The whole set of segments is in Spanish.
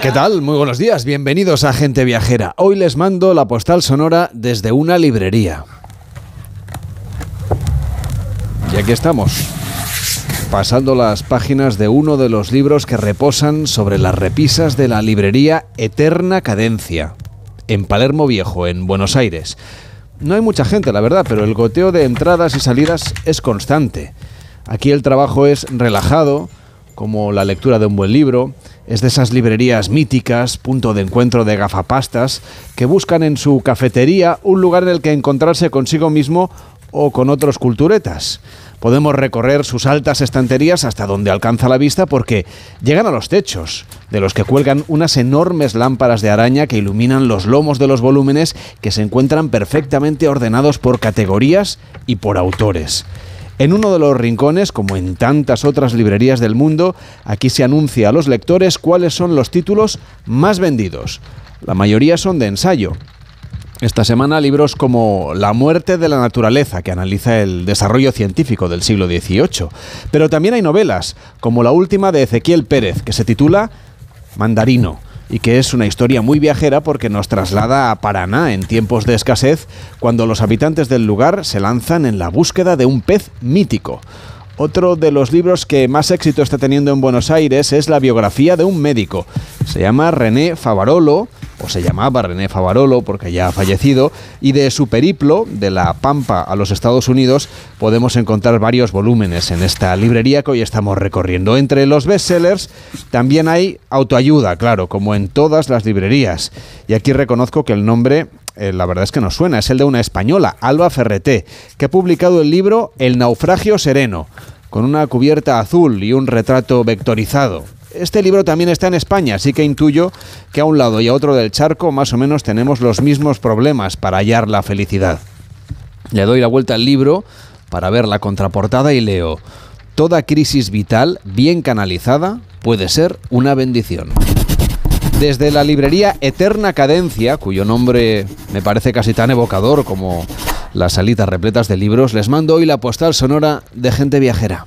¿Qué tal? Muy buenos días, bienvenidos a Gente Viajera. Hoy les mando la postal sonora desde una librería. Y aquí estamos, pasando las páginas de uno de los libros que reposan sobre las repisas de la librería Eterna Cadencia, en Palermo Viejo, en Buenos Aires. No hay mucha gente, la verdad, pero el goteo de entradas y salidas es constante. Aquí el trabajo es relajado, como la lectura de un buen libro, es de esas librerías míticas, punto de encuentro de gafapastas, que buscan en su cafetería un lugar en el que encontrarse consigo mismo o con otros culturetas. Podemos recorrer sus altas estanterías hasta donde alcanza la vista porque llegan a los techos, de los que cuelgan unas enormes lámparas de araña que iluminan los lomos de los volúmenes que se encuentran perfectamente ordenados por categorías y por autores. En uno de los rincones, como en tantas otras librerías del mundo, aquí se anuncia a los lectores cuáles son los títulos más vendidos. La mayoría son de ensayo. Esta semana libros como La muerte de la naturaleza, que analiza el desarrollo científico del siglo XVIII. Pero también hay novelas, como la última de Ezequiel Pérez, que se titula Mandarino y que es una historia muy viajera porque nos traslada a Paraná en tiempos de escasez, cuando los habitantes del lugar se lanzan en la búsqueda de un pez mítico. Otro de los libros que más éxito está teniendo en Buenos Aires es la biografía de un médico. Se llama René Favarolo o se llamaba René Favarolo porque ya ha fallecido, y de su periplo de la Pampa a los Estados Unidos podemos encontrar varios volúmenes en esta librería que hoy estamos recorriendo. Entre los bestsellers también hay autoayuda, claro, como en todas las librerías. Y aquí reconozco que el nombre eh, la verdad es que no suena, es el de una española, Alba Ferreté, que ha publicado el libro El naufragio sereno, con una cubierta azul y un retrato vectorizado. Este libro también está en España, así que intuyo que a un lado y a otro del charco más o menos tenemos los mismos problemas para hallar la felicidad. Le doy la vuelta al libro para ver la contraportada y leo, Toda crisis vital bien canalizada puede ser una bendición. Desde la librería Eterna Cadencia, cuyo nombre me parece casi tan evocador como las salitas repletas de libros, les mando hoy la postal sonora de gente viajera.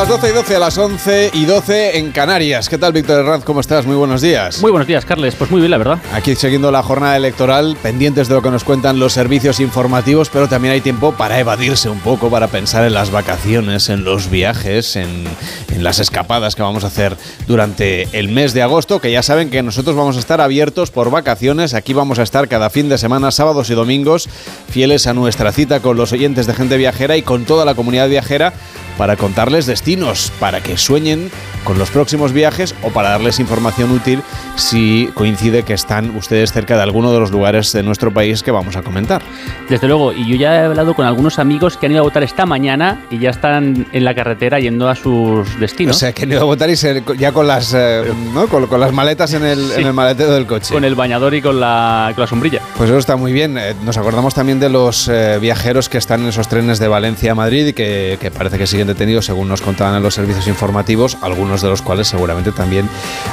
Las 12 y 12, a las 11 y 12 en Canarias. ¿Qué tal, Víctor Herranz? ¿Cómo estás? Muy buenos días. Muy buenos días, Carles. Pues muy bien, la verdad. Aquí siguiendo la jornada electoral, pendientes de lo que nos cuentan los servicios informativos, pero también hay tiempo para evadirse un poco, para pensar en las vacaciones, en los viajes, en, en las escapadas que vamos a hacer durante el mes de agosto, que ya saben que nosotros vamos a estar abiertos por vacaciones. Aquí vamos a estar cada fin de semana, sábados y domingos, fieles a nuestra cita con los oyentes de gente viajera y con toda la comunidad viajera para contarles destinos, para que sueñen con los próximos viajes o para darles información útil si coincide que están ustedes cerca de alguno de los lugares de nuestro país que vamos a comentar. Desde luego, y yo ya he hablado con algunos amigos que han ido a votar esta mañana y ya están en la carretera yendo a sus destinos. O sea, que han ido a votar y ya con las, eh, ¿no? con, las maletas en el, en el, maletero del coche. Con el bañador y con la, con la sombrilla. Pues eso está muy bien. Eh, nos acordamos también de los eh, viajeros que están en esos trenes de Valencia a Madrid y que, que parece que siguen detenidos, según nos contaban en los servicios informativos, algunos de los cuales seguramente también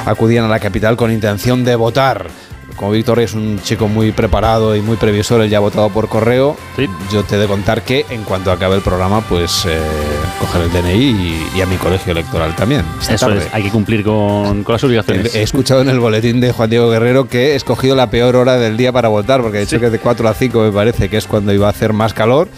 acudían a la capital con intención de votar. Como Víctor es un chico muy preparado y muy previsor, él ya ha votado por correo. Yo te he de contar que en cuanto acabe el programa, pues eh, coger el DNI y, a mi colegio electoral también. Eso es, hay que cumplir con, con las obligaciones. He, escuchado en el boletín de Juan Diego Guerrero que he escogido la peor hora del día para votar, porque ha dicho que es de 4 a 5 me parece que es cuando iba a hacer más calor.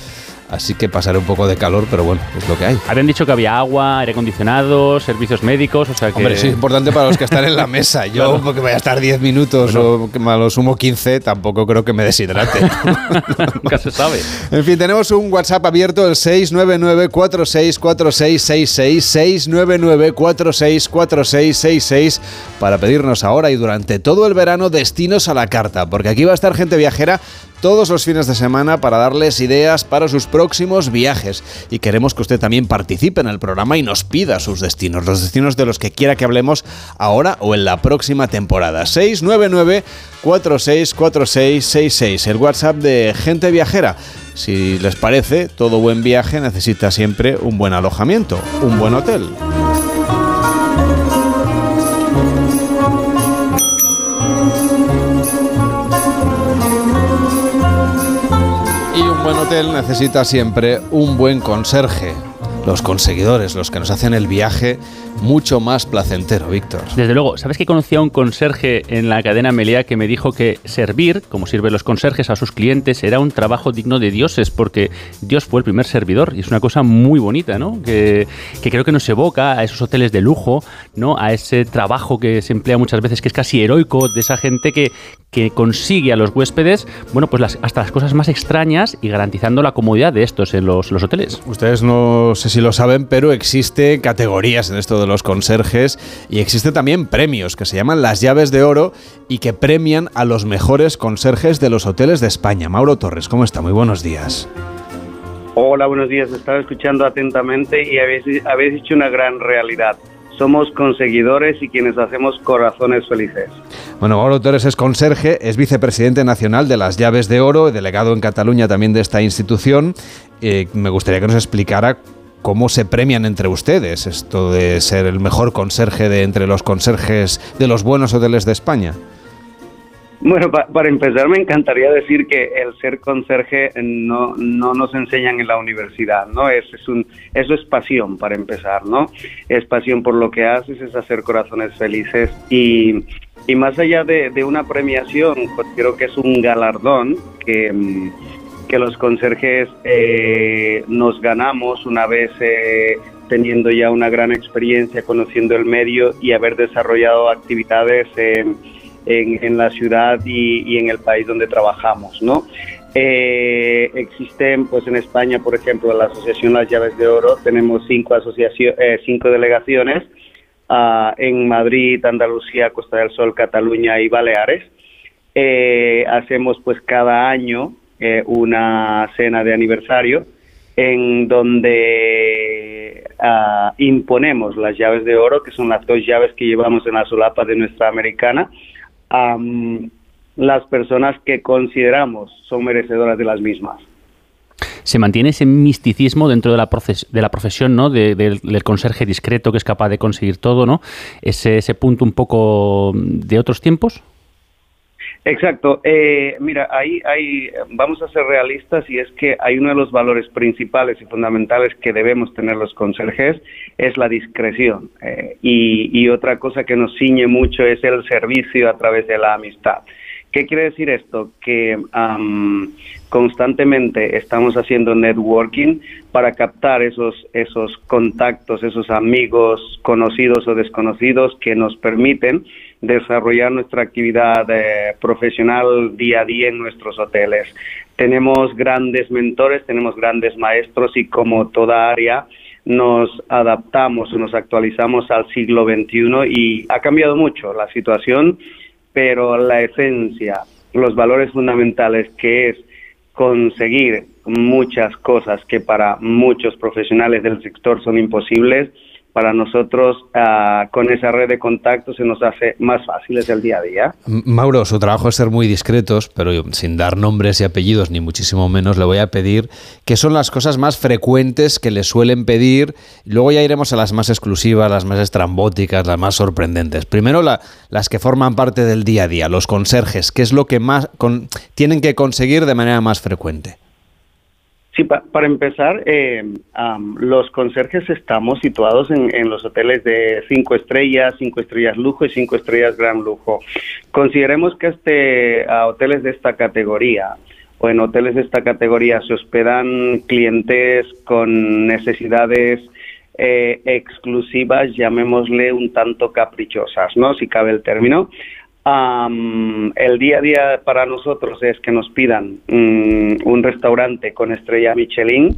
Así que pasaré un poco de calor, pero bueno, es lo que hay. Habían dicho que había agua, aire acondicionado, servicios médicos, o sea que... Hombre, sí, es importante para los que están en la mesa. Yo, porque voy a estar 10 minutos o a lo sumo 15, tampoco creo que me deshidrate. Nunca se sabe. En fin, tenemos un WhatsApp abierto, el 699-464666, 699-464666, para pedirnos ahora y durante todo el verano destinos a la carta, porque aquí va a estar gente viajera todos los fines de semana para darles ideas para sus próximos viajes. Y queremos que usted también participe en el programa y nos pida sus destinos, los destinos de los que quiera que hablemos ahora o en la próxima temporada. 699 464666, el WhatsApp de Gente Viajera. Si les parece, todo buen viaje necesita siempre un buen alojamiento, un buen hotel. Hotel necesita siempre un buen conserje. Los conseguidores, los que nos hacen el viaje mucho más placentero, Víctor. Desde luego, ¿sabes que conocí a un conserje en la cadena Melea que me dijo que servir, como sirven los conserjes a sus clientes, era un trabajo digno de dioses, porque Dios fue el primer servidor y es una cosa muy bonita, ¿no? Que, creo que nos evoca a esos hoteles de lujo, ¿no? A ese trabajo que se emplea muchas veces, que es casi heroico, de esa gente que, que consigue a los huéspedes, bueno, pues las, hasta las cosas más extrañas y garantizando la comodidad de estos en los, los hoteles. Ustedes no sé si lo saben, pero existe categorías en esto de los conserjes y existen también premios que se llaman las llaves de oro y que premian a los mejores conserjes de los hoteles de España. Mauro Torres, ¿cómo está? Muy buenos días. Hola, buenos días. Estaba escuchando atentamente y habéis, habéis dicho una gran realidad somos conseguidores y quienes hacemos corazones felices. Bueno, Mauro Torres es conserje, es vicepresidente nacional de las Llaves de Oro, delegado en Cataluña también de esta institución. Eh, me gustaría que nos explicara ¿Cómo se premian entre ustedes esto de ser el mejor conserje de entre los conserjes de los buenos hoteles de España? Bueno, para empezar me encantaría decir que el ser conserje no, no nos enseñan en la universidad, ¿no? Es, es un, eso es pasión para empezar, ¿no? Es pasión por lo que haces, es hacer corazones felices y, y más allá de, de una premiación, pues creo que es un galardón que mm, que los conserjes eh, nos ganamos una vez eh, teniendo ya una gran experiencia, conociendo el medio y haber desarrollado actividades en, en, la ciudad y, en el país donde trabajamos, ¿no? Eh, existen, pues en España, por ejemplo, la Asociación Las Llaves de Oro, tenemos cinco, asociaciones, cinco delegaciones ah, en Madrid, Andalucía, Costa del Sol, Cataluña y Baleares. hacemos pues cada año eh, una cena de aniversario en donde ah, imponemos las llaves de oro, que son las dos llaves que llevamos en la solapa de nuestra americana, a las personas que consideramos son merecedoras de las mismas se mantiene ese misticismo dentro de la, de la profesión, ¿no? del conserje discreto que es capaz de conseguir todo, ¿no? Ese, ese punto un poco de otros tiempos. Exacto. Eh, mira, ahí, ahí vamos a ser realistas y es que hay uno de los valores principales y fundamentales que debemos tener los conserjes es la discreción. Eh, y, otra cosa que nos ciñe mucho es el servicio a través de la amistad. ¿Qué quiere decir esto? Que constantemente estamos haciendo networking para captar esos, esos contactos, esos amigos conocidos o desconocidos que nos permiten desarrollar nuestra actividad eh, profesional día a día en nuestros hoteles. Tenemos grandes mentores, tenemos grandes maestros y como toda área nos adaptamos, nos actualizamos al siglo XXI y ha cambiado mucho la situación, pero la esencia, los valores fundamentales que es conseguir muchas cosas que para muchos profesionales del sector son imposibles, para nosotros ah, con esa red de contactos se nos hace más fácil el día a día. Mauro, su trabajo es ser muy discretos, pero sin dar nombres y apellidos, ni muchísimo menos, le voy a pedir qué son las cosas más frecuentes que le suelen pedir. Luego ya iremos a las más exclusivas, las más estrambóticas, las más sorprendentes. Primero las que forman parte del día a día, los conserjes, ¿qué es lo que más tienen que conseguir de manera más frecuente? Sí, para empezar, eh, los conserjes estamos situados en, los hoteles de cinco estrellas, cinco estrellas lujo y cinco estrellas gran lujo. Consideremos que este, a hoteles de esta categoría o en hoteles de esta categoría se hospedan clientes con necesidades eh, exclusivas, llamémosle un tanto caprichosas, ¿no? Si cabe el término el día a día para nosotros es que nos pidan mm, un restaurante con estrella Michelin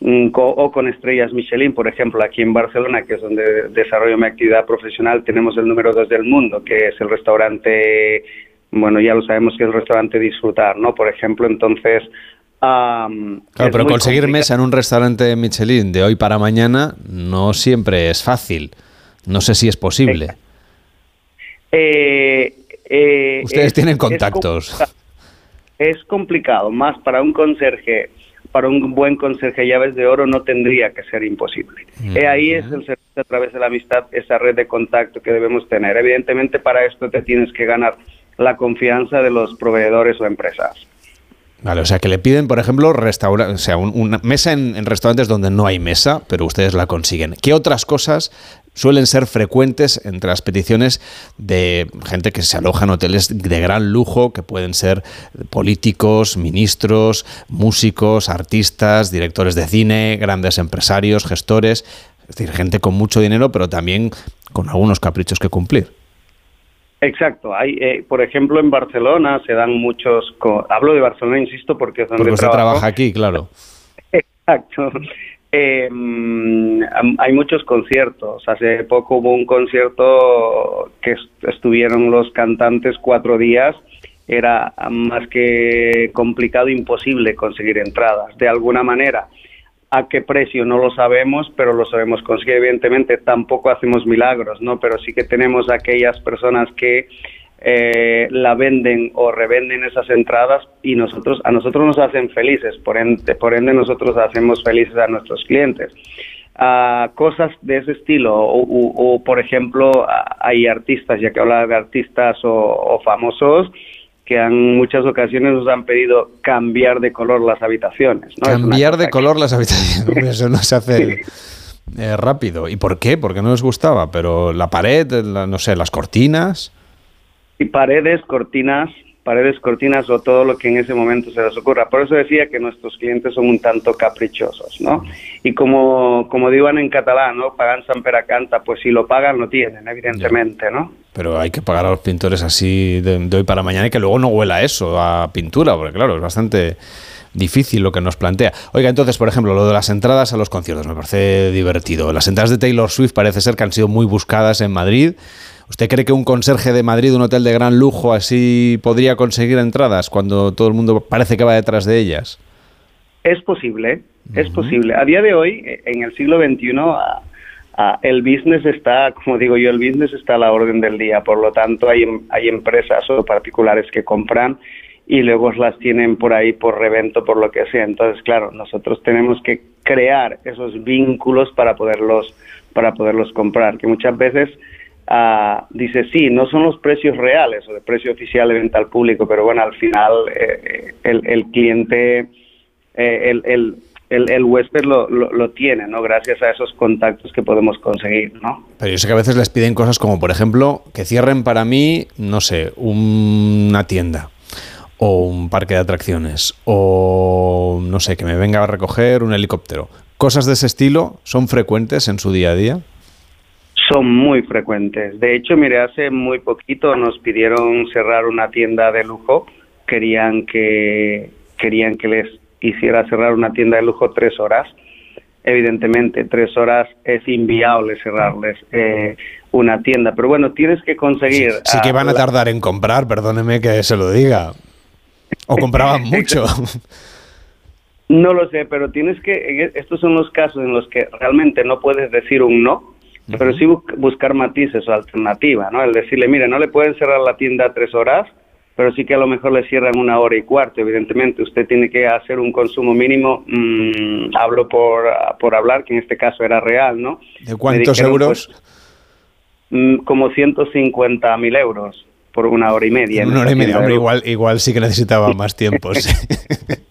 mm, o con estrellas Michelin, por ejemplo, aquí en Barcelona, que es donde desarrollo mi actividad profesional, tenemos el número dos del mundo, que es el restaurante bueno, ya lo sabemos que es un restaurante disfrutar, ¿no? Por ejemplo, entonces... claro, pero conseguir mesa en un restaurante Michelin de hoy para mañana no siempre es fácil. No sé si es posible. Eh, eh, Ustedes tienen contactos. Es complicado, más para un conserje, para un buen conserje llaves de oro no tendría que ser imposible. Eh, ahí es el servicio a través de la amistad, esa red de contacto que debemos tener. Evidentemente para esto te tienes que ganar la confianza de los proveedores o empresas. Vale, o sea que le piden, por ejemplo, restaura o sea, una mesa en, restaurantes donde no hay mesa, pero ustedes la consiguen. ¿Qué otras cosas suelen ser frecuentes entre las peticiones de gente que se aloja en hoteles de gran lujo, que pueden ser políticos, ministros, músicos, artistas, directores de cine, grandes empresarios, gestores, es decir, gente con mucho dinero, pero también con algunos caprichos que cumplir? Exacto. Hay, eh, por ejemplo, en Barcelona se dan muchos. Hablo de Barcelona, insisto, porque es donde porque usted trabaja aquí, claro. Exacto. Eh, hay muchos conciertos. Hace poco hubo un concierto que estuvieron los cantantes cuatro días. Era más que complicado, imposible conseguir entradas. De alguna manera, a qué precio no lo sabemos, pero lo sabemos conseguir. Evidentemente, tampoco hacemos milagros, ¿no? Pero sí que tenemos aquellas personas que eh, la venden o revenden esas entradas y nosotros a nosotros nos hacen felices, por ende, por ende nosotros hacemos felices a nuestros clientes. Uh, cosas de ese estilo o, por ejemplo hay artistas, ya que hablaba de artistas o, famosos, que en muchas ocasiones nos han pedido cambiar de color las habitaciones. Cambiar de color las habitaciones, eso no se hace eh, rápido. ¿Y por qué? Porque no les gustaba, pero la pared, no sé, las cortinas. Y paredes, cortinas, paredes, cortinas o todo lo que en ese momento se les ocurra. Por eso decía que nuestros clientes son un tanto caprichosos, ¿no? Y como, como digan en catalán, ¿no? Pagan San Peracanta, pues si lo pagan lo tienen, evidentemente, ¿no? Pero hay que pagar a los pintores así de, hoy para mañana y que luego no huela eso a pintura, porque claro, es bastante difícil lo que nos plantea. Oiga, entonces, por ejemplo, lo de las entradas a los conciertos me parece divertido. Las entradas de Taylor Swift parece ser que han sido muy buscadas en Madrid. ¿Usted cree que un conserje de Madrid, un hotel de gran lujo, así podría conseguir entradas cuando todo el mundo parece que va detrás de ellas? Es posible, es posible. A día de hoy, en el siglo XXI, el business está, como digo yo, el business está a la orden del día. Por lo tanto, hay, hay empresas o particulares que compran y luego las tienen por ahí por revento, por lo que sea. Entonces, claro, nosotros tenemos que crear esos vínculos para poderlos, para poderlos comprar, que muchas veces dice, sí, no son los precios reales o de precio oficial de venta al público, pero bueno, al final eh, el, el, cliente, eh, el, el, el, huésped lo, lo, tiene, ¿no? Gracias a esos contactos que podemos conseguir, ¿no? Pero yo sé que a veces les piden cosas como, por ejemplo, que cierren para mí, no sé, una tienda o un parque de atracciones o, no sé, que me venga a recoger un helicóptero. ¿Cosas de ese estilo son frecuentes en su día a día? Son muy frecuentes. De hecho, mire, hace muy poquito nos pidieron cerrar una tienda de lujo. Querían que querían que les hiciera cerrar una tienda de lujo tres horas. Evidentemente, tres horas es inviable cerrarles eh, una tienda. Pero bueno, tienes que conseguir. Sí, que van a tardar en comprar, perdóneme que se lo diga. O compraban mucho. No lo sé, pero tienes que. Estos son los casos en los que realmente no puedes decir un no pero sí buscar matices o alternativa, ¿no? El decirle, mire, no le pueden cerrar la tienda tres horas, pero sí que a lo mejor le cierran una hora y cuarto. Evidentemente, usted tiene que hacer un consumo mínimo, mm, hablo por, por hablar, que en este caso era real, ¿no? ¿De cuántos euros? Pues, mm, como 150 mil euros por una hora y media. Una hora y media, hombre, igual, igual sí que necesitaba más tiempo.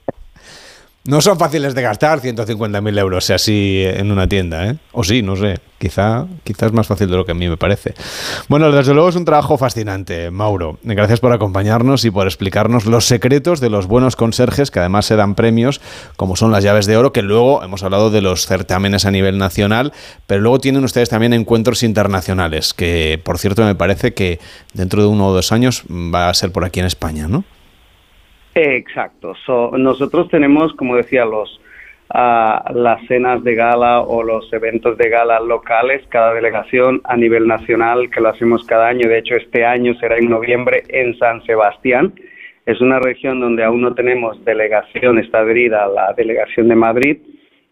No son fáciles de gastar 150.000 euros así en una tienda, ¿eh? O sí, no sé. Quizá, quizá es más fácil de lo que a mí me parece. Bueno, desde luego es un trabajo fascinante, Mauro. Gracias por acompañarnos y por explicarnos los secretos de los buenos conserjes que además se dan premios, como son las llaves de oro, que luego hemos hablado de los certámenes a nivel nacional, pero luego tienen ustedes también encuentros internacionales, que por cierto me parece que dentro de uno o dos años va a ser por aquí en España, ¿no? Exacto. nosotros tenemos, como decía, los, a las cenas de gala o los eventos de gala locales, cada delegación a nivel nacional, que lo hacemos cada año. De hecho, este año será en noviembre en San Sebastián. Es una región donde aún no tenemos delegación, está adherida a la delegación de Madrid.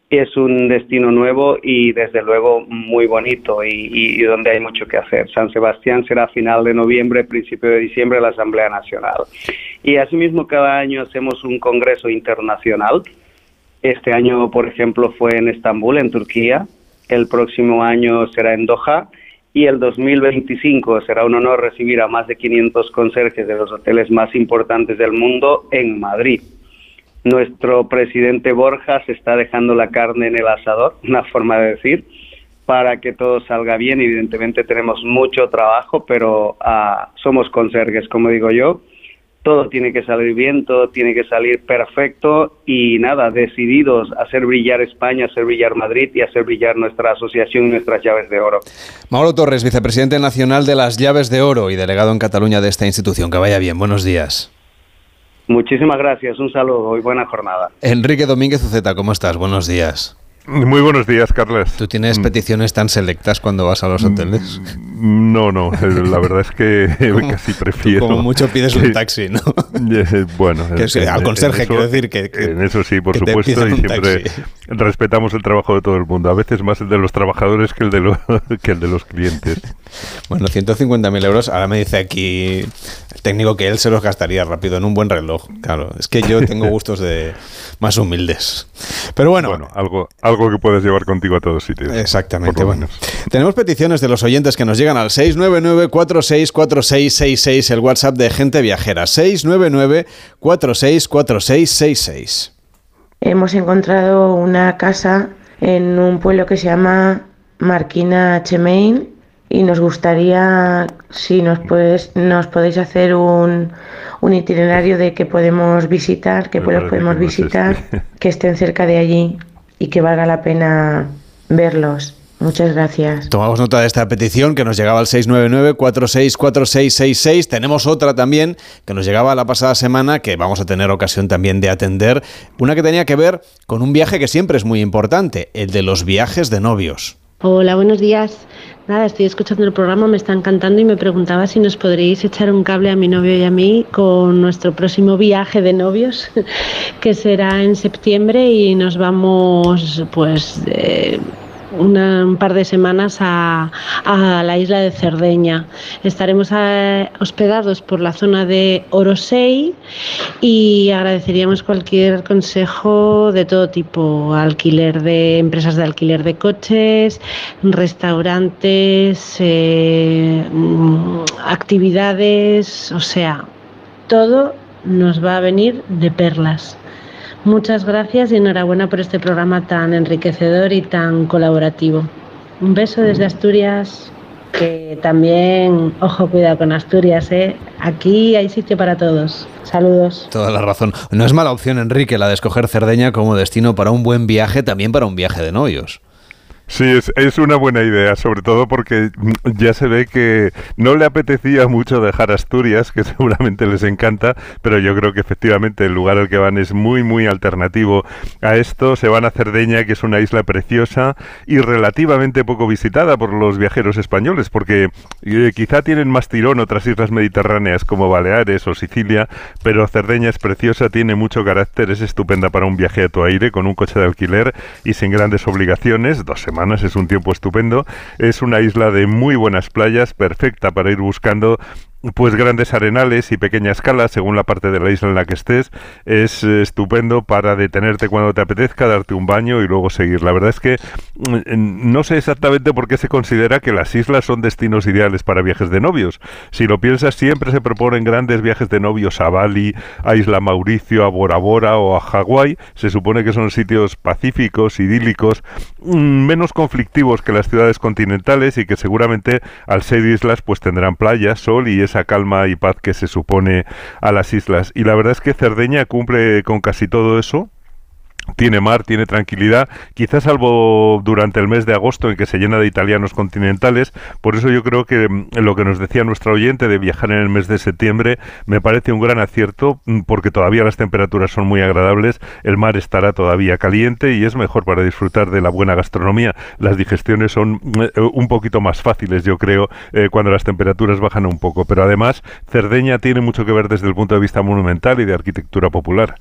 Es un destino nuevo y desde luego muy bonito y, donde hay mucho que hacer. San Sebastián será final de noviembre, principio de diciembre la Asamblea Nacional. Y asimismo cada año hacemos un congreso internacional este año, por ejemplo, fue en Estambul, en Turquía. El próximo año será en Doha. Y el 2025 será un honor recibir a más de 500 conserjes de los hoteles más importantes del mundo en Madrid. Nuestro presidente Borja se está dejando la carne en el asador, una forma de decir, para que todo salga bien. Evidentemente tenemos mucho trabajo, pero ah, somos conserjes, como digo yo, todo tiene que salir bien, todo tiene que salir perfecto y nada, decididos a hacer brillar España, a hacer brillar Madrid y a hacer brillar nuestra asociación y nuestras llaves de oro. Mauro Torres, vicepresidente nacional de las llaves de oro y delegado en Cataluña de esta institución. Que vaya bien, buenos días. Muchísimas gracias, un saludo y buena jornada. Enrique Domínguez Uceta, ¿cómo estás? Buenos días. Muy buenos días, Carles. ¿Tú tienes mm. peticiones tan selectas cuando vas a los hoteles? Mm, no, no, eh, la verdad es que casi prefiero. como mucho pides un taxi, ¿no? Eh, bueno, al conserje, quiero decir que, En eso sí, por supuesto, y siempre respetamos el trabajo de todo el mundo. A veces más el de los trabajadores que el de, que el de los clientes. Bueno, 150.000 euros, ahora me dice aquí el técnico que él se los gastaría rápido en un buen reloj. Claro, es que yo tengo gustos de más humildes. Pero bueno. Bueno, algo, algo que puedes llevar contigo a todos sitios. Exactamente. Bueno, tenemos peticiones de los oyentes que nos llegan al 699-464666, el WhatsApp de Gente Viajera. 699-464666. Hemos encontrado una casa en un pueblo que se llama Marquina Chemain y nos gustaría si nos, puedes, nos podéis hacer un, un itinerario de que podemos visitar, qué pueblos podemos visitar, que estén cerca de allí y que valga la pena verlos. Muchas gracias. Tomamos nota de esta petición que nos llegaba al 699-464666. Tenemos otra también que nos llegaba la pasada semana que vamos a tener ocasión también de atender. Una que tenía que ver con un viaje que siempre es muy importante, el de los viajes de novios. Hola, buenos días. Nada, estoy escuchando el programa, me está encantando y me preguntaba si nos podríais echar un cable a mi novio y a mí con nuestro próximo viaje de novios, que será en septiembre y nos vamos pues un par de semanas a, la isla de Cerdeña. Estaremos eh, hospedados por la zona de Orosei y agradeceríamos cualquier consejo de todo tipo, alquiler de empresas de alquiler de coches, restaurantes, eh, actividades, o sea, todo nos va a venir de perlas. Muchas gracias y enhorabuena por este programa tan enriquecedor y tan colaborativo. Un beso desde Asturias, que también, ojo, cuidado con Asturias, ¿eh? Aquí hay sitio para todos. Saludos. Toda la razón. No es mala opción, Enrique, la de escoger Cerdeña como destino para un buen viaje, también para un viaje de novios. Sí, es, es, una buena idea, sobre todo porque ya se ve que no le apetecía mucho dejar Asturias, que seguramente les encanta, pero yo creo que efectivamente el lugar al que van es muy, muy alternativo a esto. Se van a Cerdeña, que es una isla preciosa y relativamente poco visitada por los viajeros españoles, porque eh, quizá tienen más tirón otras islas mediterráneas como Baleares o Sicilia, pero Cerdeña es preciosa, tiene mucho carácter, es estupenda para un viaje a tu aire con un coche de alquiler y sin grandes obligaciones, dos semanas es un tiempo estupendo. Es una isla de muy buenas playas, perfecta para ir buscando pues grandes arenales y pequeñas calas según la parte de la isla en la que estés es eh, estupendo para detenerte cuando te apetezca darte un baño y luego seguir. La verdad es que mm, no sé exactamente por qué se considera que las islas son destinos ideales para viajes de novios. Si lo piensas siempre se proponen grandes viajes de novios a Bali a Isla Mauricio a Bora Bora o a Hawái. Se supone que son sitios pacíficos idílicos mm, menos conflictivos que las ciudades continentales y que seguramente al ser islas pues tendrán playas sol y es calma y paz que se supone a las islas. Y la verdad es que Cerdeña cumple con casi todo eso tiene mar, tiene tranquilidad, quizás salvo durante el mes de agosto en que se llena de italianos continentales, por eso yo creo que mm, lo que nos decía nuestra oyente de viajar en el mes de septiembre me parece un gran acierto mm, porque todavía las temperaturas son muy agradables, el mar estará todavía caliente y es mejor para disfrutar de la buena gastronomía. Las digestiones son mm, un poquito más fáciles, yo creo, eh, cuando las temperaturas bajan un poco, pero además Cerdeña tiene mucho que ver desde el punto de vista monumental y de arquitectura popular.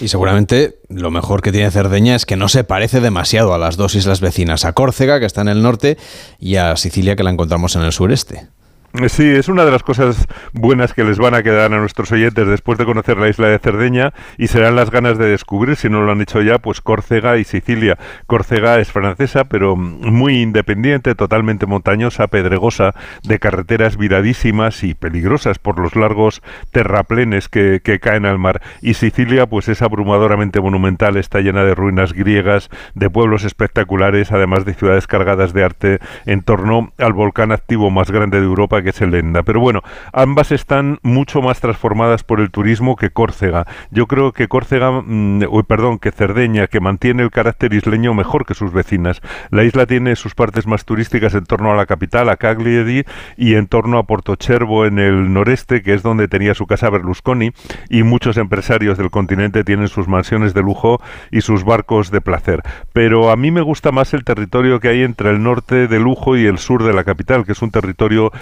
Y seguramente lo mejor que tiene Cerdeña es que no se parece demasiado a las dos islas vecinas, a Córcega, que está en el norte, y a Sicilia, que la encontramos en el sureste. Sí, es una de las cosas buenas que les van a quedar a nuestros oyentes después de conocer la isla de Cerdeña y serán las ganas de descubrir, si no lo han hecho ya, pues Córcega y Sicilia. Córcega es francesa, pero muy independiente, totalmente montañosa, pedregosa, de carreteras viradísimas y peligrosas por los largos terraplenes que, que caen al mar. Y Sicilia, pues es abrumadoramente monumental, está llena de ruinas griegas, de pueblos espectaculares, además de ciudades cargadas de arte en torno al volcán activo más grande de Europa que es Lenda. Pero bueno, ambas están mucho más transformadas por el turismo que Córcega. Yo creo que Córcega, mm, perdón, que Cerdeña, que mantiene el carácter isleño mejor que sus vecinas. La isla tiene sus partes más turísticas en torno a la capital, a Cagliari, y en torno a Portocervo en el noreste, que es donde tenía su casa Berlusconi, y muchos empresarios del continente tienen sus mansiones de lujo y sus barcos de placer. Pero a mí me gusta más el territorio que hay entre el norte de lujo y el sur de la capital, que es un territorio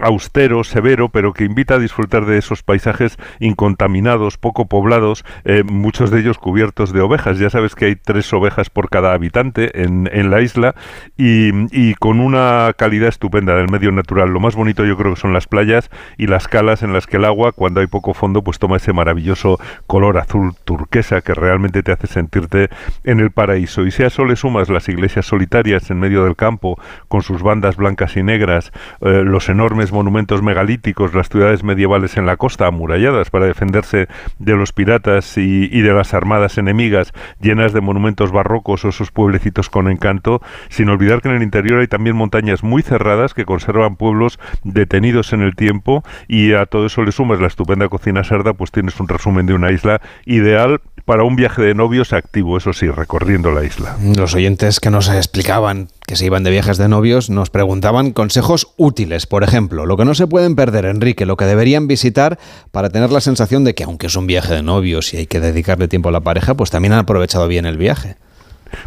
austero, severo, pero que invita a disfrutar de esos paisajes incontaminados, poco poblados, eh, muchos de ellos cubiertos de ovejas. Ya sabes que hay tres ovejas por cada habitante en, en la isla y, y, con una calidad estupenda del medio natural. Lo más bonito yo creo que son las playas y las calas en las que el agua, cuando hay poco fondo, pues toma ese maravilloso color azul turquesa que realmente te hace sentirte en el paraíso. Y si a eso le sumas las iglesias solitarias en medio del campo, con sus bandas blancas y negras, eh, los enormes enormes monumentos megalíticos, las ciudades medievales en la costa, amuralladas para defenderse de los piratas y, de las armadas enemigas, llenas de monumentos barrocos o sus pueblecitos con encanto, sin olvidar que en el interior hay también montañas muy cerradas que conservan pueblos detenidos en el tiempo y a todo eso le sumas la estupenda cocina sarda, pues tienes un resumen de una isla ideal para un viaje de novios activo, eso sí, recorriendo la isla. Los oyentes que nos explicaban que se iban de viajes de novios nos preguntaban consejos útiles, por ejemplo, lo que no se pueden perder, Enrique, lo que deberían visitar para tener la sensación de que aunque es un viaje de novios y hay que dedicarle tiempo a la pareja, pues también han aprovechado bien el viaje.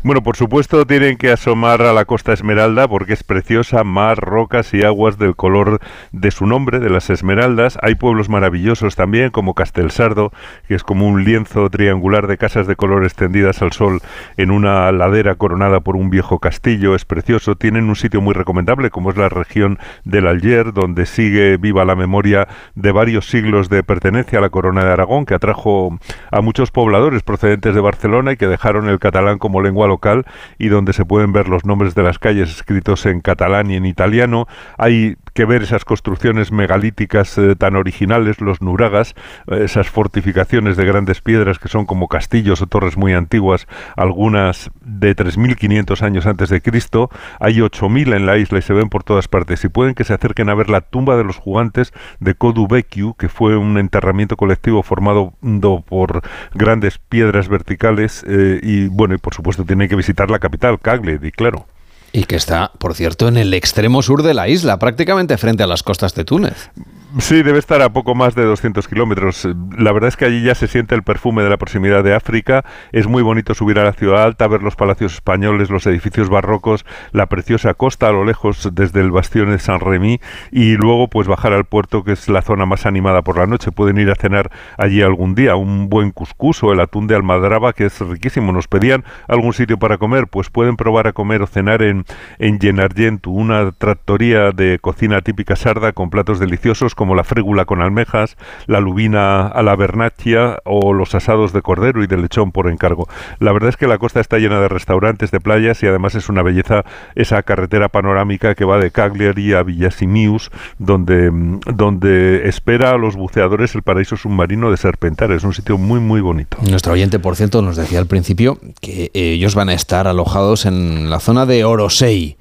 Bueno, por supuesto tienen que asomar a la Costa Esmeralda porque es preciosa, mar, rocas y aguas del color de su nombre, de las Esmeraldas. Hay pueblos maravillosos también como Castelsardo, que es como un lienzo triangular de casas de color extendidas al sol en una ladera coronada por un viejo castillo. Es precioso. Tienen un sitio muy recomendable como es la región del Alger, donde sigue viva la memoria de varios siglos de pertenencia a la corona de Aragón, que atrajo a muchos pobladores procedentes de Barcelona y que dejaron el catalán como lengua local y donde se pueden ver los nombres de las calles escritos en catalán y en italiano. Hay que ver esas construcciones megalíticas eh, tan originales, los nuragas, eh, esas fortificaciones de grandes piedras que son como castillos o torres muy antiguas, algunas de 3.500 años antes de Cristo. Hay 8.000 en la isla y se ven por todas partes. Y pueden que se acerquen a ver la tumba de los jugantes de Codubecchio, que fue un enterramiento colectivo formado por grandes piedras verticales eh, y bueno, y por supuesto tienen que visitar la capital, Cagliari, claro. Y que está, por cierto, en el extremo sur de la isla, prácticamente frente a las costas de Túnez. Sí, debe estar a poco más de 200 kilómetros. La verdad es que allí ya se siente el perfume de la proximidad de África. Es muy bonito subir a la ciudad alta, ver los palacios españoles, los edificios barrocos, la preciosa costa a lo lejos desde el bastión de San Remy y luego pues bajar al puerto que es la zona más animada por la noche. Pueden ir a cenar allí algún día, un buen cuscús o el atún de almadraba que es riquísimo. Nos pedían algún sitio para comer, pues pueden probar a comer o cenar en, en una trattoria de cocina típica sarda con platos deliciosos como la frégula con almejas, la lubina a la vernaccia o los asados de cordero y de lechón por encargo. La verdad es que la costa está llena de restaurantes, de playas y además es una belleza esa carretera panorámica que va de Cagliari a Villasimius, donde, donde espera a los buceadores el paraíso submarino de Serpentar. Es un sitio muy, muy bonito. Nuestro oyente, por cierto, nos decía al principio que ellos van a estar alojados en la zona de Orosei.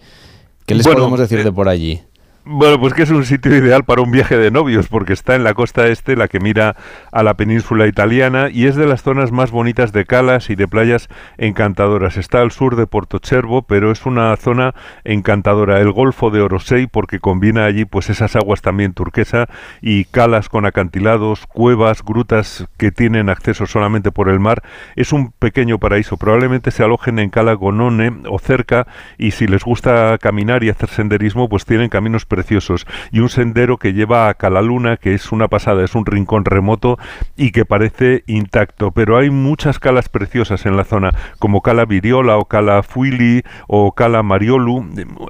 ¿Qué les podemos decir de por allí? Bueno, pues que es un sitio ideal para un viaje de novios, porque está en la costa este, la que mira a la península italiana, y es de las zonas más bonitas de calas y de playas encantadoras. Está al sur de Porto Cervo, pero es una zona encantadora. El Golfo de Orosei, porque combina allí pues esas aguas también turquesa y calas con acantilados, cuevas, grutas que tienen acceso solamente por el mar. Es un pequeño paraíso. Probablemente se alojen en Cala Gonone o cerca, y si les gusta caminar y hacer senderismo, pues tienen caminos preciosos y un sendero que lleva a Calaluna, que es una pasada, es un rincón remoto y que parece intacto. Pero hay muchas calas preciosas en la zona, como Cala Viriola o Cala Fuili o Cala Mariolu.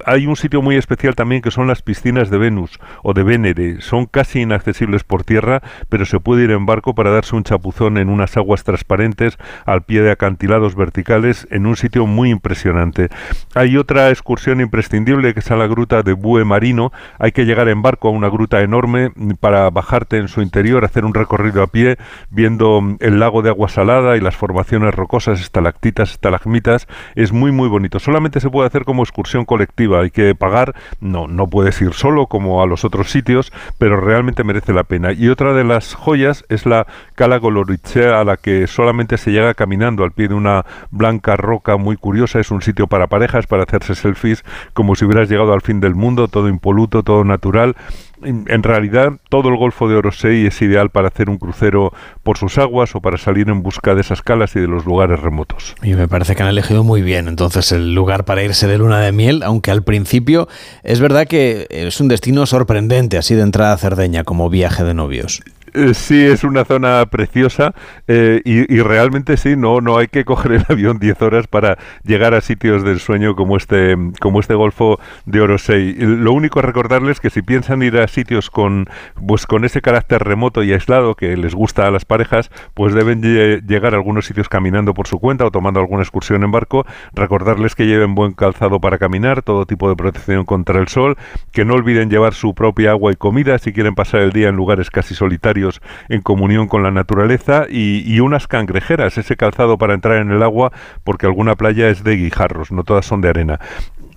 Hay un sitio muy especial también que son las piscinas de Venus o de Venere. Son casi inaccesibles por tierra, pero se puede ir en barco para darse un chapuzón en unas aguas transparentes al pie de acantilados verticales en un sitio muy impresionante. Hay otra excursión imprescindible que es a la gruta de Bue Marino, hay que llegar en barco a una gruta enorme para bajarte en su interior, hacer un recorrido a pie, viendo el lago de agua salada y las formaciones rocosas, estalactitas, estalagmitas. Es muy, muy bonito. Solamente se puede hacer como excursión colectiva. Hay que pagar. No, no puedes ir solo como a los otros sitios, pero realmente merece la pena. Y otra de las joyas es la Cala Golorichea, a la que solamente se llega caminando al pie de una blanca roca muy curiosa. Es un sitio para parejas, para hacerse selfies, como si hubieras llegado al fin del mundo, todo impoluto, todo natural. En realidad, todo el Golfo de Orosei es ideal para hacer un crucero por sus aguas o para salir en busca de esas calas y de los lugares remotos. Y me parece que han elegido muy bien entonces el lugar para irse de luna de miel, aunque al principio es verdad que es un destino sorprendente así de entrada a Cerdeña como viaje de novios. Eh, sí, es una zona preciosa eh, y, realmente sí, no, no hay que coger el avión 10 horas para llegar a sitios del sueño como este, como este Golfo de Orosei. Lo único es recordarles que si piensan ir a sitios con, pues, con ese carácter remoto y aislado que les gusta a las parejas, pues deben llegar a algunos sitios caminando por su cuenta o tomando alguna excursión en barco. Recordarles que lleven buen calzado para caminar, todo tipo de protección contra el sol, que no olviden llevar su propia agua y comida si quieren pasar el día en lugares casi solitarios en comunión con la naturaleza y, unas cangrejeras, ese calzado para entrar en el agua, porque alguna playa es de guijarros, no todas son de arena.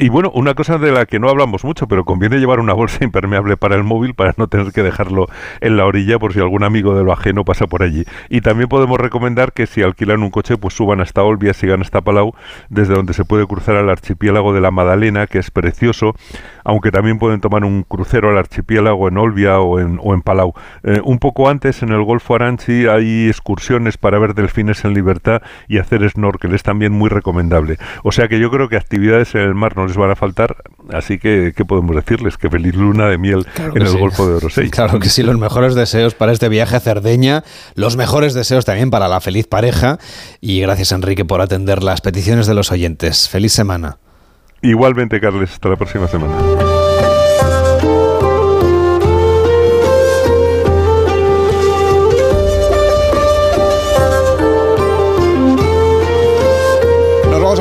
Y bueno, una cosa de la que no hablamos mucho, pero conviene llevar una bolsa impermeable para el móvil para no tener que dejarlo en la orilla por si algún amigo de lo ajeno pasa por allí. Y también podemos recomendar que si alquilan un coche, pues suban hasta Olbia, sigan hasta Palau, desde donde se puede cruzar al archipiélago de la Madalena, que es precioso, aunque también pueden tomar un crucero al archipiélago en Olbia o en, o en Palau. Eh, un poco antes, en el Golfo Aranchi, hay excursiones para ver delfines en libertad y hacer snorkel, es también muy recomendable. O sea que yo creo que actividades en el mar no les van a faltar, así que, ¿qué podemos decirles? Que feliz luna de miel en el Golfo de Orosei. Claro que sí, los mejores deseos para este viaje a Cerdeña, los mejores deseos también para la feliz pareja y gracias Enrique por atender las peticiones de los oyentes. Feliz semana. Igualmente, Carles, hasta la próxima semana.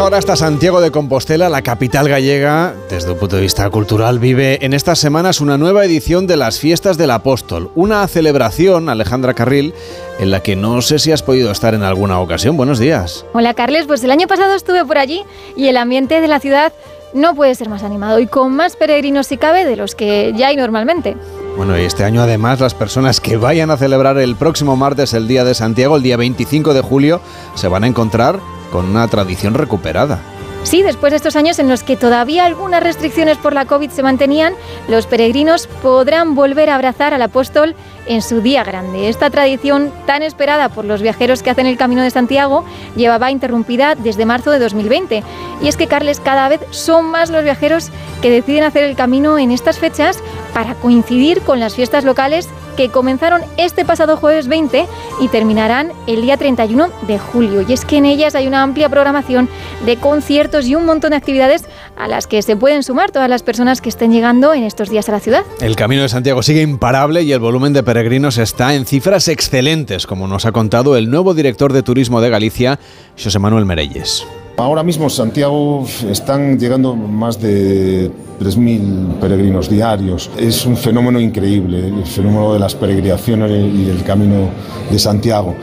Ahora hasta Santiago de Compostela, la capital gallega, desde un punto de vista cultural, vive en estas semanas una nueva edición de las Fiestas del Apóstol. Una celebración, Alejandra Carril, en la que no sé si has podido estar en alguna ocasión. Buenos días. Hola, Carles. Pues el año pasado estuve por allí y el ambiente de la ciudad no puede ser más animado y con más peregrinos si cabe de los que ya hay normalmente. Bueno, y este año además las personas que vayan a celebrar el próximo martes el Día de Santiago, el día 25 de julio, se van a encontrar con una tradición recuperada. Sí, después de estos años en los que todavía algunas restricciones por la COVID se mantenían, los peregrinos podrán volver a abrazar al apóstol en su día grande. Esta tradición tan esperada por los viajeros que hacen el Camino de Santiago llevaba interrumpida desde marzo de 2020. Y es que, Carles, cada vez son más los viajeros que deciden hacer el camino en estas fechas para coincidir con las fiestas locales que comenzaron este pasado jueves 20 y terminarán el día 31 de julio. Y es que en ellas hay una amplia programación de conciertos y un montón de actividades a las que se pueden sumar todas las personas que estén llegando en estos días a la ciudad. El Camino de Santiago sigue imparable y el volumen de peregrinos está en cifras excelentes, como nos ha contado el nuevo director de turismo de Galicia, José Manuel Merelles. Ahora mismo Santiago están llegando más de 3.000 peregrinos diarios. Es un fenómeno increíble, el fenómeno de las peregrinaciones y el camino de Santiago.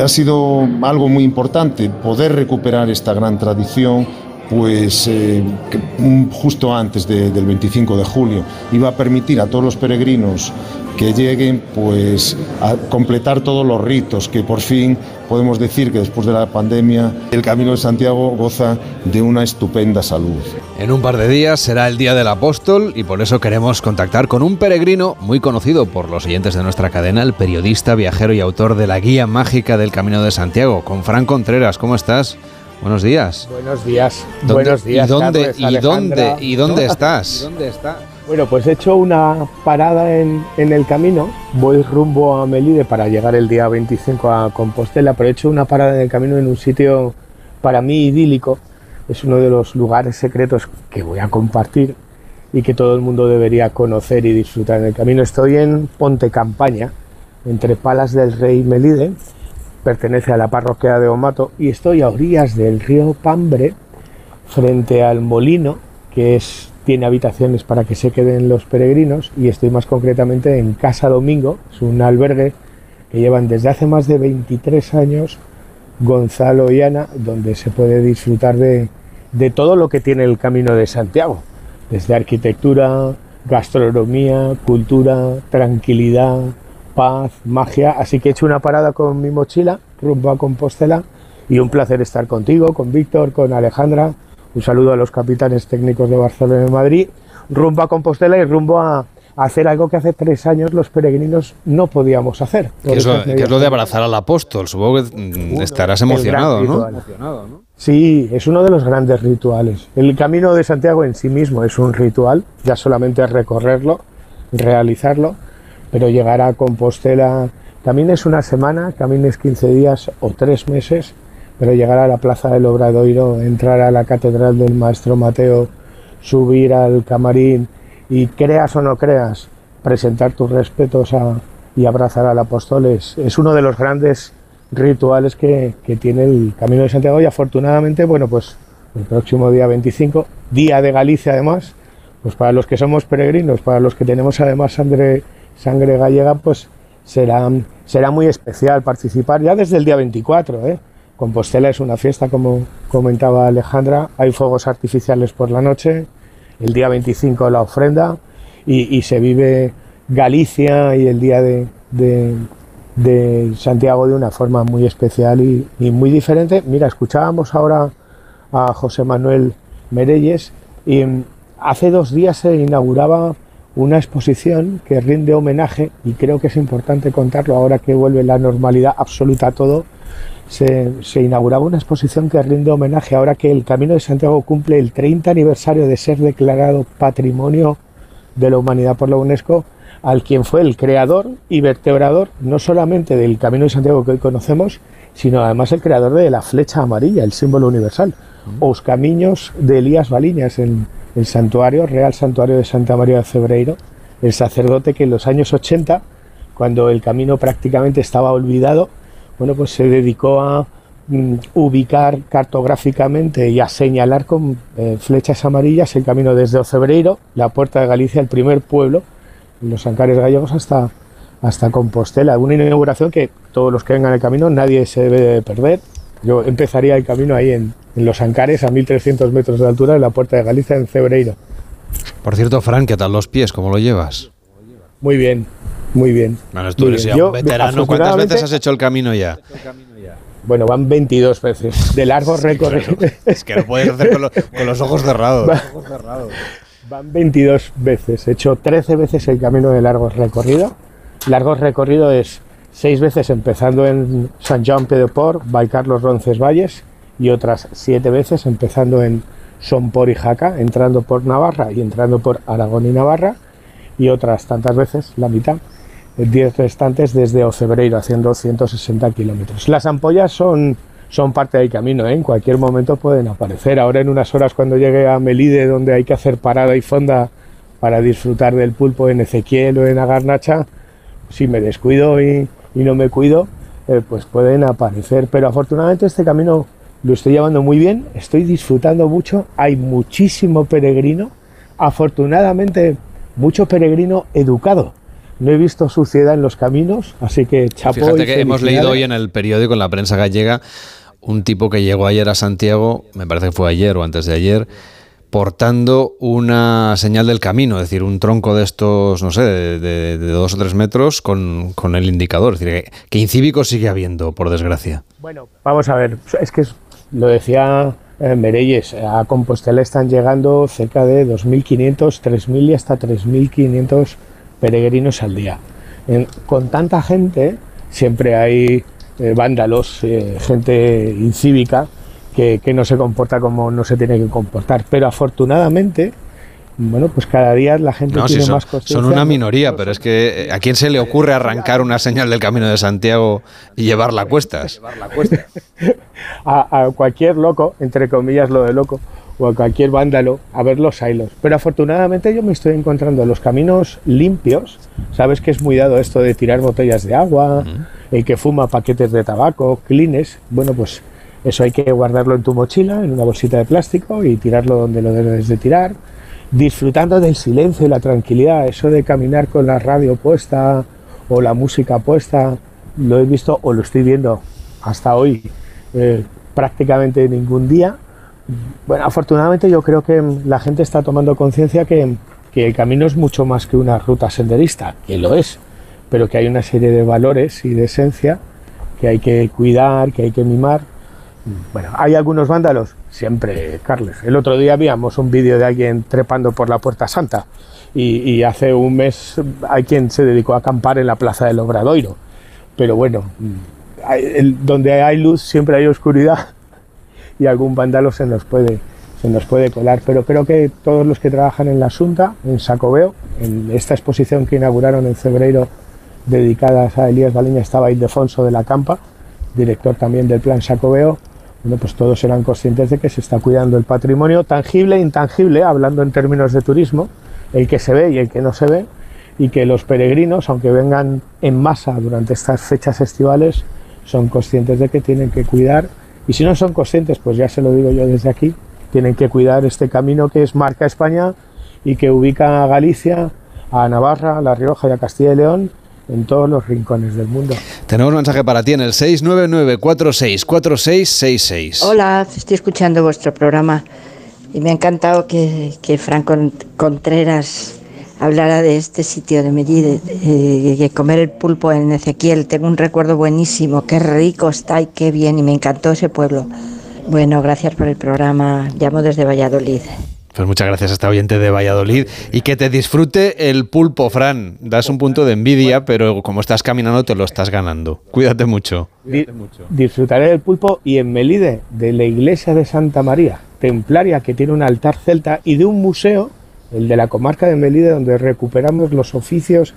ha sido algo muy importante poder recuperar esta gran tradición pues eh, justo antes del 25 de julio iba a permitir a todos los peregrinos que lleguen pues a completar todos los ritos que por fin podemos decir que después de la pandemia el Camino de Santiago goza de una estupenda salud. En un par de días será el Día del Apóstol y por eso queremos contactar con un peregrino muy conocido por los oyentes de nuestra cadena, el periodista, viajero y autor de la Guía Mágica del Camino de Santiago, con Fran Contreras. ¿Cómo estás? Buenos días. Buenos días. Buenos días. ¿Y dónde, ¿y dónde, ¿y dónde estás? ¿Dónde está? Bueno, pues he hecho una parada en, el camino. Voy rumbo a Melide para llegar el día 25 a Compostela, pero he hecho una parada en el camino en un sitio para mí idílico. Es uno de los lugares secretos que voy a compartir y que todo el mundo debería conocer y disfrutar en el camino. Estoy en Ponte Campaña, entre Palas del Rey y Melide pertenece a la parroquia de Omato y estoy a orillas del río Pambre, frente al molino, que es, tiene habitaciones para que se queden los peregrinos, y estoy más concretamente en Casa Domingo, es un albergue que llevan desde hace más de 23 años Gonzalo y Ana, donde se puede disfrutar de, de todo lo que tiene el Camino de Santiago, desde arquitectura, gastronomía, cultura, tranquilidad, paz, magia. Así que he hecho una parada con mi mochila rumbo a Compostela y un placer estar contigo, con Víctor, con Alejandra. Un saludo a los capitanes técnicos de Barcelona y Madrid. Rumbo a Compostela y rumbo a, hacer algo que hace tres años los peregrinos no podíamos hacer. Que es, lo, de abrazar al apóstol. Supongo que mm, estarás emocionado, ¿no? Sí, es uno de los grandes rituales. El camino de Santiago en sí mismo es un ritual, ya solamente recorrerlo, realizarlo pero llegar a Compostela, camines una semana, camines 15 días o tres meses, pero llegar a la Plaza del Obradoiro, entrar a la Catedral del Maestro Mateo, subir al camarín y creas o no creas, presentar tus respetos y abrazar al apóstol es, uno de los grandes rituales que, que, tiene el Camino de Santiago y afortunadamente, bueno, pues el próximo día 25, día de Galicia además, pues para los que somos peregrinos, para los que tenemos además sangre sangre gallega, pues será, será muy especial participar ya desde el día 24. ¿eh? Compostela es una fiesta, como comentaba Alejandra, hay fuegos artificiales por la noche, el día 25 la ofrenda y, se vive Galicia y el día de, de, Santiago de una forma muy especial y, y, muy diferente. Mira, escuchábamos ahora a José Manuel Merelles y hace dos días se inauguraba una exposición que rinde homenaje, y creo que es importante contarlo ahora que vuelve la normalidad absoluta a todo, se, inauguraba una exposición que rinde homenaje ahora que el Camino de Santiago cumple el 30 aniversario de ser declarado Patrimonio de la Humanidad por la UNESCO, al quien fue el creador y vertebrador no solamente del Camino de Santiago que hoy conocemos, sino además el creador de la flecha amarilla, el símbolo universal, los caminos de Elías Baliñas en, el santuario, Real Santuario de Santa María de Cebreiro, el sacerdote que en los años 80, cuando el camino prácticamente estaba olvidado, bueno, pues se dedicó a mm, ubicar cartográficamente y a señalar con eh, flechas amarillas el camino desde Ocebreiro, la puerta de Galicia, el primer pueblo, los Ancares gallegos, hasta, hasta Compostela. Una inauguración que todos los que vengan el camino nadie se debe de perder. Yo empezaría el camino ahí en, en Los Ancares, a 1300 metros de altura, en la Puerta de Galicia, en Cebreiro. Por cierto, Fran, ¿qué tal los pies? ¿Cómo lo llevas? Muy bien, muy bien. Bueno, tú eres ya un veterano. ¿Cuántas veces has hecho el camino ya? Bueno, van 22 veces. De largo recorrido. es que lo puedes hacer con, los ojos cerrados. Van 22 veces. He hecho 13 veces el camino de largo recorrido. Largo recorrido es 6 veces empezando en San Jean de Port, Carlos Roncesvalles, y otras siete veces empezando en Sompor y Jaca, entrando por Navarra y entrando por Aragón y Navarra, y otras tantas veces, la mitad, 10 restantes desde Ocebreiro, haciendo 160 kilómetros. Las ampollas son, son parte del camino, ¿eh? en cualquier momento pueden aparecer. Ahora en unas horas cuando llegue a Melide, donde hay que hacer parada y fonda para disfrutar del pulpo en Ezequiel o en Agarnacha, si me descuido y, no me cuido, eh, pues pueden aparecer. Pero afortunadamente este camino lo estoy llevando muy bien, estoy disfrutando mucho, hay muchísimo peregrino, afortunadamente mucho peregrino educado. No he visto suciedad en los caminos, así que chapo. Fíjate que hemos leído hoy en el periódico, en la prensa gallega, un tipo que llegó ayer a Santiago, me parece que fue ayer o antes de ayer, portando una señal del camino, es decir, un tronco de estos, no sé, de, dos o tres metros con, el indicador. Es decir, que, incívicos sigue habiendo, por desgracia. Bueno, vamos a ver, es que lo decía eh, Mereyes, a Compostela están llegando cerca de 2.500, 3.000 y hasta 3.500 peregrinos al día. con tanta gente, siempre hay eh, vándalos, eh, gente incívica, que, no se comporta como no se tiene que comportar. Pero afortunadamente, bueno, pues cada día la gente tiene más conciencia. Son una minoría, pero es que eh, ¿a quién se le ocurre arrancar una señal del Camino de Santiago y llevarla a cuestas? a, a, cualquier loco, entre comillas lo de loco, o a cualquier vándalo, a ver los hilos. Pero afortunadamente yo me estoy encontrando los caminos limpios. Sabes que es muy dado esto de tirar botellas de agua, el que fuma paquetes de tabaco, clines. Bueno, pues eso hay que guardarlo en tu mochila, en una bolsita de plástico y tirarlo donde lo debes de tirar, disfrutando del silencio y la tranquilidad. Eso de caminar con la radio puesta o la música puesta, lo he visto o lo estoy viendo hasta hoy eh, prácticamente ningún día. Bueno, afortunadamente yo creo que la gente está tomando conciencia que, que el camino es mucho más que una ruta senderista, que lo es, pero que hay una serie de valores y de esencia que hay que cuidar, que hay que mimar bueno, ¿hay algunos vándalos? Siempre, Carles. El otro día vimos un vídeo de alguien trepando por la Puerta Santa y, hace un mes hay quien se dedicó a acampar en la Plaza del Obradoiro. Pero bueno, donde hay luz siempre hay oscuridad y algún vándalo se nos puede se nos puede colar, pero creo que todos los que trabajan en la Asunta, en Sacobeo, en esta exposición que inauguraron en febrero dedicadas a Elías Baleña estaba Ildefonso de la Campa, director también del Plan Sacobeo, bueno, pues todos eran conscientes de que se está cuidando el patrimonio tangible e intangible, hablando en términos de turismo, el que se ve y el que no se ve, y que los peregrinos, aunque vengan en masa durante estas fechas estivales, son conscientes de que tienen que cuidar, y si no son conscientes, pues ya se lo digo yo desde aquí, tienen que cuidar este camino que es Marca España y que ubica a Galicia, a Navarra, a La Rioja y a Castilla y León en todos los rincones del mundo. Tenemos un mensaje para ti en el 699-464666. Hola, estoy escuchando vuestro programa y me ha encantado que, que Franco Contreras hablara de este sitio de Medellín, de, comer el pulpo en Ezequiel. Tengo un recuerdo buenísimo, qué rico está y qué bien, y me encantó ese pueblo. Bueno, gracias por el programa. Llamo desde Valladolid. Pues muchas gracias a esta oyente de Valladolid y que te disfrute el pulpo, Fran. Das un punto de envidia, pero como estás caminando te lo estás ganando. Cuídate mucho. disfrutaré del pulpo y en Melide, de la iglesia de Santa María, templaria, que tiene un altar celta, y de un museo, el de la comarca de Melide, donde recuperamos los oficios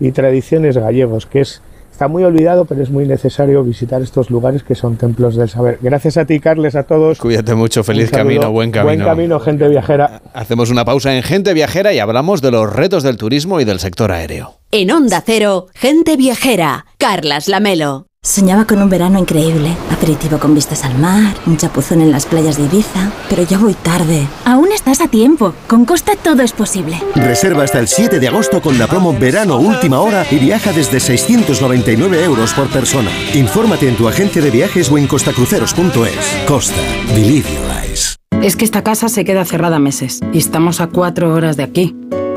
y tradiciones gallegos, que es está muy olvidado, pero es muy necesario visitar estos lugares que son templos del saber. Gracias a ti, Carles, a todos. Cuídate mucho, feliz camino, buen camino. Buen camino, gente viajera. Hacemos una pausa en Gente Viajera y hablamos de los retos del turismo y del sector aéreo. En Onda Cero, Gente Viajera, Carlas Lamelo. Soñaba con un verano increíble, aperitivo con vistas al mar, un chapuzón en las playas de Ibiza, pero ya voy tarde. Aún estás a tiempo, con Costa todo es posible. Reserva hasta el 7 de agosto con la promo Verano Última Hora y viaja desde 699 euros por persona. Infórmate en tu agencia de viajes o en costacruceros.es. Costa, believe your eyes. Es que esta casa se queda cerrada meses y estamos a cuatro horas de aquí.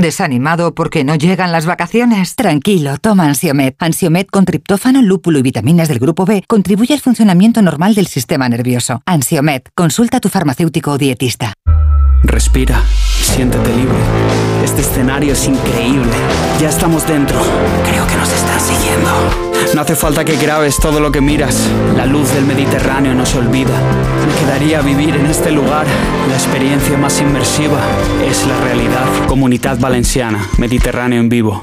¿Desanimado porque no llegan las vacaciones? Tranquilo, toma Ansiomet. Ansiomet con triptófano, lúpulo y vitaminas del grupo B contribuye al funcionamiento normal del sistema nervioso. Ansiomet, consulta a tu farmacéutico o dietista. Respira, siéntete libre. Este escenario es increíble. Ya estamos dentro. Creo que nos están siguiendo. No hace falta que grabes todo lo que miras. La luz del Mediterráneo no se olvida. Me quedaría vivir en este lugar. La experiencia más inmersiva es la realidad. Comunidad Valenciana, Mediterráneo en vivo.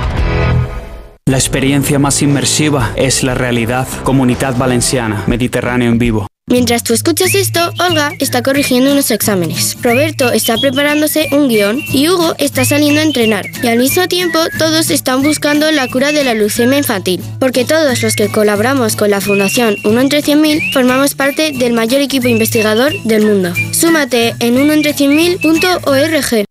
La experiencia más inmersiva es la realidad. Comunidad Valenciana, Mediterráneo en vivo. Mientras tú escuchas esto, Olga está corrigiendo unos exámenes. Roberto está preparándose un guion y Hugo está saliendo a entrenar. Y al mismo tiempo, todos están buscando la cura de la leucemia infantil. Porque todos los que colaboramos con la Fundación 1 entre 100.000 formamos parte del mayor equipo investigador del mundo. Súmate en 1entre100.000.org.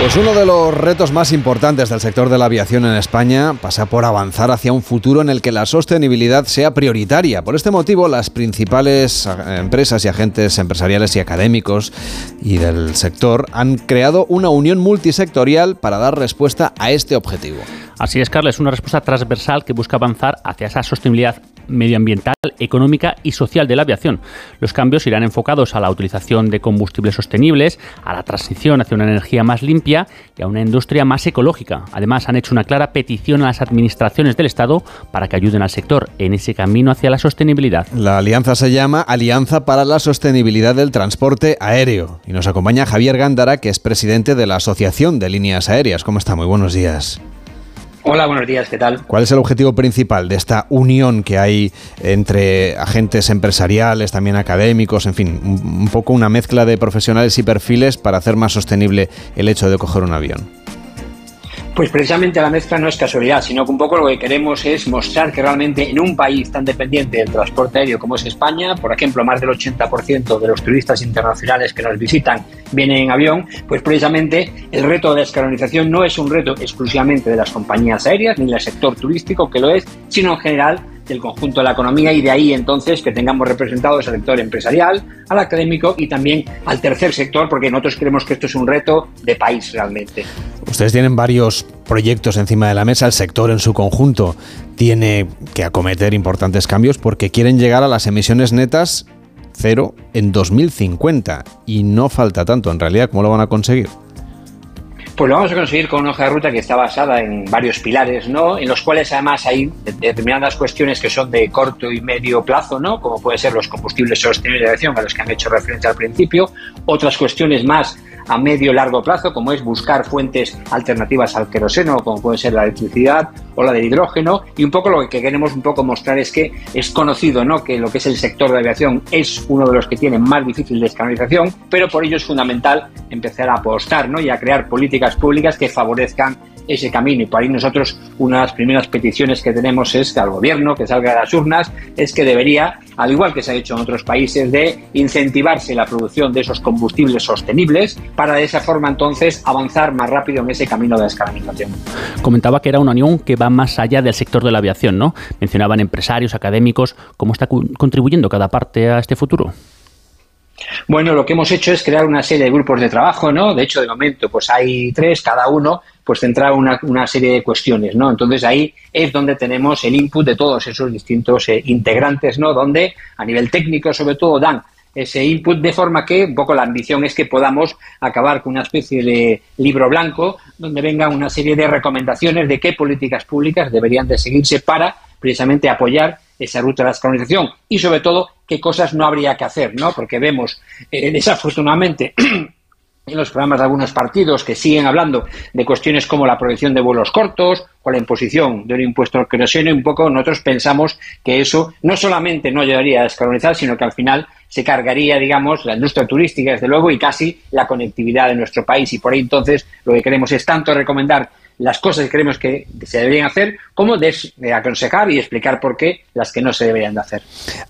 Pues uno de los retos más importantes del sector de la aviación en España pasa por avanzar hacia un futuro en el que la sostenibilidad sea prioritaria. Por este motivo, las principales eh, empresas y agentes empresariales y académicos y del sector han creado una unión multisectorial para dar respuesta a este objetivo. Así es, Carlos, es una respuesta transversal que busca avanzar hacia esa sostenibilidad medioambiental, económica y social de la aviación. Los cambios irán enfocados a la utilización de combustibles sostenibles, a la transición hacia una energía más limpia y a una industria más ecológica. Además, han hecho una clara petición a las administraciones del Estado para que ayuden al sector en ese camino hacia la sostenibilidad. La alianza se llama Alianza para la Sostenibilidad del Transporte Aéreo y nos acompaña Javier Gándara, que es presidente de la Asociación de Líneas Aéreas. ¿Cómo está? Muy buenos días. Hola, buenos días, ¿qué tal? ¿Cuál es el objetivo principal de esta unión que hay entre agentes empresariales, también académicos, en fin, un, poco una mezcla de profesionales y perfiles para hacer más sostenible el hecho de coger un avión? Pues precisamente la mezcla no es casualidad, sino que un poco lo que queremos es mostrar que realmente en un país tan dependiente del transporte aéreo como es España, por ejemplo, más del 80% de los turistas internacionales que nos visitan vienen en avión, pues precisamente el reto de la descarbonización no es un reto exclusivamente de las compañías aéreas ni del sector turístico, que lo es, sino en general del conjunto de la economía y de ahí entonces que tengamos representado al sector empresarial, al académico y también al tercer sector, porque nosotros creemos que esto es un reto de país realmente. Ustedes tienen varios proyectos encima de la mesa, el sector en su conjunto tiene que acometer importantes cambios porque quieren llegar a las emisiones netas cero en 2050 y no falta tanto en realidad, ¿cómo lo van a conseguir? Pues lo vamos a conseguir con una hoja de ruta que está basada en varios pilares, ¿no? En los cuales además hay determinadas cuestiones que son de corto y medio plazo, ¿no? Como puede ser los combustibles sostenibles de aviación a los que han hecho referencia al principio, otras cuestiones más a medio largo plazo, como es buscar fuentes alternativas al queroseno, como puede ser la electricidad o la del hidrógeno, y un poco lo que queremos un poco mostrar es que es conocido ¿no? que lo que es el sector de aviación es uno de los que tiene más difícil descarbonización, pero por ello es fundamental empezar a apostar ¿no? y a crear políticas públicas que favorezcan ese camino. Y por ahí nosotros una de las primeras peticiones que tenemos es que al gobierno, que salga de las urnas, es que debería, al igual que se ha hecho en otros países, de incentivarse la producción de esos combustibles sostenibles para de esa forma entonces avanzar más rápido en ese camino de descarbonización. Comentaba que era una unión que va más allá del sector de la aviación, ¿no? Mencionaban empresarios, académicos, ¿cómo está contribuyendo cada parte a este futuro? Bueno, lo que hemos hecho es crear una serie de grupos de trabajo, ¿no? De hecho, de momento, pues hay tres, cada uno, pues centra una, serie de cuestiones, ¿no? Entonces ahí es donde tenemos el input de todos esos distintos eh, integrantes, ¿no? Donde a nivel técnico, sobre todo, dan ese input de forma que un poco la ambición es que podamos acabar con una especie de libro blanco donde venga una serie de recomendaciones de qué políticas públicas deberían de seguirse para precisamente apoyar esa ruta de la descarbonización y sobre todo qué cosas no habría que hacer, ¿no? Porque vemos eh, desafortunadamente en los programas de algunos partidos que siguen hablando de cuestiones como la prohibición de vuelos cortos o la imposición de un impuesto al queroseno un poco nosotros pensamos que eso no solamente no llegaría a descarbonizar, sino que al final se cargaría, digamos, la industria turística, desde luego, y casi la conectividad de nuestro país. Y por ahí entonces lo que queremos es tanto recomendar las cosas que creemos que se deberían hacer, como de, aconsejar y explicar por qué las que no se deberían de hacer.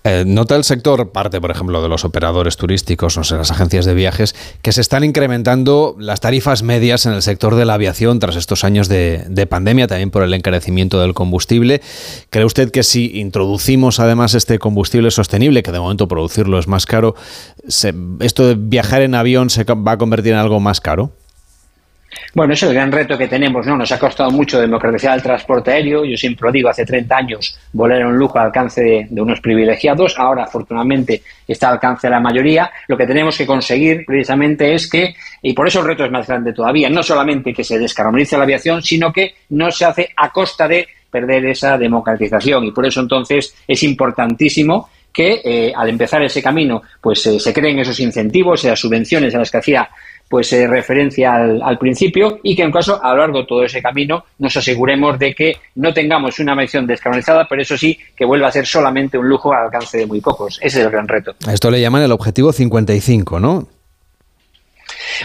Eh, nota el sector, parte por ejemplo de los operadores turísticos, no sé, las agencias de viajes, que se están incrementando las tarifas medias en el sector de la aviación tras estos años de, pandemia, también por el encarecimiento del combustible. ¿Cree usted que si introducimos además este combustible sostenible, que de momento producirlo es más caro, esto de viajar en avión se va a convertir en algo más caro? Bueno, es el gran reto que tenemos, ¿no? Nos ha costado mucho democratizar el transporte aéreo. Yo siempre lo digo, hace 30 años volar era un lujo al alcance de, unos privilegiados. Ahora, afortunadamente, está al alcance de la mayoría. Lo que tenemos que conseguir, precisamente, es que, y por eso el reto es más grande todavía, no solamente que se descarbonice la aviación, sino que no se hace a costa de perder esa democratización. Y por eso, entonces, es importantísimo que eh, al empezar ese camino, pues eh, se creen esos incentivos, esas subvenciones a las que hacía pues eh, referencia al, principio y que en caso a lo largo de todo ese camino nos aseguremos de que no tengamos una medición descarbonizada, pero eso sí que vuelva a ser solamente un lujo al alcance de muy pocos. Ese es el gran reto. esto le llaman el objetivo 55, ¿no?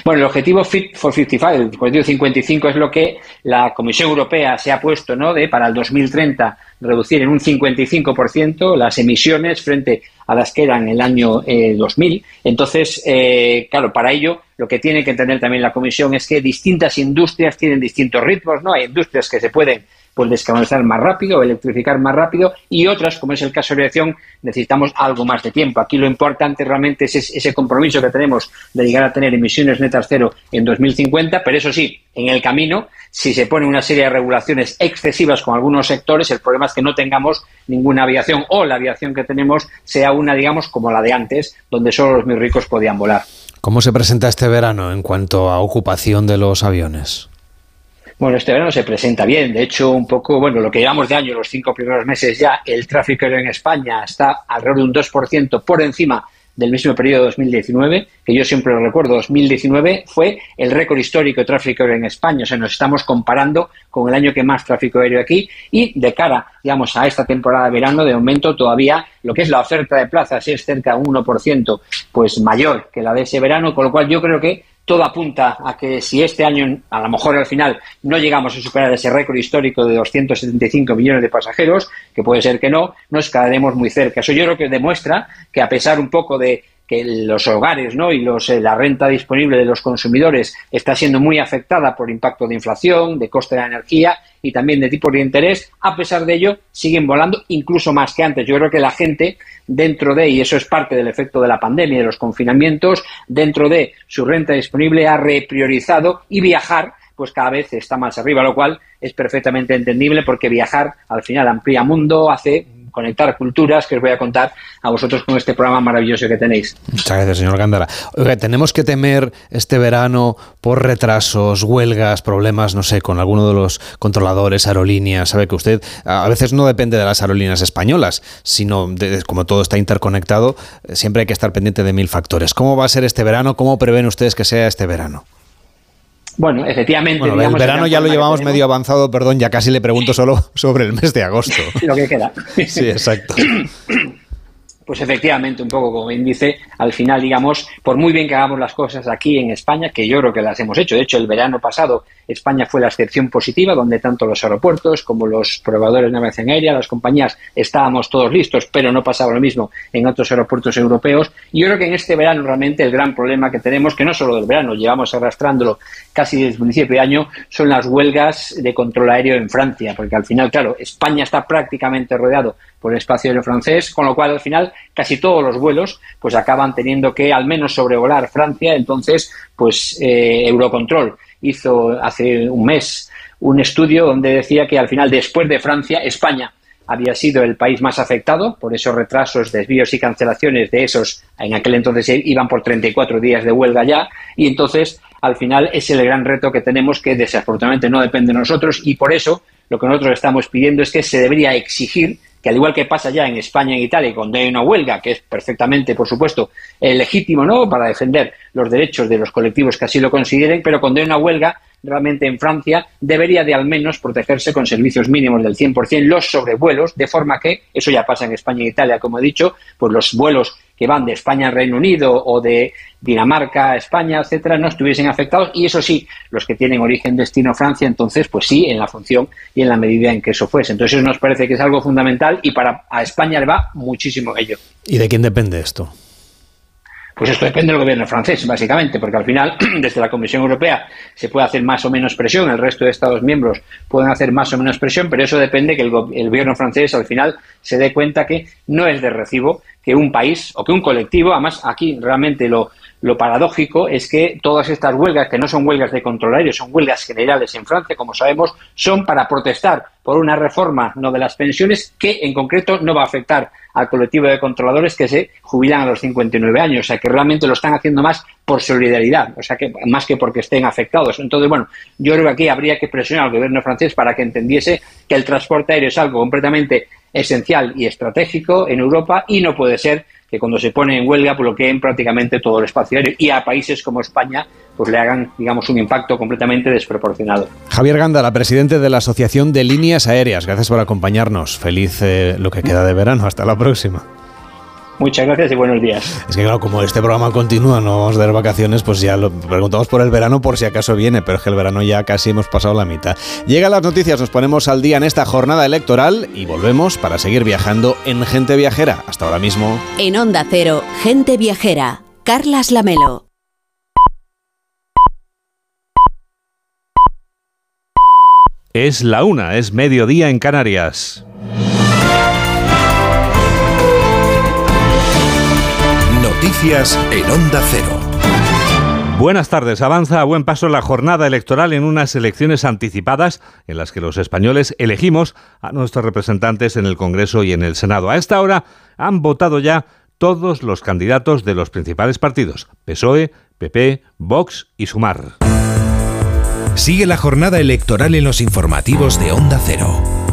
Bueno, el objetivo Fit for 55, el objetivo 55 es lo que la Comisión Europea se ha puesto, ¿no? De para el 2030 reducir en un 55% las emisiones frente a las que eran en el año 2000. Eh, Entonces, eh, claro, para ello lo que tiene que entender también la Comisión es que distintas industrias tienen distintos ritmos, ¿no? Hay industrias que se pueden pues descarbonizar más rápido, electrificar más rápido y otras, como es el caso de aviación, necesitamos algo más de tiempo. Aquí lo importante realmente es ese compromiso que tenemos de llegar a tener emisiones netas cero en 2050, pero eso sí, en el camino, si se pone una serie de regulaciones excesivas con algunos sectores, el problema es que no tengamos ninguna aviación o la aviación que tenemos sea una, digamos, como la de antes, donde solo los muy ricos podían volar. ¿Cómo se presenta este verano en cuanto a ocupación de los aviones? Bueno, este verano se presenta bien. De hecho, un poco, bueno, lo que llevamos de año, los cinco primeros meses ya, el tráfico en España está alrededor de un 2% por encima del mismo periodo de 2019, que yo siempre lo recuerdo, 2019 fue el récord histórico de tráfico aéreo en España, o sea, nos estamos comparando con el año que más tráfico aéreo aquí y de cara, digamos, a esta temporada de verano, de momento todavía lo que es la oferta de plazas es cerca de un 1% pues mayor que la de ese verano, con lo cual yo creo que todo apunta a que si este año, a lo mejor al final, no llegamos a superar ese récord histórico de 275 millones de pasajeros, que puede ser que no, nos quedaremos muy cerca. Eso yo creo que demuestra que a pesar un poco de que los hogares ¿no? y los, eh, la renta disponible de los consumidores está siendo muy afectada por impacto de inflación, de coste de la energía y también de tipos de interés, a pesar de ello siguen volando incluso más que antes. Yo creo que la gente dentro de, y eso es parte del efecto de la pandemia y de los confinamientos, dentro de su renta disponible ha repriorizado y viajar pues cada vez está más arriba, lo cual es perfectamente entendible porque viajar al final amplía mundo, hace conectar culturas que os voy a contar a vosotros con este programa maravilloso que tenéis. Muchas gracias, señor Gándara. Oiga, tenemos que temer este verano por retrasos, huelgas, problemas, no sé, con alguno de los controladores, aerolíneas. Sabe que usted a veces no depende de las aerolíneas españolas, sino como todo está interconectado, siempre hay que estar pendiente de mil factores. ¿Cómo va a ser este verano? ¿Cómo prevén ustedes que sea este verano? Bueno, efectivamente. el verano ya lo llevamos medio avanzado, perdón, ya casi le pregunto solo sobre el mes de agosto. lo que queda. Sí, exacto. Pues efectivamente, un poco como bien dice, al final, digamos, por muy bien que hagamos las cosas aquí en España, que yo creo que las hemos hecho, de hecho, el verano pasado España fue la excepción positiva, donde tanto los aeropuertos como los probadores de navegación aérea, las compañías, estábamos todos listos, pero no pasaba lo mismo en otros aeropuertos europeos. Y yo creo que en este verano realmente el gran problema que tenemos, que no solo del verano, llevamos arrastrándolo casi desde el principio de año, son las huelgas de control aéreo en Francia, porque al final, claro, España está prácticamente rodeado por el espacio aéreo francés, con lo cual al final casi todos los vuelos pues acaban teniendo que al menos sobrevolar Francia, entonces pues eh, Eurocontrol hizo hace un mes un estudio donde decía que al final después de Francia, España había sido el país más afectado por esos retrasos, desvíos y cancelaciones de esos, en aquel entonces iban por 34 días de huelga ya, y entonces al final es el gran reto que tenemos que desafortunadamente no depende de nosotros y por eso lo que nosotros estamos pidiendo es que se debería exigir que al igual que pasa ya en España y en Italia, cuando hay una huelga, que es perfectamente, por supuesto, eh, legítimo, ¿no?, para defender los derechos de los colectivos que así lo consideren, pero cuando hay una huelga, realmente en Francia debería de al menos protegerse con servicios mínimos del 100% los sobrevuelos, de forma que, eso ya pasa en España e Italia, como he dicho, pues los vuelos que van de España al Reino Unido o de Dinamarca a España, etcétera, no estuviesen afectados y eso sí, los que tienen origen destino Francia, entonces pues sí, en la función y en la medida en que eso fuese. Entonces nos parece que es algo fundamental y para a España le va muchísimo ello. ¿Y de quién depende esto? Pues esto depende del gobierno francés, básicamente, porque al final, desde la Comisión Europea se puede hacer más o menos presión, el resto de Estados miembros pueden hacer más o menos presión, pero eso depende que el, el gobierno francés al final se dé cuenta que no es de recibo que un país o que un colectivo, además aquí realmente lo, lo paradójico es que todas estas huelgas, que no son huelgas de control aéreo, son huelgas generales en Francia, como sabemos, son para protestar por una reforma no de las pensiones que en concreto no va a afectar al colectivo de controladores que se jubilan a los 59 años, o sea que realmente lo están haciendo más por solidaridad, o sea que más que porque estén afectados. Entonces, bueno, yo creo que aquí habría que presionar al gobierno francés para que entendiese que el transporte aéreo es algo completamente esencial y estratégico en Europa y no puede ser que cuando se pone en huelga bloqueen prácticamente todo el espacio aéreo y a países como España pues le hagan, digamos, un impacto completamente desproporcionado. Javier Gándara, presidente de la Asociación de Líneas Aéreas, gracias por acompañarnos. Feliz eh, lo que queda de verano. Hasta la próxima. Muchas gracias y buenos días. Es que claro, como este programa continúa, no vamos a dar vacaciones, pues ya lo preguntamos por el verano por si acaso viene, pero es que el verano ya casi hemos pasado la mitad. Llegan las noticias, nos ponemos al día en esta jornada electoral y volvemos para seguir viajando en Gente Viajera. Hasta ahora mismo. En Onda Cero, Gente Viajera, Carlas Lamelo. Es la una, es mediodía en Canarias. Noticias en Onda Cero. Buenas tardes. Avanza a buen paso la jornada electoral en unas elecciones anticipadas en las que los españoles elegimos a nuestros representantes en el Congreso y en el Senado. A esta hora han votado ya todos los candidatos de los principales partidos, PSOE, PP, Vox y Sumar. Sigue la jornada electoral en los informativos de Onda Cero.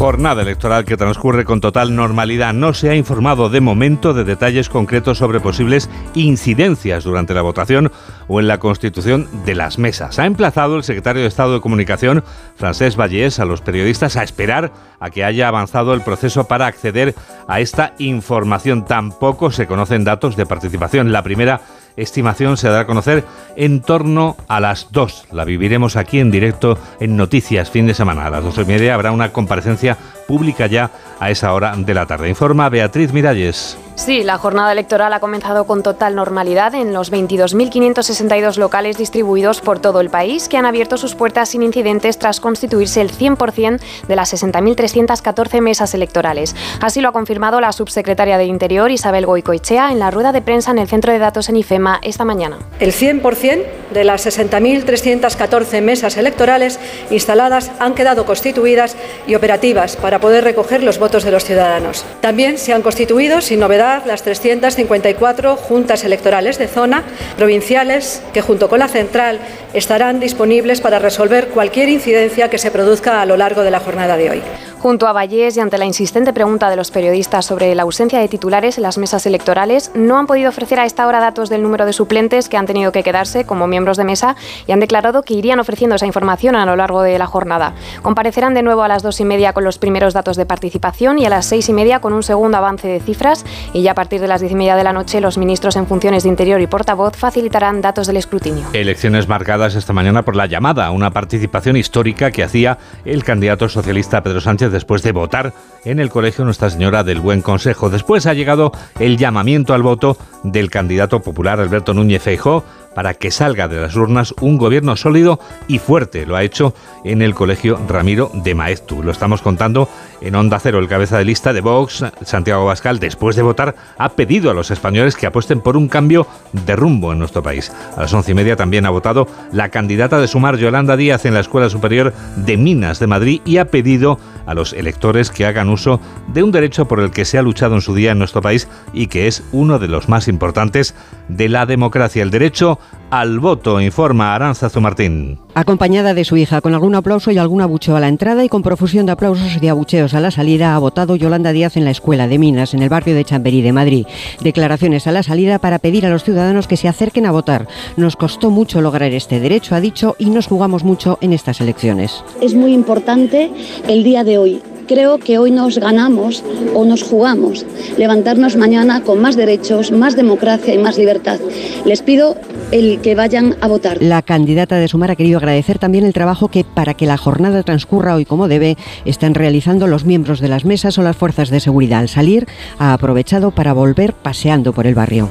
Jornada electoral que transcurre con total normalidad. No se ha informado de momento de detalles concretos sobre posibles incidencias durante la votación o en la constitución de las mesas. Ha emplazado el secretario de Estado de Comunicación, Francés Vallés, a los periodistas a esperar a que haya avanzado el proceso para acceder a esta información. Tampoco se conocen datos de participación. La primera estimación se dará a conocer en torno a las 2. La viviremos aquí en directo en Noticias fin de semana. A las dos y media habrá una comparecencia pública ya a esa hora de la tarde. Informa Beatriz Miralles. Sí, la jornada electoral ha comenzado con total normalidad en los 22.562 locales distribuidos por todo el país que han abierto sus puertas sin incidentes tras constituirse el 100% de las 60.314 mesas electorales. Así lo ha confirmado la subsecretaria de Interior Isabel Goicoechea en la rueda de prensa en el Centro de Datos en IFEMA esta mañana. El 100% de las 60.314 mesas electorales instaladas han quedado constituidas y operativas para poder recoger los votos de los ciudadanos. También se han constituido sin novedad las 354 juntas electorales de zona provinciales que junto con la central estarán disponibles para resolver cualquier incidencia que se produzca a lo largo de la jornada de hoy. Junto a Vallés y ante la insistente pregunta de los periodistas sobre la ausencia de titulares en las mesas electorales, no han podido ofrecer a esta hora datos del número de suplentes que han tenido que quedarse como miembros de mesa y han declarado que irían ofreciendo esa información a lo largo de la jornada. Comparecerán de nuevo a las dos y media con los primeros datos de participación y a las seis y media con un segundo avance de cifras y ya a partir de las diez y media de la noche los ministros en funciones de Interior y portavoz facilitarán datos del escrutinio. Elecciones marcadas esta mañana por la llamada una participación histórica que hacía el candidato socialista Pedro Sánchez después de votar en el Colegio Nuestra Señora del Buen Consejo. Después ha llegado el llamamiento al voto del candidato popular Alberto Núñez Feijó para que salga de las urnas un gobierno sólido y fuerte. Lo ha hecho en el Colegio Ramiro de Maeztu. Lo estamos contando en Onda Cero. El cabeza de lista de Vox, Santiago Bascal, después de votar, ha pedido a los españoles que apuesten por un cambio de rumbo en nuestro país. A las once y media también ha votado la candidata de Sumar, Yolanda Díaz, en la Escuela Superior de Minas de Madrid y ha pedido a los electores que hagan uso de un derecho por el que se ha luchado en su día en nuestro país y que es uno de los más importantes de la democracia, el derecho al voto, informa Aranzazu Martín. Acompañada de su hija, con algún aplauso y algún abucheo a la entrada y con profusión de aplausos y de abucheos a la salida, ha votado Yolanda Díaz en la Escuela de Minas, en el barrio de Chamberí de Madrid. Declaraciones a la salida para pedir a los ciudadanos que se acerquen a votar. Nos costó mucho lograr este derecho, ha dicho, y nos jugamos mucho en estas elecciones. Es muy importante el día de hoy creo que hoy nos ganamos o nos jugamos levantarnos mañana con más derechos, más democracia y más libertad. Les pido el que vayan a votar. La candidata de Sumar ha querido agradecer también el trabajo que, para que la jornada transcurra hoy como debe, están realizando los miembros de las mesas o las fuerzas de seguridad. Al salir, ha aprovechado para volver paseando por el barrio.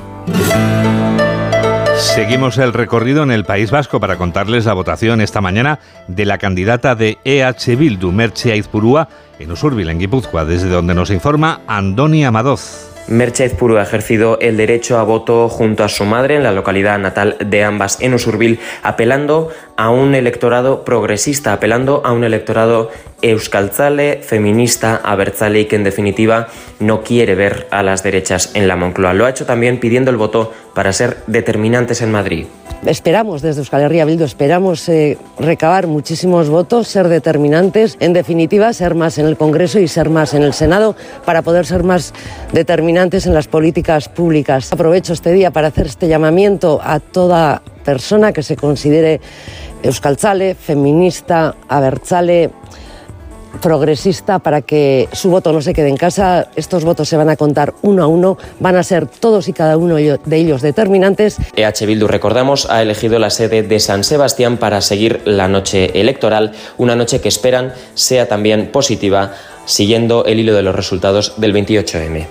Seguimos el recorrido en el País Vasco para contarles la votación esta mañana de la candidata de EH Bildu, Merche Aizpurúa, en Usurbil, en Guipúzcoa, desde donde nos informa Andoni Amadoz. Merche Aizpuru ha ejercido el derecho a voto junto a su madre en la localidad natal de ambas, en Usurbil, apelando a un electorado progresista, apelando a un electorado euskaltzale, feminista, abertzale y que en definitiva no quiere ver a las derechas en la Moncloa. Lo ha hecho también pidiendo el voto para ser determinantes en Madrid. Esperamos desde Euskal Herria Bildu, esperamos eh, recabar muchísimos votos, ser determinantes, en definitiva ser más en el Congreso y ser más en el Senado para poder ser más determinantes en las políticas públicas. Aprovecho este día para hacer este llamamiento a toda persona que se considere euskaltzale, feminista, abertzale, progresista para que su voto no se quede en casa. Estos votos se van a contar uno a uno, van a ser todos y cada uno de ellos determinantes. EH Bildu, recordamos, ha elegido la sede de San Sebastián para seguir la noche electoral, una noche que esperan sea también positiva, siguiendo el hilo de los resultados del 28M.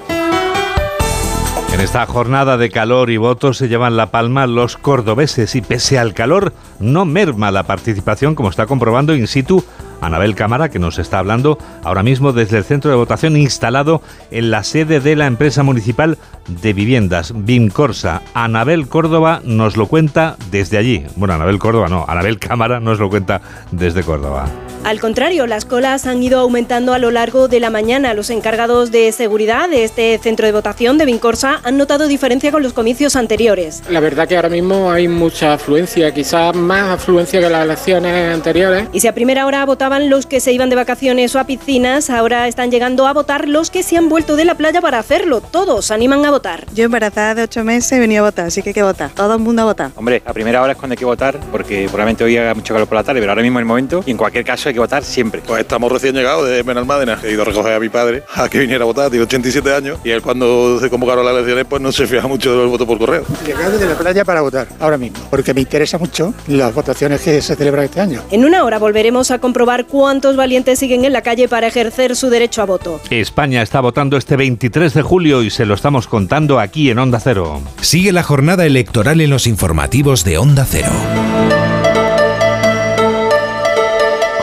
En esta jornada de calor y votos se llevan la palma los cordobeses y pese al calor no merma la participación como está comprobando in situ Anabel Cámara, que nos está hablando ahora mismo desde el centro de votación instalado en la sede de la empresa municipal de viviendas, BIMCorsa. Anabel Córdoba nos lo cuenta desde allí. Bueno, Anabel Córdoba no, Anabel Cámara nos lo cuenta desde Córdoba. Al contrario, las colas han ido aumentando a lo largo de la mañana. Los encargados de seguridad de este centro de votación de Vincorsa han notado diferencia con los comicios anteriores. La verdad que ahora mismo hay mucha afluencia, quizás más afluencia que las elecciones anteriores. Y si a primera hora votaban los que se iban de vacaciones o a piscinas, ahora están llegando a votar los que se han vuelto de la playa para hacerlo. Todos animan a votar. Yo embarazada de ocho meses he venido a votar, así que hay que votar. Todo el mundo a votar. Hombre, a primera hora es cuando hay que votar, porque probablemente hoy haga mucho calor por la tarde, pero ahora mismo es el momento y en cualquier caso hay que votar siempre. Pues estamos recién llegados de Benalmádena. He ido a recoger a mi padre a que viniera a votar, tiene 87 años, y él cuando se convocaron las elecciones pues no se fija mucho del voto por correo. Llegado de la playa para votar, ahora mismo, porque me interesa mucho las votaciones que se celebran este año. En una hora volveremos a comprobar cuántos valientes siguen en la calle para ejercer su derecho a voto. España está votando este 23 de julio y se lo estamos contando aquí en Onda Cero. Sigue la jornada electoral en los informativos de Onda Cero.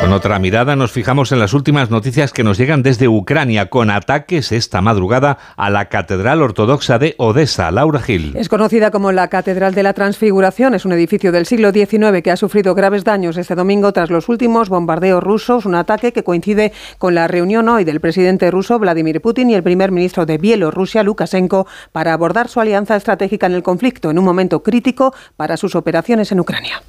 Con otra mirada nos fijamos en las últimas noticias que nos llegan desde Ucrania con ataques esta madrugada a la Catedral Ortodoxa de Odessa. Laura Gil. Es conocida como la Catedral de la Transfiguración. Es un edificio del siglo XIX que ha sufrido graves daños este domingo tras los últimos bombardeos rusos, un ataque que coincide con la reunión hoy del presidente ruso Vladimir Putin y el primer ministro de Bielorrusia Lukashenko para abordar su alianza estratégica en el conflicto en un momento crítico para sus operaciones en Ucrania.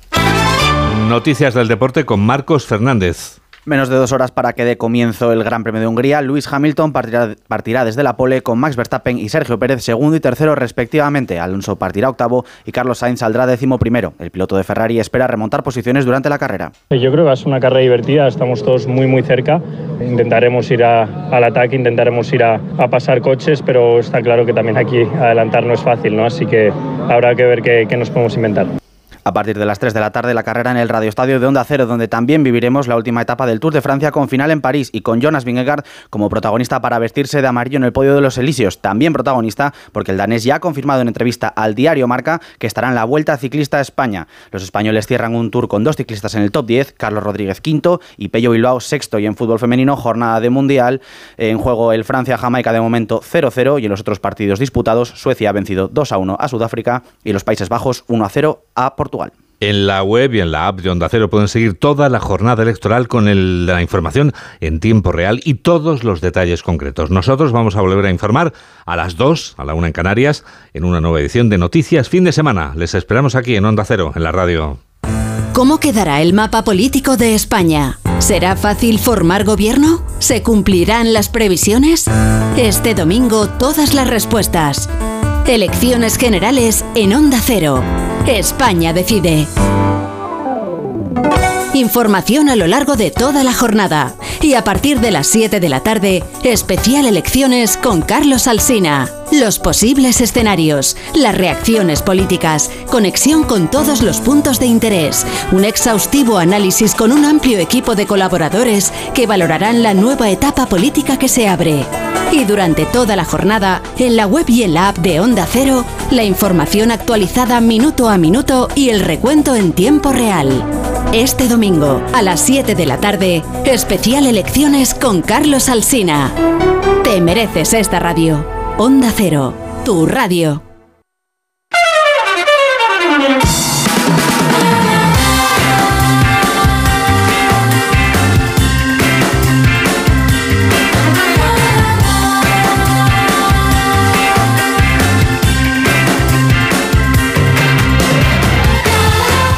Noticias del deporte con Marcos Fernández. Menos de dos horas para que dé comienzo el Gran Premio de Hungría. Luis Hamilton partirá, partirá, desde la pole con Max Verstappen y Sergio Pérez segundo y tercero respectivamente. Alonso partirá octavo y Carlos Sainz saldrá décimo primero. El piloto de Ferrari espera remontar posiciones durante la carrera. Yo creo que es una carrera divertida, estamos todos muy muy cerca. Intentaremos ir a, al ataque, intentaremos ir a, a, pasar coches, pero está claro que también aquí adelantar no es fácil, ¿no? Así que habrá que ver qué, qué nos podemos inventar. A partir de las 3 de la tarde, la carrera en el Radio Estadio de Onda Cero, donde también viviremos la última etapa del Tour de Francia con final en París y con Jonas Vingegaard como protagonista para vestirse de amarillo en el podio de los Elíseos. También protagonista porque el danés ya ha confirmado en entrevista al diario Marca que estará en la Vuelta Ciclista a España. Los españoles cierran un tour con dos ciclistas en el top 10, Carlos Rodríguez quinto y Pello Bilbao sexto. Y en fútbol femenino, jornada de Mundial. En juego el Francia-Jamaica de momento 0-0 y en los otros partidos disputados, Suecia ha vencido 2-1 a Sudáfrica y los Países Bajos 1-0 a Portugal. En la web y en la app de Onda Cero pueden seguir toda la jornada electoral con la información en tiempo real y todos los detalles concretos. Nosotros vamos a volver a informar a las 2, a la 1 en Canarias, en una nueva edición de Noticias Fin de Semana. Les esperamos aquí en Onda Cero, en la radio. ¿Cómo quedará el mapa político de España? ¿Será fácil formar gobierno? ¿Se cumplirán las previsiones? Este domingo todas las respuestas. Elecciones generales en Onda Cero. España decide. Información a lo largo de toda la jornada. Y a partir de las 7 de la tarde, especial elecciones con Carlos Alsina. Los posibles escenarios, las reacciones políticas, conexión con todos los puntos de interés, un exhaustivo análisis con un amplio equipo de colaboradores que valorarán la nueva etapa política que se abre. Y durante toda la jornada, en la web y en la app de Onda Cero, la información actualizada minuto a minuto y el recuento en tiempo real. Este domingo, a las 7 de la tarde, especial elecciones con Carlos Alsina. Te mereces esta radio. Onda Cero, tu radio.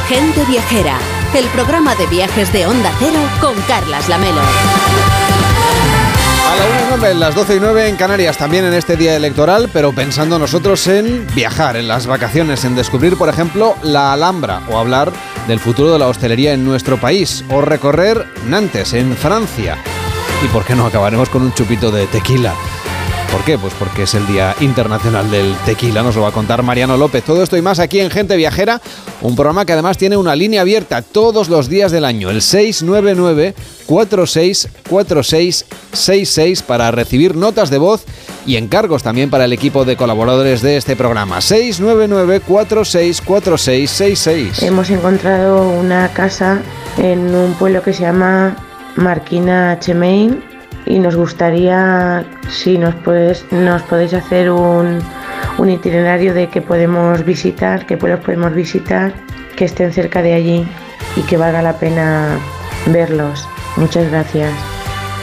Gente Viajera, el programa de viajes de Onda Cero con Carlas Lamelo. A la 1 y 9, las 12 y 9 en Canarias, también en este día electoral, pero pensando nosotros en viajar, en las vacaciones, en descubrir, por ejemplo, la Alhambra o hablar del futuro de la hostelería en nuestro país o recorrer Nantes, en Francia. Y por qué no acabaremos con un chupito de tequila. ¿Por qué? Pues porque es el Día Internacional del Tequila, nos lo va a contar Mariano López. Todo esto y más aquí en Gente Viajera, un programa que además tiene una línea abierta todos los días del año, el 699 464666 para recibir notas de voz y encargos también para el equipo de colaboradores de este programa. 699 464666. Hemos encontrado una casa en un pueblo que se llama Marquina Chemain y nos gustaría si nos, puedes, nos podéis hacer un, un itinerario de que podemos visitar, qué pueblos podemos visitar, que estén cerca de allí y que valga la pena verlos. Muchas gracias.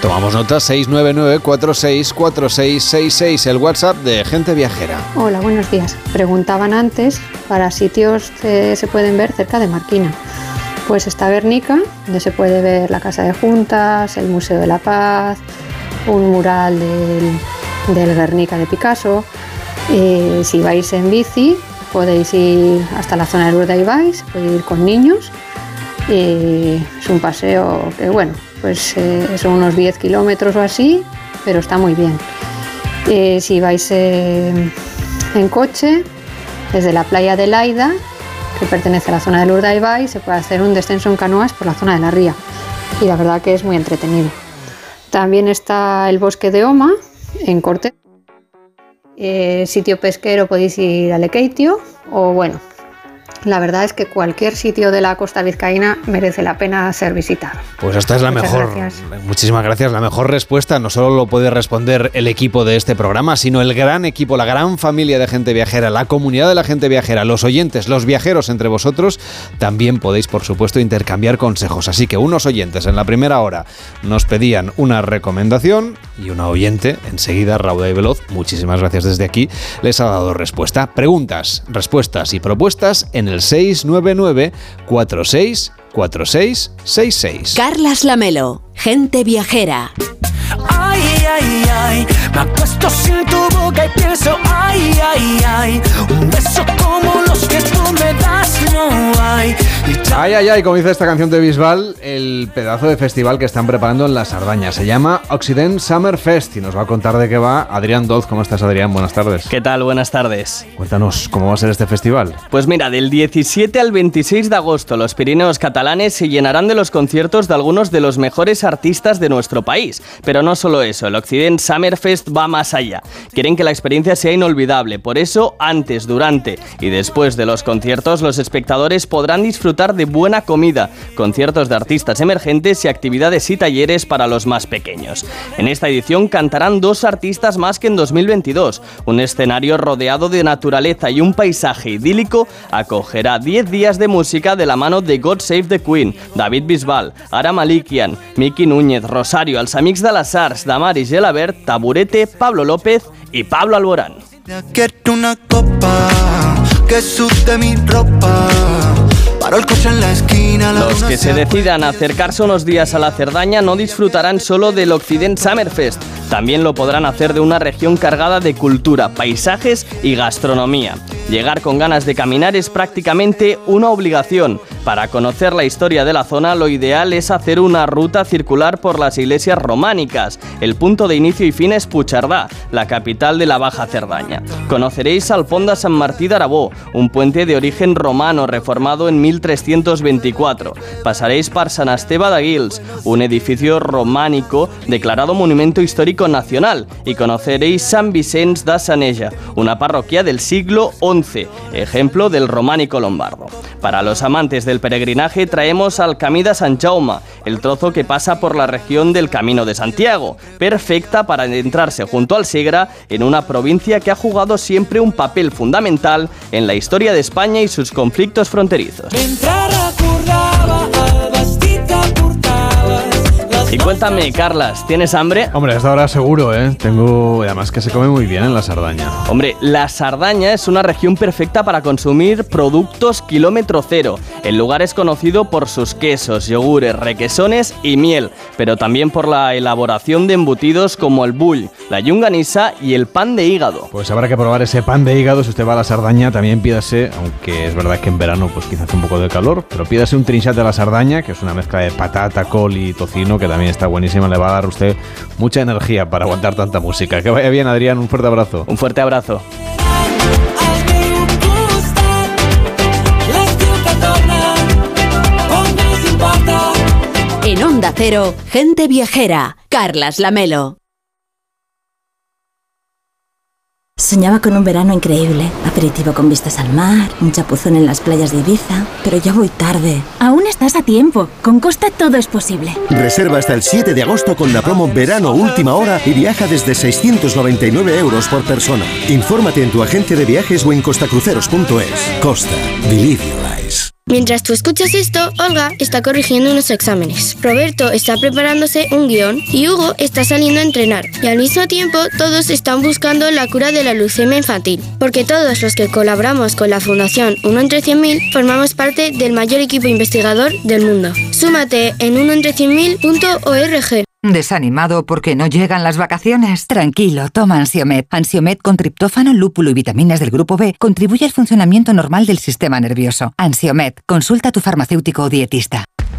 Tomamos nota 699-464666, el WhatsApp de Gente Viajera. Hola, buenos días. Preguntaban antes para sitios que se pueden ver cerca de Marquina. Pues está Guernica, donde se puede ver la Casa de Juntas, el Museo de la Paz, un mural del, del Guernica de Picasso. Eh, si vais en bici, podéis ir hasta la zona de Urdaibai, podéis ir con niños. Eh, es un paseo que, bueno, pues eh, son unos 10 kilómetros o así, pero está muy bien. Si vais en coche, desde la playa de Laida, que pertenece a la zona del Urdaibai, se puede hacer un descenso en canoas por la zona de la ría. Y la verdad que es muy entretenido. También está el bosque de Oma, en Corte. Eh, sitio pesquero podéis ir a Lekeitio o bueno, la verdad es que cualquier sitio de la costa vizcaína merece la pena ser visitado. Pues esta es la Muchas mejor. gracias. Muchísimas gracias. La mejor respuesta no solo lo puede responder el equipo de este programa, sino el gran equipo, la gran familia de gente viajera, la comunidad de la gente viajera, los oyentes, los viajeros entre vosotros. También podéis, por supuesto, intercambiar consejos. Así que unos oyentes en la primera hora nos pedían una recomendación y una oyente, enseguida, rauda y veloz, muchísimas gracias desde aquí, les ha dado respuesta. Preguntas, respuestas y propuestas en el 699 46 4666. Carlas Lamelo, gente viajera. Ay, ay, ay, me acuesto sin tu boca y pienso, ay, ay, ay, un beso como los que tú me das no hay. Ay, ay, ay, como dice esta canción de Bisbal, el pedazo de festival que están preparando en la Sardaña. Se llama Occident Summer Fest y nos va a contar de qué va Adrián Doz. ¿Cómo estás, Adrián? Buenas tardes. ¿Qué tal? Buenas tardes. Cuéntanos, ¿cómo va a ser este festival? Pues mira, del 17 al 26 de agosto los Pirineos catalanes se llenarán de los conciertos de algunos de los mejores artistas de nuestro país. Pero no solo eso, el Occident Summer Fest Fest va más allá. Quieren que la experiencia sea inolvidable, por eso antes, durante y después de los conciertos los espectadores podrán disfrutar de buena comida, conciertos de artistas emergentes y actividades y talleres para los más pequeños. En esta edición cantarán dos artistas más que en 2022. Un escenario rodeado de naturaleza y un paisaje idílico acogerá 10 días de música de la mano de God Save the Queen, David Bisbal, Ara Malikian, Miki Núñez, Rosario, Els Amics de les Arts, Damaris Gelabert, Taburete, Pablo López y Pablo Alborán. Una copa que mi ropa. Los que se decidan a acercarse unos días a la Cerdaña no disfrutarán solo del Occident Summerfest, también lo podrán hacer de una región cargada de cultura, paisajes y gastronomía. Llegar con ganas de caminar es prácticamente una obligación. Para conocer la historia de la zona, lo ideal es hacer una ruta circular por las iglesias románicas. El punto de inicio y fin es Puchardá, la capital de la Baja Cerdaña. Conoceréis al Ponda San Martí de un puente de origen romano reformado en 1324. Pasaréis por San Esteve de Guils, un edificio románico declarado Monumento Histórico Nacional, y conoceréis San Vicens de Saneja, una parroquia del siglo XI, ejemplo del románico lombardo. Para los amantes del peregrinaje traemos al Camí el trozo que pasa por la región del Camino de Santiago, perfecta para adentrarse junto al Segre en una provincia que ha jugado siempre un papel fundamental en la historia de España y sus conflictos fronterizos. Y cuéntame, Carlas, ¿tienes hambre? Hombre, hasta ahora seguro, ¿eh? Tengo... Además que se come muy bien en la Sardaña. Hombre, la Sardaña es una región perfecta para consumir productos kilómetro cero. El lugar es conocido por sus quesos, yogures, requesones y miel, pero también por la elaboración de embutidos como el bull, la yunganisa y el pan de hígado. Pues habrá que probar ese pan de hígado. Si usted va a la Sardaña, también pídase, aunque es verdad que en verano pues quizás hace un poco de calor, pero pídase un trinchat de la Sardaña, que es una mezcla de patata, col y tocino, que también está buenísima. Le va a dar a usted mucha energía para aguantar tanta música. Que vaya bien, Adrián. Un fuerte abrazo. Un fuerte abrazo. En Onda Cero, gente viajera, Carlas Lamelo. Soñaba con un verano increíble, aperitivo con vistas al mar, un chapuzón en las playas de Ibiza, pero ya voy tarde. Aún estás a tiempo. Con Costa todo es posible. Reserva hasta el 7 de agosto con la promo Verano Última Hora y viaja desde 699 euros por persona. Infórmate en tu agencia de viajes o en costacruceros.es. Costa. Believe your eyes. Mientras tú escuchas esto, Olga está corrigiendo unos exámenes. Roberto está preparándose un guion y Hugo está saliendo a entrenar. Y al mismo tiempo, todos están buscando la cura de la leucemia infantil. Porque todos los que colaboramos con la Fundación 1 entre 100.000 formamos parte del mayor equipo investigador del mundo. Súmate en 1entre100.000.org. ¿Desanimado porque no llegan las vacaciones? Tranquilo, toma Ansiomet. Ansiomet con triptófano, lúpulo y vitaminas del grupo B contribuye al funcionamiento normal del sistema nervioso. Ansiomet, consulta a tu farmacéutico o dietista.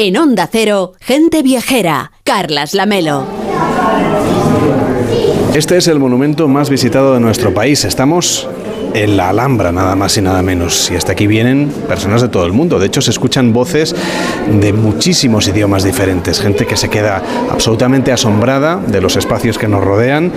En Onda Cero, gente viajera, Carlas Lamelo. Este es el monumento más visitado de nuestro país. Estamos en la Alhambra, nada más y nada menos. Y hasta aquí vienen personas de todo el mundo. De hecho, se escuchan voces de muchísimos idiomas diferentes. Gente que se queda absolutamente asombrada de los espacios que nos rodean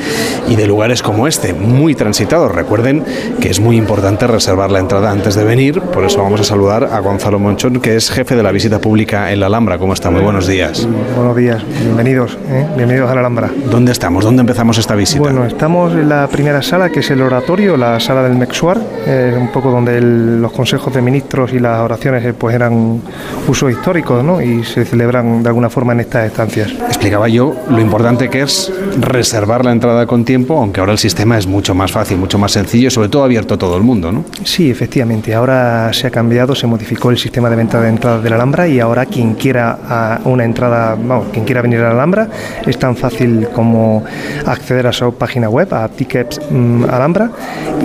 y de lugares como este, muy transitados. Recuerden que es muy importante reservar la entrada antes de venir. Por eso vamos a saludar a Gonzalo Monchón, que es jefe de la visita pública en la Alhambra. ¿Cómo está? Muy buenos días. Buenos días, bienvenidos, ¿eh? bienvenidos a la Alhambra. ¿Dónde estamos? ¿Dónde empezamos esta visita? Bueno, estamos en la primera sala, que es el oratorio, la sala del Eh, un poco donde el- los consejos de ministros y las oraciones eh, pues eran usos históricos ¿no? y se celebran de alguna forma en estas estancias. Explicaba yo lo importante que es reservar la entrada con tiempo, aunque ahora el sistema es mucho más fácil, mucho más sencillo y sobre todo abierto a todo el mundo, ¿no? Sí, efectivamente. Ahora se ha cambiado, se modificó el sistema de venta de entradas de la Alhambra y ahora quien quiera a una entrada, vamos, quien quiera venir a la Alhambra es tan fácil como acceder a su página web, a Tickets mm, Alhambra,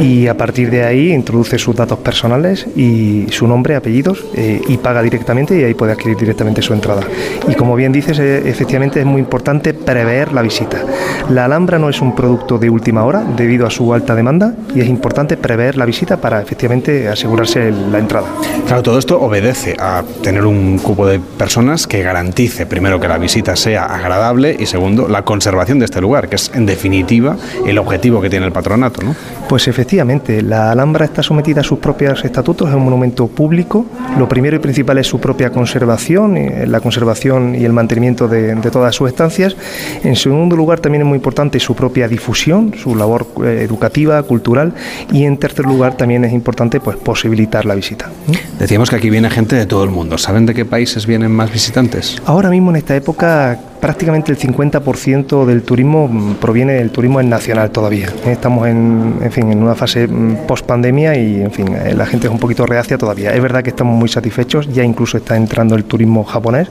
y a partir de ahí introduce sus datos personales y su nombre, apellidos eh, y paga directamente y ahí puede adquirir directamente su entrada. Y como bien dices, eh, efectivamente es muy importante prever la visita. La Alhambra no es un producto de última hora debido a su alta demanda y es importante prever la visita para efectivamente asegurarse la entrada. Claro, todo esto obedece a tener un cupo de personas que garantice, primero, que la visita sea agradable y segundo, la conservación de este lugar, que es en definitiva el objetivo que tiene el patronato, ¿no? Pues efectivamente, la Alhambra está sometida a sus propios estatutos, es un monumento público. Lo primero y principal es su propia conservación, eh, la conservación y el mantenimiento de, de todas sus estancias. En segundo lugar, también es muy importante su propia difusión, su labor eh, educativa, cultural. Y en tercer lugar, también es importante pues, posibilitar la visita. Decíamos que aquí viene gente de todo el mundo. ¿Saben de qué países vienen más visitantes? Ahora mismo en esta época prácticamente el 50% del turismo mm, proviene del turismo es nacional todavía. Estamos en, en fin, en una fase post pandemia y en fin, eh, la gente es un poquito reacia todavía. Es verdad que estamos muy satisfechos, ya incluso está entrando el turismo japonés,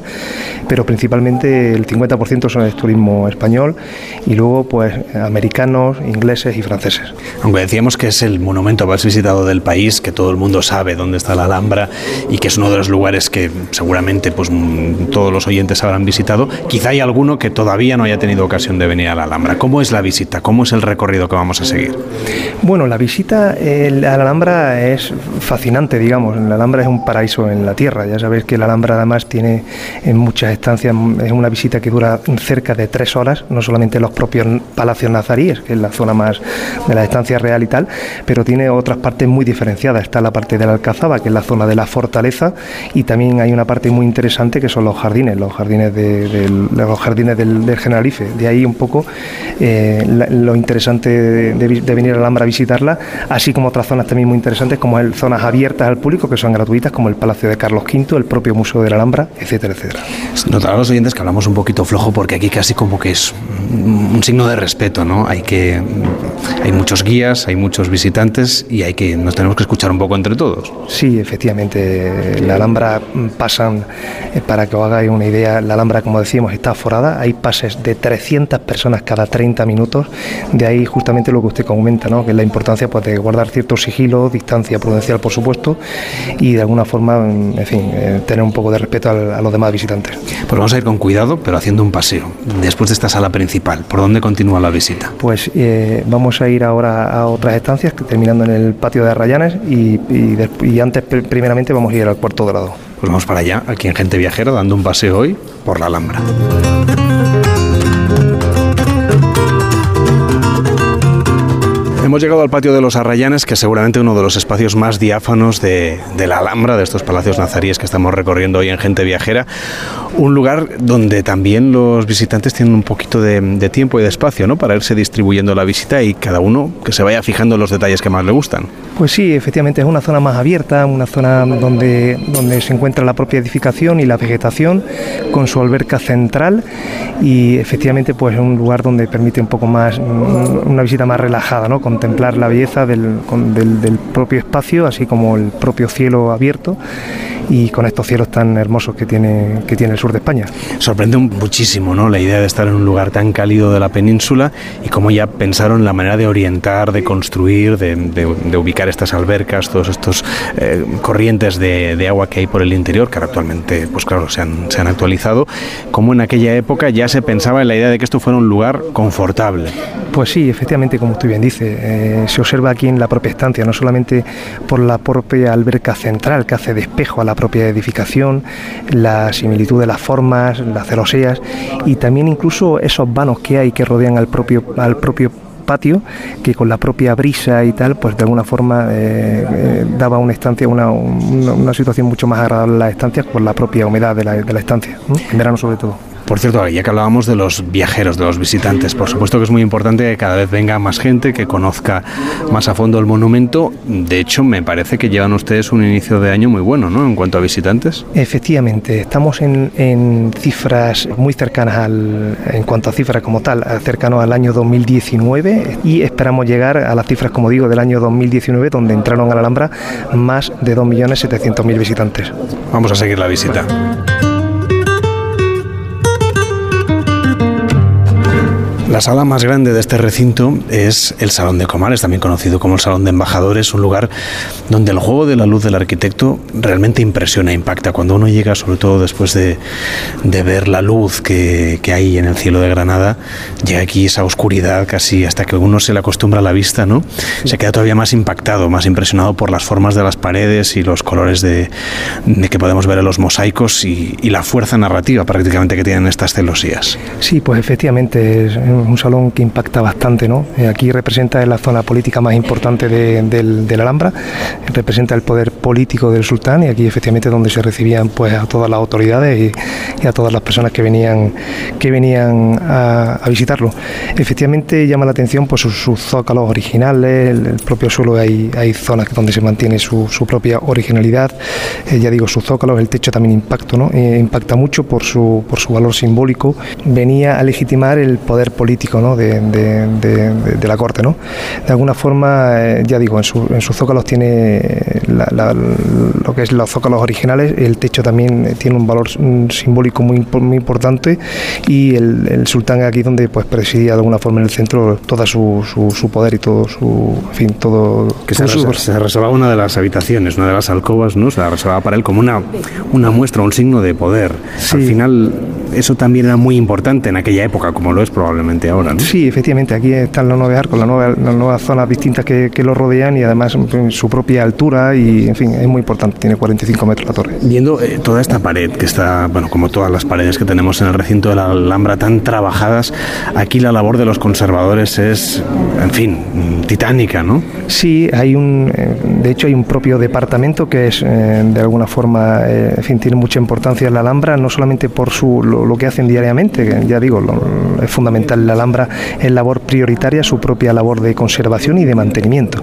pero principalmente el 50% son el turismo español y luego pues americanos, ingleses y franceses. Aunque decíamos que es el monumento más visitado del país, que todo el mundo sabe dónde está la Alhambra y que es uno de los lugares que seguramente pues, mm, todos los oyentes habrán visitado, quizá hay alguno que todavía no haya tenido ocasión de venir a la Alhambra. ¿Cómo es la visita? ¿Cómo es el recorrido que vamos a seguir? Bueno, la visita eh, a la Alhambra es fascinante, digamos. La Alhambra es un paraíso en la tierra. Ya sabéis que la Alhambra además tiene en muchas estancias, es una visita que dura cerca de tres horas, no solamente los propios palacios nazaríes, que es la zona más de la estancia real y tal, pero tiene otras partes muy diferenciadas. Está la parte de la Alcazaba, que es la zona de la fortaleza, y también hay una parte muy interesante que son los jardines, los jardines, de, del- de los jardines del, del Generalife. De ahí un poco eh, la- lo interesante de, de vi- de venir a Alhambra a visitarla, así como otras zonas también muy interesantes, como el- zonas abiertas al público, que son gratuitas, como el Palacio de Carlos V, el propio Museo de la Alhambra, etcétera, etcétera. Notarán los oyentes que hablamos un poquito flojo porque aquí casi como que es un un signo de respeto, ¿no? Hay que hay muchos guías, hay muchos visitantes y hay que nos tenemos que escuchar un poco entre todos. Sí, efectivamente, la Alhambra mm, pasan, eh, para que os hagáis una idea, la Alhambra, como decíamos, está aforada, hay pases de 300 personas cada 30 minutos, de ahí justamente lo que usted comenta, ¿no? que es la importancia pues, de guardar cierto sigilo, distancia prudencial, por supuesto, y de alguna forma, mm, en fin, eh, tener un poco de respeto a, los demás visitantes. Pues vamos a ir con cuidado, pero haciendo un paseo. Después de esta sala principal, ¿por dónde continúa la visita? Pues eh, vamos a ir ahora a otras estancias, terminando en el patio de Arrayanes, y, y y antes, pr- primeramente, vamos a ir al cuarto dorado. Pues vamos para allá, aquí en Gente Viajera, dando un paseo hoy por la Alhambra. Hemos llegado al patio de los Arrayanes, que es seguramente uno de los espacios más diáfanos de, de la Alhambra, de estos palacios nazaríes que estamos recorriendo hoy en Gente Viajera. Un lugar donde también los visitantes tienen un poquito de, de tiempo y de espacio ¿no? para irse distribuyendo la visita y cada uno que se vaya fijando en los detalles que más le gustan. Pues sí, efectivamente es una zona más abierta, una zona donde, donde se encuentra la propia edificación y la vegetación con su alberca central y efectivamente pues es un lugar donde permite un poco más, mm, una visita más relajada, ¿no? Contemplar la belleza del, del propio espacio, así como el propio cielo abierto y con estos cielos tan hermosos que tiene, que tiene el sur de España. Sorprende muchísimo ¿no? la idea de estar en un lugar tan cálido de la península y cómo ya pensaron la manera de orientar, de construir, de, de- de ubicar estas albercas, todos estos eh, corrientes de, de agua que hay por el interior, que ahora actualmente, pues claro, se han, se han actualizado, cómo en aquella época ya se pensaba en la idea de que esto fuera un lugar confortable. Pues sí, efectivamente, como usted bien dice, eh, se observa aquí en la propia estancia, no solamente por la propia alberca central que hace de espejo a la propia edificación, la similitud de las formas, las celosías y también incluso esos vanos que hay que rodean al propio, al propio patio que con la propia brisa y tal pues de alguna forma eh, eh, daba una estancia una, una, situación mucho más agradable a las estancias por la propia humedad de la, de la estancia en verano sobre todo Por cierto, ya que hablábamos de los viajeros, de los visitantes, por supuesto que es muy importante que cada vez venga más gente, que conozca más a fondo el monumento. De hecho, me parece que llevan ustedes un inicio de año muy bueno, ¿no? En cuanto a visitantes. Efectivamente, estamos en, cifras muy cercanas al, en cuanto a cifras como tal, cercanos al año 2019 y esperamos llegar a las cifras, como digo, del año 2019, donde entraron a la Alhambra más de 2.700.000 visitantes. Vamos a seguir la visita. La sala más grande de este recinto es el Salón de Comares, también conocido como el Salón de Embajadores, un lugar donde el juego de la luz del arquitecto realmente impresiona, impacta. Cuando uno llega, sobre todo después de, ver la luz que, hay en el cielo de Granada, llega aquí esa oscuridad casi hasta que uno se le acostumbra a la vista, ¿no? Se queda todavía más impactado, más impresionado por las formas de las paredes y los colores de, que podemos ver en los mosaicos y, y, la fuerza narrativa prácticamente que tienen estas celosías. Sí, pues efectivamente es un salón que impacta bastante. ¿no? Eh, aquí representa la zona política más importante de, la Alhambra, representa el poder político del sultán y aquí efectivamente donde se recibían pues a todas las autoridades y, a todas las personas que venían, que venían a, visitarlo. Efectivamente llama la atención pues sus, zócalos originales, el, propio suelo hay, hay zonas donde se mantiene su, propia originalidad, eh, ya digo, sus zócalos, el techo también impacta, ¿no? Eh, impacta mucho por su, por su valor simbólico, venía a legitimar el poder político político ¿no? de, de, la Corte. ¿no? De alguna forma, eh, ya digo, en, su, en sus zócalos tiene lo que es los zócalos originales, el techo también tiene un valor simbólico muy, muy importante y el, el sultán aquí donde pues presidía de alguna forma en el centro todo su, su, poder y todo su, en fin, todo... Que se, se, reservaba una de las habitaciones, una de las alcobas, ¿no? Se la reservaba para él como una, una muestra, un signo de poder. Al final eso también era muy importante en aquella época, como lo es probablemente ahora. ¿no? Sí, efectivamente, aquí están los nueve arcos, las nuevas, las nuevas zonas distintas que, que, lo rodean y además su propia altura y, en fin, es muy importante, tiene 45 metros la torre. Viendo eh, toda esta pared que está, bueno, como todas las paredes que tenemos en el recinto de la Alhambra tan trabajadas, aquí la labor de los conservadores es, en fin, titánica, ¿no? Sí, hay un, eh, de hecho hay un propio departamento que es, eh, de alguna forma, en fin, tiene mucha importancia en la Alhambra, no solamente por su lo, que hacen diariamente, ya digo, es fundamental. La Alhambra es labor prioritaria, su propia labor de conservación y de mantenimiento.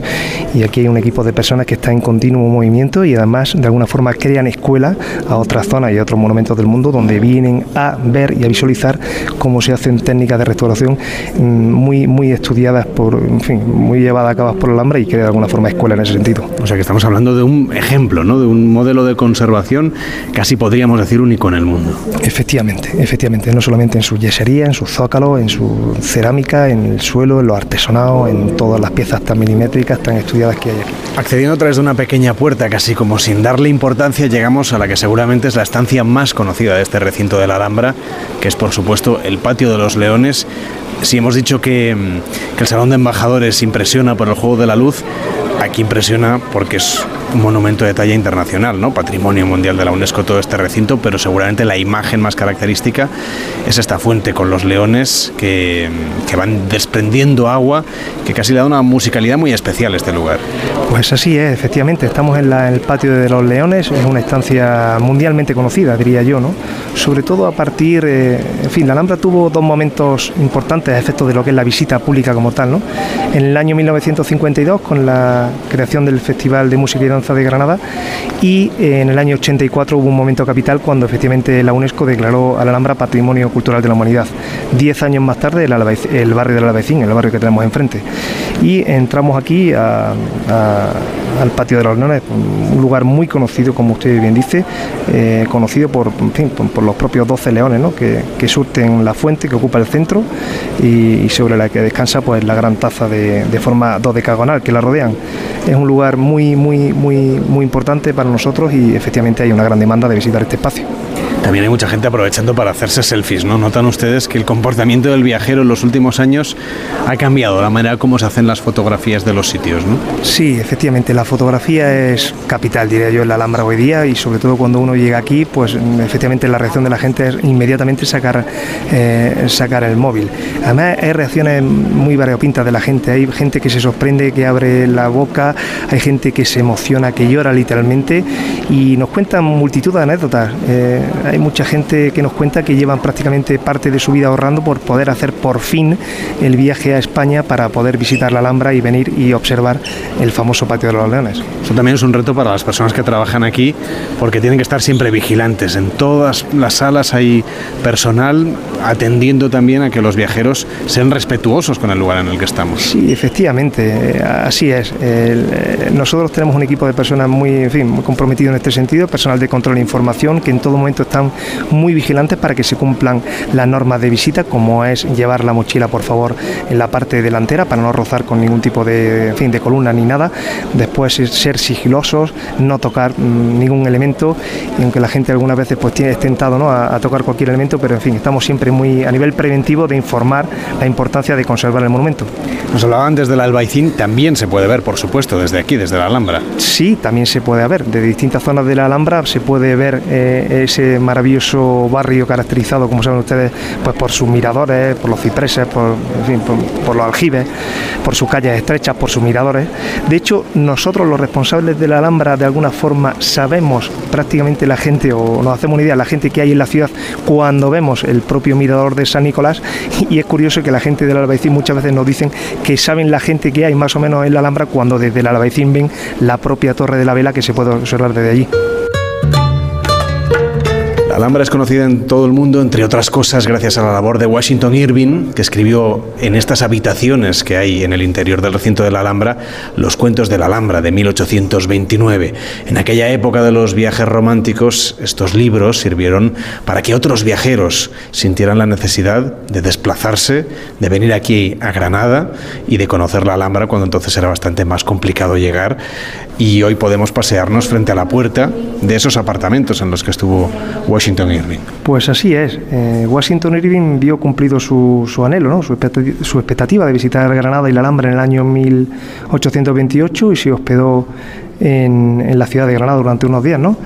Y aquí hay un equipo de personas que está en continuo movimiento y además de alguna forma crean escuelas a otras zonas y a otros monumentos del mundo donde vienen a ver y a visualizar cómo se hacen técnicas de restauración mm, muy, muy estudiadas por, en fin, muy llevadas a cabo por la Alhambra y crea de alguna forma escuela en ese sentido. O sea que estamos hablando de un ejemplo, ¿no? de un modelo de conservación casi podríamos decir único en el mundo. Efectivamente efectivamente, no solamente en su yesería, en su zócalo, en su cerámica, en el suelo, en los artesonados, en todas las piezas tan milimétricas, tan estudiadas que hay. Accediendo a través de una pequeña puerta, casi como sin darle importancia, llegamos a la que seguramente es la estancia más conocida de este recinto de la Alhambra, que es por supuesto el Patio de los Leones. Si hemos dicho que el Salón de Embajadores impresiona por el juego de la luz, aquí impresiona porque es un monumento de talla internacional, ¿no? Patrimonio mundial de la UNESCO todo este recinto, pero seguramente la imagen más característica es esta fuente con los leones que, van desprendiendo agua, que casi le da una musicalidad muy especial a este lugar. Pues así es, efectivamente, estamos en, el patio de los leones, es una estancia mundialmente conocida, diría yo, ¿no? Sobre todo a partir, eh, en fin, la Alhambra tuvo dos momentos importantes a efecto de lo que es la visita pública como tal, ¿no? En el año 1952, con la creación del Festival de Música y Danza de Granada y en el año 84 hubo un momento capital cuando efectivamente la UNESCO declaró a la Alhambra Patrimonio Cultural de la Humanidad. Diez años más tarde el, el barrio del Albaicín, el barrio que tenemos enfrente. Y entramos aquí al patio de los Leones, un lugar muy conocido, como usted bien dice, eh, conocido por, por, los propios 12 leones que, surten la fuente que ocupa el centro y, sobre la que descansa pues la gran taza de, de forma dodecagonal que la rodean. Es un lugar muy, muy, muy, muy importante para nosotros y efectivamente hay una gran demanda de visitar este espacio. También hay mucha gente aprovechando para hacerse selfies, ¿no? Notan ustedes que el comportamiento del viajero en los últimos años ha cambiado la manera como se hacen las fotografías de los sitios, ¿no? Sí, efectivamente, la fotografía es capital, diría yo, en la Alhambra hoy día y sobre todo cuando uno llega aquí, pues efectivamente la reacción de la gente es inmediatamente sacar, eh, sacar el móvil. Además hay reacciones muy variopintas de la gente, hay gente que se sorprende, que abre la boca, hay gente que se emociona, que llora literalmente y nos cuentan multitud de anécdotas. Eh, hay mucha gente que nos cuenta que llevan prácticamente parte de su vida ahorrando por poder hacer por fin el viaje a España para poder visitar la Alhambra y venir y observar el famoso patio de los leones. Eso también es un reto para las personas que trabajan aquí porque tienen que estar siempre vigilantes. En todas las salas hay personal atendiendo también a que los viajeros sean respetuosos con el lugar en el que estamos. Sí, efectivamente, eh, así es. Eh, nosotros tenemos un equipo de personas muy, en fin, muy comprometido en este sentido, personal de control e información que en todo momento están muy vigilantes para que se cumplan las normas de visita, como es llevar la mochila, por favor, en la parte delantera para no rozar con ningún tipo de, en fin, de columna ni nada. Después ser sigilosos, no tocar mm, ningún elemento, y aunque la gente algunas veces pues tiene tentado ¿no? a, a tocar cualquier elemento, pero en fin, estamos siempre muy a nivel preventivo de informar la importancia de conservar el monumento. Nos hablaban desde el Albaicín, también se puede ver, por supuesto, desde aquí, desde la Alhambra. Sí, también se puede ver. De distintas zonas de la Alhambra se puede ver eh, ese maravilloso barrio caracterizado, como saben ustedes, pues por sus miradores, por los cipreses, por, en fin, por, los aljibes, por sus calles estrechas, por sus miradores. De hecho, nosotros los responsables de la Alhambra, de alguna forma, sabemos prácticamente la gente, o nos hacemos una idea, la gente que hay en la ciudad, cuando vemos el propio mirador de San Nicolás. Y es curioso que la gente del Albaicín muchas veces nos dicen que saben la gente que hay más o menos en la Alhambra cuando desde el Albaicín ven la propia Torre de la Vela que se puede observar desde allí. La Alhambra es conocida en todo el mundo, entre otras cosas, gracias a la labor de Washington Irving, que escribió en estas habitaciones que hay en el interior del recinto de la Alhambra los cuentos de la Alhambra de 1829. En aquella época de los viajes románticos, estos libros sirvieron para que otros viajeros sintieran la necesidad de desplazarse, de venir aquí a Granada y de conocer la Alhambra cuando entonces era bastante más complicado llegar. Y hoy podemos pasearnos frente a la puerta de esos apartamentos en los que estuvo Washington Irving. Pues así es. Eh, Washington Irving vio cumplido su, anhelo, ¿no? su, expectativa, su expectativa de visitar Granada y la Alhambra en el año 1828 y se hospedó en, la ciudad de Granada durante unos días. ¿no?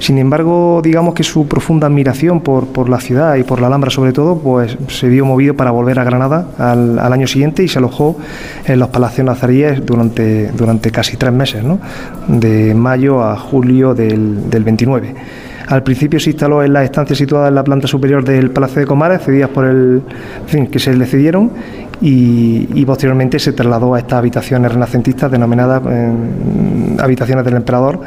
Sin embargo, digamos que su profunda admiración por, la ciudad y por la Alhambra sobre todo, pues se vio movido para volver a Granada al, al año siguiente y se alojó en los Palacios Nazaríes durante, durante casi tres meses, ¿no? de mayo a julio del, del 29. Al principio se instaló en la estancia situada en la planta superior del Palacio de Comares, cedidas por el, en fin, que se le cedieron, y, y, posteriormente se trasladó a estas habitaciones renacentistas denominadas eh, habitaciones del emperador,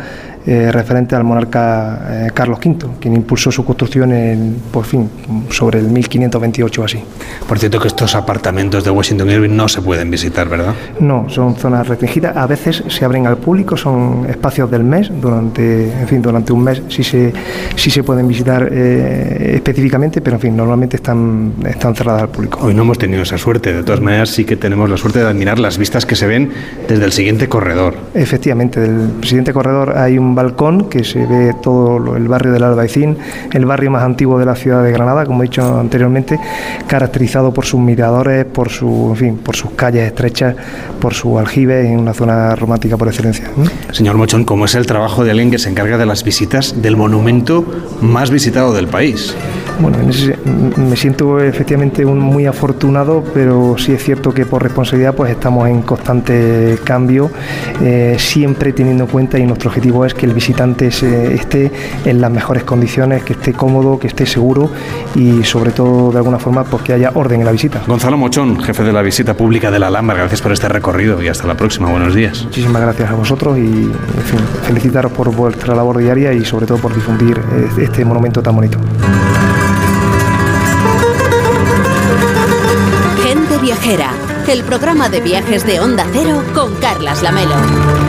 eh, referente al monarca eh, Carlos V, quien impulsó su construcción en, por fin, sobre el 1528 o así. Por cierto que estos apartamentos de Washington Irving no se pueden visitar, ¿verdad? No, son zonas restringidas. A veces se abren al público, son espacios del mes, durante, en fin, durante un mes sí se, sí se pueden visitar eh, específicamente, pero en fin, normalmente están, están cerradas al público. Hoy no hemos tenido esa suerte, de todas maneras sí que tenemos la suerte de admirar las vistas que se ven desde el siguiente corredor. Efectivamente, del siguiente corredor hay un balcón que se ve todo el barrio del Albaicín, el barrio más antiguo de la ciudad de Granada, como he dicho anteriormente, caracterizado por sus miradores, por su, en fin, por sus calles estrechas, por su aljibe, en una zona romántica por excelencia. Señor Mochón, ¿cómo es el trabajo de alguien que se encarga de las visitas del monumento más visitado del país? Bueno, ese, me siento efectivamente un, muy afortunado, pero sí es cierto que por responsabilidad pues estamos en constante cambio, eh, siempre teniendo en cuenta y nuestro objetivo es que el visitante se, esté en las mejores condiciones, que esté cómodo, que esté seguro y sobre todo de alguna forma pues que haya orden en la visita. Gonzalo Mochón, jefe de la visita pública de la Alhambra, gracias por este recorrido y hasta la próxima. Buenos días. Muchísimas gracias a vosotros y en fin, felicitaros por vuestra labor diaria y sobre todo por difundir este monumento tan bonito. Gente Viajera, el programa de viajes de Onda Cero con Carlas Lamelo.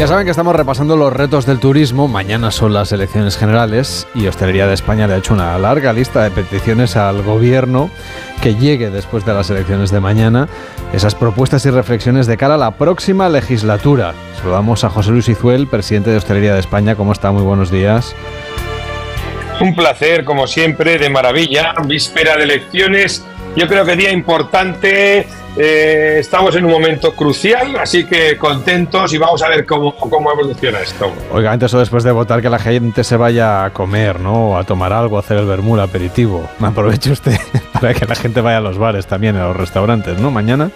Ya saben que estamos repasando los retos del turismo. Mañana son las elecciones generales y Hostelería de España le ha hecho una larga lista de peticiones al gobierno que llegue después de las elecciones de mañana esas propuestas y reflexiones de cara a la próxima legislatura. Saludamos a José Luis Izuel, presidente de Hostelería de España. ¿Cómo está? Muy buenos días. Un placer, como siempre, de maravilla. Víspera de elecciones. Yo creo que día importante. Eh, estamos en un momento crucial, así que contentos y vamos a ver cómo, cómo evoluciona esto. Oiga, antes o después de votar que la gente se vaya a comer, ¿no? A tomar algo, a hacer el vermú, el aperitivo. Aproveche usted para que la gente vaya a los bares también, a los restaurantes, ¿no? Mañana.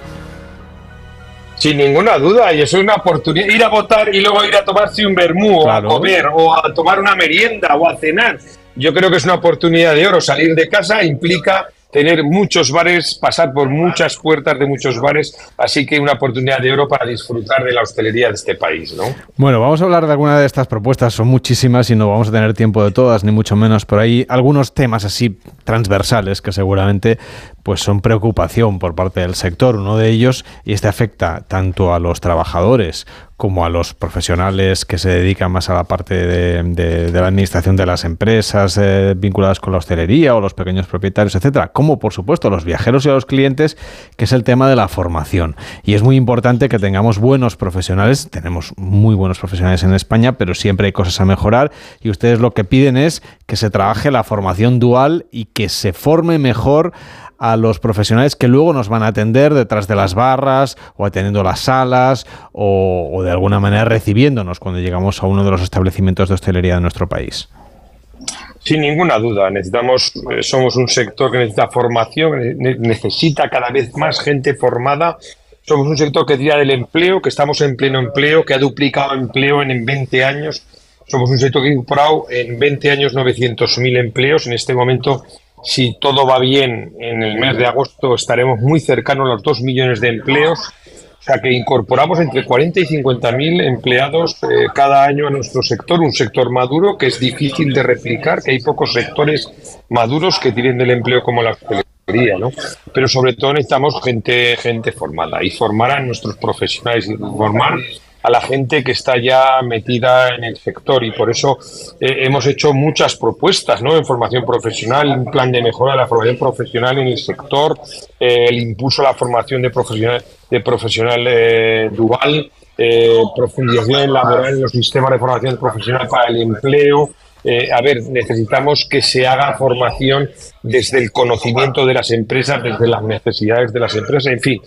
Sin ninguna duda, y eso es una oportunidad. Ir a votar y luego ir a tomarse un vermú, o a comer, o a tomar una merienda, o a cenar. Yo creo que es una oportunidad de oro. Salir de casa implica tener muchos bares, pasar por muchas puertas de muchos bares, así que una oportunidad de oro para disfrutar de la hostelería de este país, ¿no? Bueno, vamos a hablar de alguna de estas propuestas, son muchísimas y no vamos a tener tiempo de todas, ni mucho menos por ahí. Algunos temas así transversales que seguramente pues son preocupación por parte del sector. Uno de ellos, y este afecta tanto a los trabajadores como a los profesionales que se dedican más a la parte de, la administración de las empresas eh, vinculadas con la hostelería o los pequeños propietarios, etcétera, como por supuesto a los viajeros y a los clientes, que es el tema de la formación. Y es muy importante que tengamos buenos profesionales, tenemos muy buenos profesionales en España, pero siempre hay cosas a mejorar y ustedes lo que piden es que se trabaje la formación dual y que se forme mejor a los profesionales que luego nos van a atender detrás de las barras o atendiendo las salas o, de alguna manera recibiéndonos cuando llegamos a uno de los establecimientos de hostelería de nuestro país. Sin ninguna duda, necesitamos, eh, somos un sector que necesita formación, necesita cada vez más gente formada. Somos un sector que tira del empleo, que estamos en pleno empleo, que ha duplicado empleo en, en 20 años. Somos un sector que ha incorporado en 20 años 900.000 empleos. En este momento si todo va bien, en el mes de agosto estaremos muy cercanos a los 2 millones de empleos. O sea que incorporamos entre 40 y 50 mil empleados eh, cada año a nuestro sector, un sector maduro que es difícil de replicar, que hay pocos sectores maduros que tienen del empleo como la hostelería, ¿no? Pero sobre todo necesitamos gente, gente formada y formar a nuestros profesionales a la gente que está ya metida en el sector y por eso eh, hemos hecho muchas propuestas ¿no? en formación profesional, un plan de mejora de la formación profesional en el sector, eh, el impulso a la formación de profesional, de profesional eh, dual, profundización laboral en los sistemas de formación profesional para el empleo, a ver, necesitamos que se haga formación desde el conocimiento de las empresas, desde las necesidades de las empresas, en fin.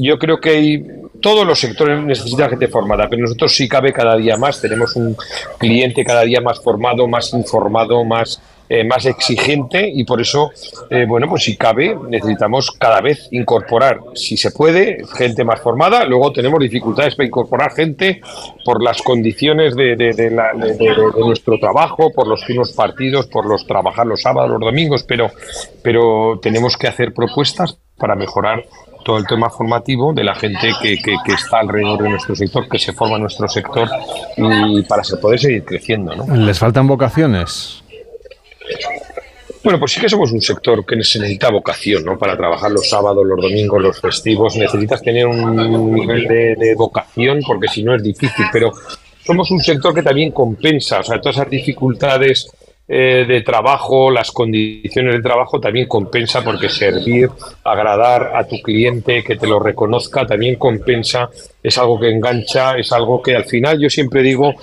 yo creo que todos los sectores necesitan gente formada, pero nosotros sí cabe cada día más, tenemos un cliente cada día más formado, más informado, más, eh, más exigente y por eso, eh, bueno, pues si cabe, necesitamos cada vez incorporar, si se puede, gente más formada. Luego tenemos dificultades para incorporar gente por las condiciones de, de, nuestro trabajo, por los finos partidos, por los trabajar los sábados, los domingos, pero, pero tenemos que hacer propuestas para mejorar todo el tema formativo de la gente que, que, está alrededor de nuestro sector, que se forma nuestro sector y para poder seguir creciendo. ¿no? ¿Les faltan vocaciones? Bueno, pues sí que somos un sector que se necesita vocación, ¿no? Para trabajar los sábados, los domingos, los festivos. Necesitas tener un nivel de, vocación porque si no es difícil, pero somos un sector que también compensa, o sea, todas esas dificultades eh, de trabajo, las condiciones de trabajo también compensa porque servir, agradar a tu cliente, que te lo reconozca, también compensa, es algo que engancha, es algo que al final yo siempre digo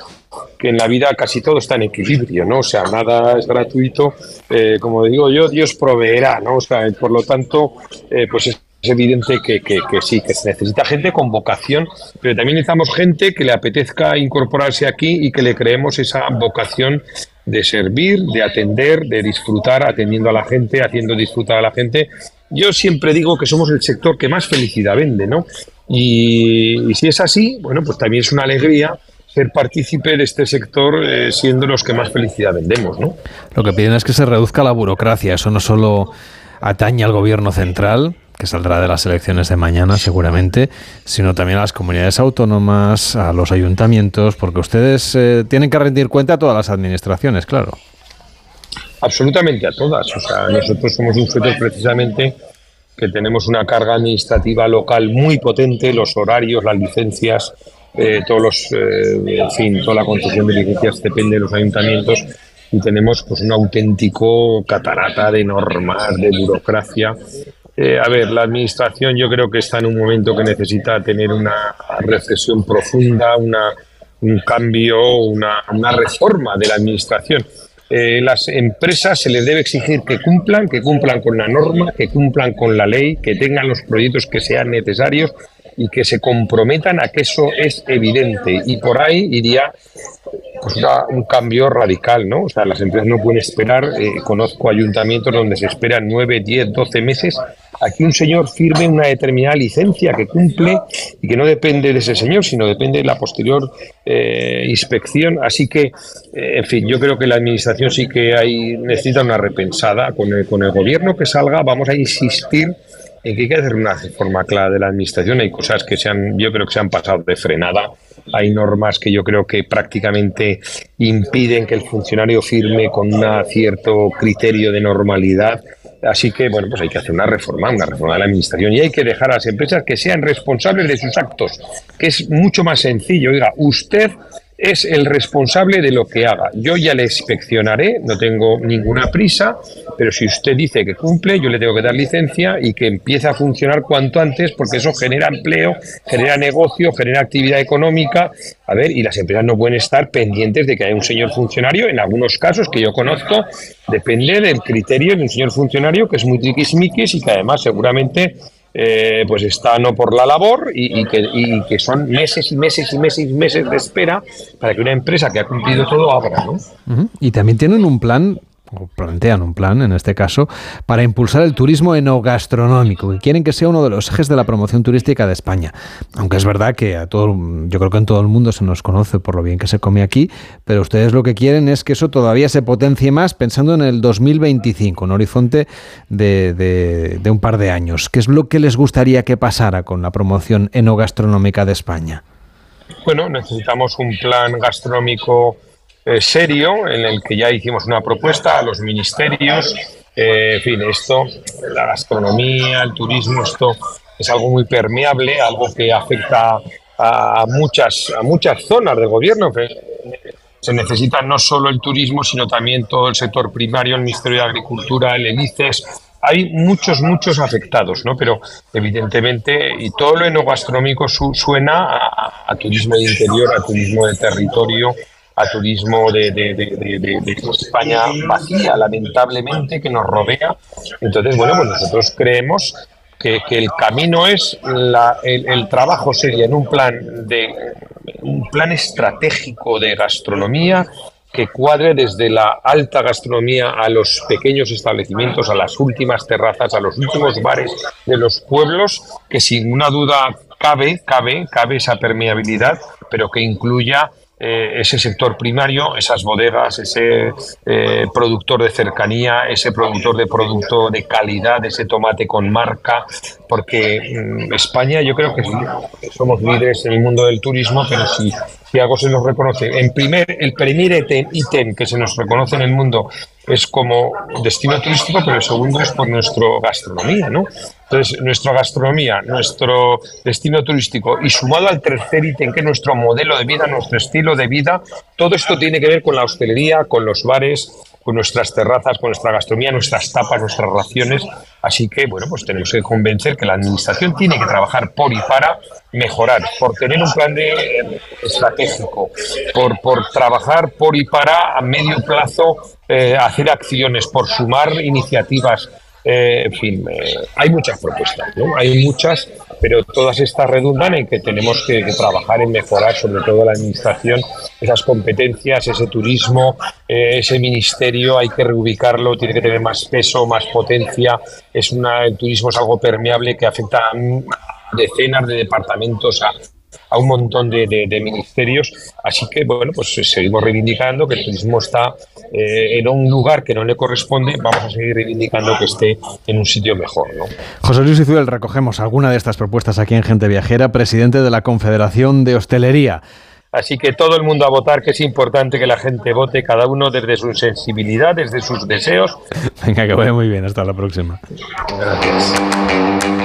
que en la vida casi todo está en equilibrio, ¿no? O sea, nada es gratuito, eh, como digo yo, Dios proveerá, ¿no? O sea, por lo tanto, eh, pues es es evidente que, que, sí, que se necesita gente con vocación, pero también necesitamos gente que le apetezca incorporarse aquí y que le creemos esa vocación de servir, de atender, de disfrutar atendiendo a la gente, haciendo disfrutar a la gente. Yo siempre digo que somos el sector que más felicidad vende, ¿no? Y, si es así, bueno, pues también es una alegría ser partícipe de este sector eh, siendo los que más felicidad vendemos, ¿no? Lo que piden es que se reduzca la burocracia, eso no solo atañe al gobierno central, que saldrá de las elecciones de mañana seguramente, sino también a las comunidades autónomas, a los ayuntamientos, porque ustedes eh, tienen que rendir cuenta a todas las administraciones, claro. Absolutamente a todas. O sea, nosotros somos un sector precisamente que tenemos una carga administrativa local muy potente, los horarios, las licencias, eh, todos los, eh, en fin, toda la concesión de licencias depende de los ayuntamientos y tenemos pues un auténtico catarata de normas, de burocracia eh, a ver, la administración yo creo que está en un momento que necesita tener una reflexión profunda, una, un cambio, una, una reforma de la administración. Las empresas se les debe exigir que cumplan, que cumplan con la norma, que cumplan con la ley, que tengan los proyectos que sean necesarios y que se comprometan a que eso es evidente. Y por ahí iría pues un cambio radical, ¿no? O sea, las empresas no pueden esperar, eh, conozco ayuntamientos donde se esperan 9, 10, 12 meses a que un señor firme una determinada licencia que cumple y que no depende de ese señor, sino depende de la posterior eh, inspección. Así que, eh, en fin, yo creo que la administración sí que hay, necesita una repensada con el, con el gobierno que salga. Vamos a insistir en que hay que hacer una reforma clara de la administración. Hay cosas que se han, yo creo que se han pasado de frenada. Hay normas que yo creo que prácticamente impiden que el funcionario firme con un cierto criterio de normalidad. Así que, bueno, pues hay que hacer una reforma, una reforma de la administración y hay que dejar a las empresas que sean responsables de sus actos, que es mucho más sencillo. Oiga, usted es el responsable de lo que haga. Yo ya le inspeccionaré, no tengo ninguna prisa, pero si usted dice que cumple, yo le tengo que dar licencia y que empiece a funcionar cuanto antes, porque eso genera empleo, genera negocio, genera actividad económica. A ver, y las empresas no pueden estar pendientes de que haya un señor funcionario. En algunos casos que yo conozco, depende del criterio de un señor funcionario que es muy triquismiquis y que además seguramente eh, pues está no por la labor y, que, y, que, son meses y meses y meses y meses de espera para que una empresa que ha cumplido todo abra. ¿no? Y también tienen un plan plantean un plan, en este caso, para impulsar el turismo enogastronómico, y quieren que sea uno de los ejes de la promoción turística de España. Aunque es verdad que a todo, yo creo que en todo el mundo se nos conoce por lo bien que se come aquí, pero ustedes lo que quieren es que eso todavía se potencie más pensando en el 2025, un horizonte de, de un par de años. ¿Qué es lo que les gustaría que pasara con la promoción enogastronómica de España? Bueno, necesitamos un plan gastronómico eh, serio en el que ya hicimos una propuesta a los ministerios. Eh, en fin, esto, la gastronomía, el turismo, esto es algo muy permeable, algo que afecta a muchas, a muchas zonas del gobierno. Se necesita no solo el turismo, sino también todo el sector primario, el Ministerio de Agricultura, el ELICES, hay muchos, muchos afectados, ¿no? Pero evidentemente, y todo lo enogastronómico suena a, turismo de interior, a turismo de territorio, a turismo de, de, España vacía, lamentablemente, que nos rodea. Entonces, bueno, pues nosotros creemos que, el camino es la, el, trabajo sería en un plan de un plan estratégico de gastronomía que cuadre desde la alta gastronomía a los pequeños establecimientos, a las últimas terrazas, a los últimos bares de los pueblos, que sin una duda cabe, cabe, cabe esa permeabilidad, pero que incluya eh, ese sector primario, esas bodegas, ese eh, productor de cercanía, ese productor de producto de calidad, ese tomate con marca, porque mm, España yo creo que somos líderes en el mundo del turismo, pero si, si algo se nos reconoce, en primer, el primer ítem que se nos reconoce en el mundo es como destino turístico, pero el segundo es por nuestra gastronomía, ¿no? Entonces, nuestra gastronomía, nuestro destino turístico y sumado al tercer ítem, que es nuestro modelo de vida, nuestro estilo de vida, todo esto tiene que ver con la hostelería, con los bares, con nuestras terrazas, con nuestra gastronomía, nuestras tapas, nuestras raciones. Así que, bueno, pues tenemos que convencer que la Administración tiene que trabajar por y para mejorar, por tener un plan de, eh, estratégico, por, por trabajar por y para a medio plazo eh, hacer acciones, por sumar iniciativas eh, en fin, eh, hay muchas propuestas, ¿no? Hay muchas, pero todas estas redundan en que tenemos que, trabajar en mejorar, sobre todo la administración, esas competencias, ese turismo, eh, ese ministerio, hay que reubicarlo, tiene que tener más peso, más potencia. Es una, el turismo es algo permeable que afecta a decenas de departamentos, a a un montón de, ministerios. Así que, bueno, pues seguimos reivindicando que el turismo está eh, en un lugar que no le corresponde. Vamos a seguir reivindicando que esté en un sitio mejor. ¿no? José Luis Izuel, recogemos alguna de estas propuestas aquí en Gente Viajera, presidente de la Confederación de Hostelería. Así que todo el mundo a votar, que es importante que la gente vote, cada uno desde su sensibilidad, desde sus deseos. Venga, que vaya muy bien. Hasta la próxima. Gracias.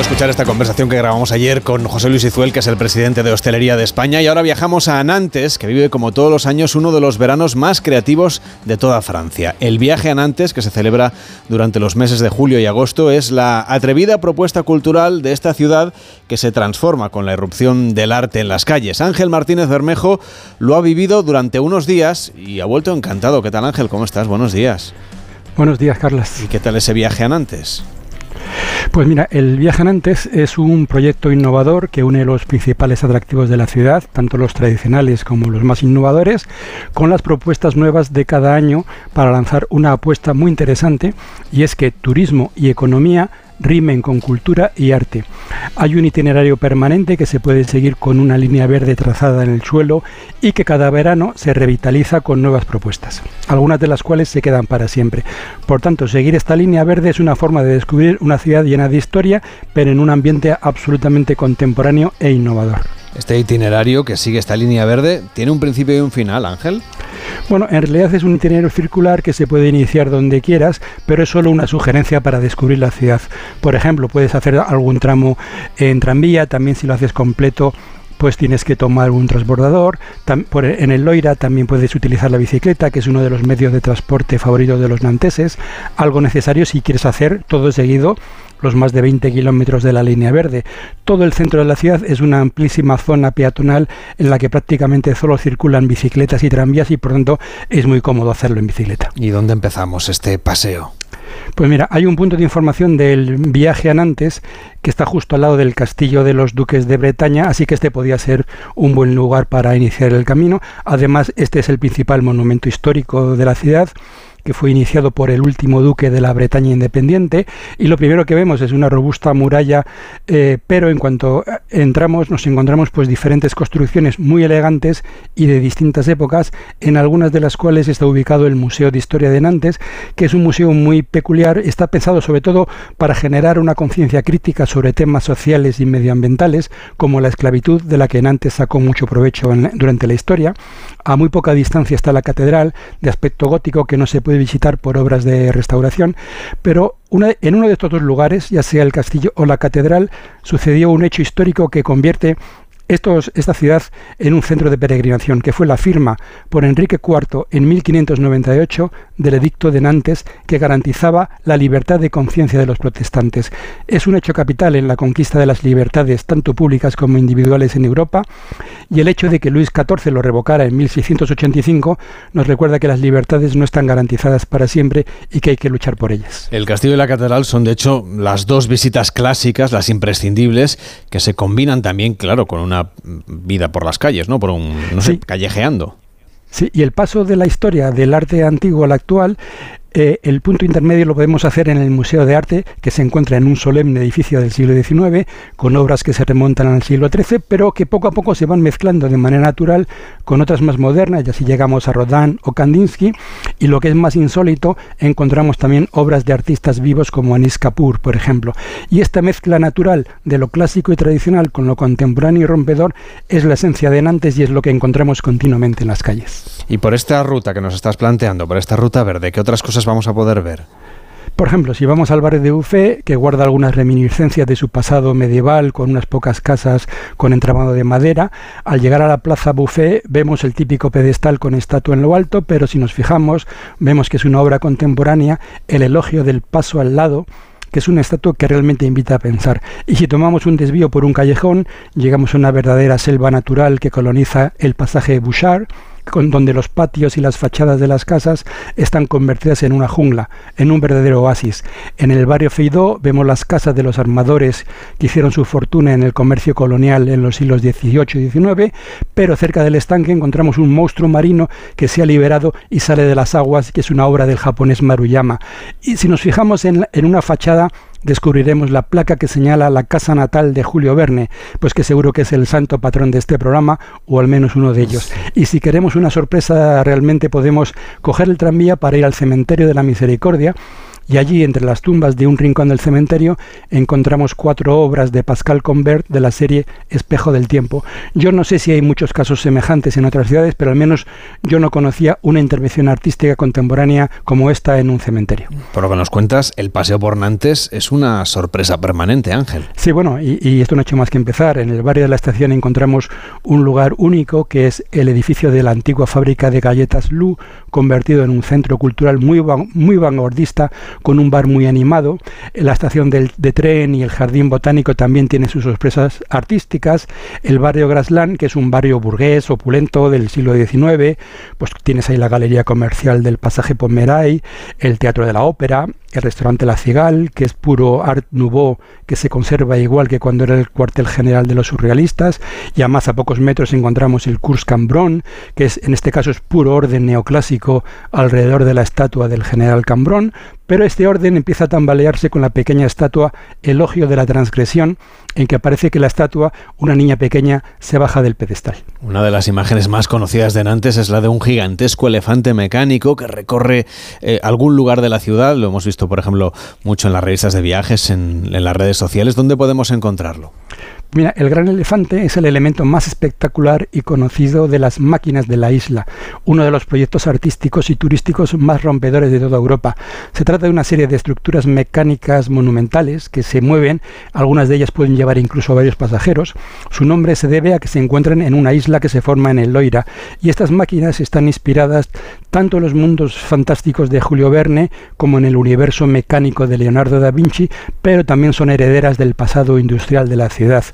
Escuchar esta conversación que grabamos ayer con José Luis Izuel, que es el presidente de Hostelería de España, y ahora viajamos a Nantes, que vive como todos los años uno de los veranos más creativos de toda Francia. El viaje a Nantes, que se celebra durante los meses de julio y agosto, es la atrevida propuesta cultural de esta ciudad que se transforma con la irrupción del arte en las calles. Ángel Martínez Bermejo lo ha vivido durante unos días y ha vuelto encantado. ¿Qué tal Ángel? ¿Cómo estás? Buenos días. Buenos días, Carlas. ¿Y qué tal ese viaje a Nantes? Pues mira, el Viaje Nantes es un proyecto innovador que une los principales atractivos de la ciudad, tanto los tradicionales como los más innovadores, con las propuestas nuevas de cada año para lanzar una apuesta muy interesante y es que turismo y economía rimen con cultura y arte. Hay un itinerario permanente que se puede seguir con una línea verde trazada en el suelo y que cada verano se revitaliza con nuevas propuestas, algunas de las cuales se quedan para siempre. Por tanto, seguir esta línea verde es una forma de descubrir una ciudad llena de historia, pero en un ambiente absolutamente contemporáneo e innovador. Este itinerario que sigue esta línea verde tiene un principio y un final, Ángel. Bueno, en realidad es un itinerario circular que se puede iniciar donde quieras, pero es solo una sugerencia para descubrir la ciudad. Por ejemplo, puedes hacer algún tramo en tranvía, también si lo haces completo pues tienes que tomar un transbordador. en el Loira también puedes utilizar la bicicleta, que es uno de los medios de transporte favoritos de los nanteses. Algo necesario si quieres hacer todo seguido los más de 20 kilómetros de la línea verde. Todo el centro de la ciudad es una amplísima zona peatonal en la que prácticamente solo circulan bicicletas y tranvías y por tanto es muy cómodo hacerlo en bicicleta. ¿Y dónde empezamos este paseo? Pues mira, hay un punto de información del viaje a Nantes que está justo al lado del castillo de los duques de Bretaña, así que este podía ser un buen lugar para iniciar el camino. Además, este es el principal monumento histórico de la ciudad que fue iniciado por el último duque de la Bretaña independiente y lo primero que vemos es una robusta muralla eh, pero en cuanto entramos nos encontramos pues diferentes construcciones muy elegantes y de distintas épocas en algunas de las cuales está ubicado el Museo de Historia de Nantes que es un museo muy peculiar está pensado sobre todo para generar una conciencia crítica sobre temas sociales y medioambientales como la esclavitud de la que Nantes sacó mucho provecho durante la historia. A muy poca distancia está la catedral de aspecto gótico que no se puede visitar por obras de restauración, pero en uno de estos dos lugares, ya sea el castillo o la catedral, sucedió un hecho histórico que convierte esta ciudad en un centro de peregrinación, que fue la firma por Enrique IV en 1598 del Edicto de Nantes que garantizaba la libertad de conciencia de los protestantes. Es un hecho capital en la conquista de las libertades, tanto públicas como individuales en Europa, y el hecho de que Luis XIV lo revocara en 1685 nos recuerda que las libertades no están garantizadas para siempre y que hay que luchar por ellas. El castillo y la catedral son, de hecho, las dos visitas clásicas, las imprescindibles, que se combinan también, claro, con una vida por las calles, ¿no? Por un, no sé, callejeando. Sí, y el paso de la historia del arte antiguo al actual Eh, el punto intermedio lo podemos hacer en el Museo de Arte, que se encuentra en un solemne edificio del siglo XIX, con obras que se remontan al siglo XIII, pero que poco a poco se van mezclando de manera natural con otras más modernas, y así llegamos a Rodin o Kandinsky, y lo que es más insólito, encontramos también obras de artistas vivos como Anis Kapoor, por ejemplo. Y esta mezcla natural de lo clásico y tradicional con lo contemporáneo y rompedor es la esencia de Nantes y es lo que encontramos continuamente en las calles. Y por esta ruta que nos estás planteando, por esta ruta verde, ¿qué otras cosas vamos a poder ver? Por ejemplo, si vamos al barrio de Buffet, que guarda algunas reminiscencias de su pasado medieval, con unas pocas casas con entramado de madera, al llegar a la plaza Buffet vemos el típico pedestal con estatua en lo alto, pero si nos fijamos, vemos que es una obra contemporánea, el elogio del paso al lado, que es una estatua que realmente invita a pensar. Y si tomamos un desvío por un callejón, llegamos a una verdadera selva natural que coloniza el pasaje Bouchard, con, donde los patios y las fachadas de las casas están convertidas en una jungla, en un verdadero oasis. En el barrio Feidó vemos las casas de los armadores que hicieron su fortuna en el comercio colonial en los siglos XVIII y XIX, pero cerca del estanque encontramos un monstruo marino que se ha liberado y sale de las aguas, que es una obra del japonés Maruyama. Y si nos fijamos en, en una fachada, descubriremos la placa que señala la casa natal de Julio Verne, pues que seguro que es el santo patrón de este programa, o al menos uno de ellos. Y si queremos una sorpresa, realmente podemos coger el tranvía para ir al cementerio de la Misericordia, y allí entre las tumbas de un rincón del cementerio encontramos cuatro obras de Pascal Convert de la serie Espejo del Tiempo. Yo no sé si hay muchos casos semejantes en otras ciudades, pero al menos yo no conocía una intervención artística contemporánea como esta en un cementerio. Por lo que nos cuentas, el paseo por Nantes es una sorpresa permanente, Ángel. Sí, bueno, y, y esto no ha hecho más que empezar. En el barrio de la estación encontramos un lugar único que es el edificio de la antigua fábrica de galletas Lu, convertido en un centro cultural muy, muy vanguardista con un bar muy animado. La estación del, de tren y el jardín botánico también tienen sus sorpresas artísticas. El barrio Grasland, que es un barrio burgués, opulento del siglo XIX, pues tienes ahí la galería comercial del pasaje Pomeray, el Teatro de la Ópera, el restaurante La Cigal, que es puro Art Nouveau, que se conserva igual que cuando era el cuartel general de los surrealistas, y además a pocos metros encontramos el Kurs Cambron, que es en este caso es puro orden neoclásico alrededor de la estatua del general Cambron, pero este orden empieza a tambalearse con la pequeña estatua Elogio de la Transgresión, en que aparece que la estatua, una niña pequeña, se baja del pedestal. Una de las imágenes más conocidas de Nantes es la de un gigantesco elefante mecánico que recorre eh, algún lugar de la ciudad, lo hemos visto por ejemplo mucho en las revistas de viajes, en, en las redes sociales, ¿dónde podemos encontrarlo? Mira, el gran elefante es el elemento más espectacular y conocido de las máquinas de la isla, uno de los proyectos artísticos y turísticos más rompedores de toda Europa. Se trata de una serie de estructuras mecánicas monumentales que se mueven, algunas de ellas pueden llevar incluso varios pasajeros. Su nombre se debe a que se encuentran en una isla que se forma en el Loira, y estas máquinas están inspiradas tanto en los mundos fantásticos de Julio Verne como en el universo mecánico de Leonardo da Vinci, pero también son herederas del pasado industrial de la ciudad.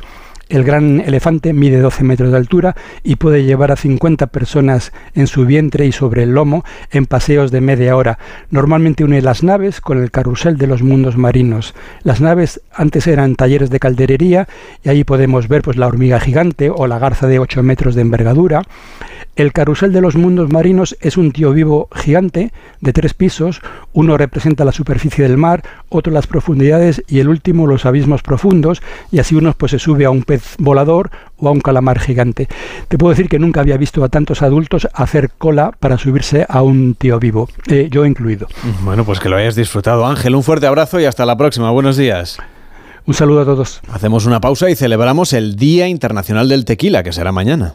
El gran elefante mide 12 metros de altura y puede llevar a 50 personas en su vientre y sobre el lomo en paseos de media hora. Normalmente une las naves con el carrusel de los mundos marinos. Las naves antes eran talleres de calderería y ahí podemos ver pues, la hormiga gigante o la garza de 8 metros de envergadura. El carrusel de los mundos marinos es un tío vivo gigante de tres pisos. Uno representa la superficie del mar, otro las profundidades y el último los abismos profundos. Y así uno pues se sube a un pez volador o a un calamar gigante. Te puedo decir que nunca había visto a tantos adultos hacer cola para subirse a un tío vivo, eh, yo incluido. Bueno, pues que lo hayas disfrutado, Ángel. Un fuerte abrazo y hasta la próxima. Buenos días. Un saludo a todos. Hacemos una pausa y celebramos el Día Internacional del Tequila, que será mañana.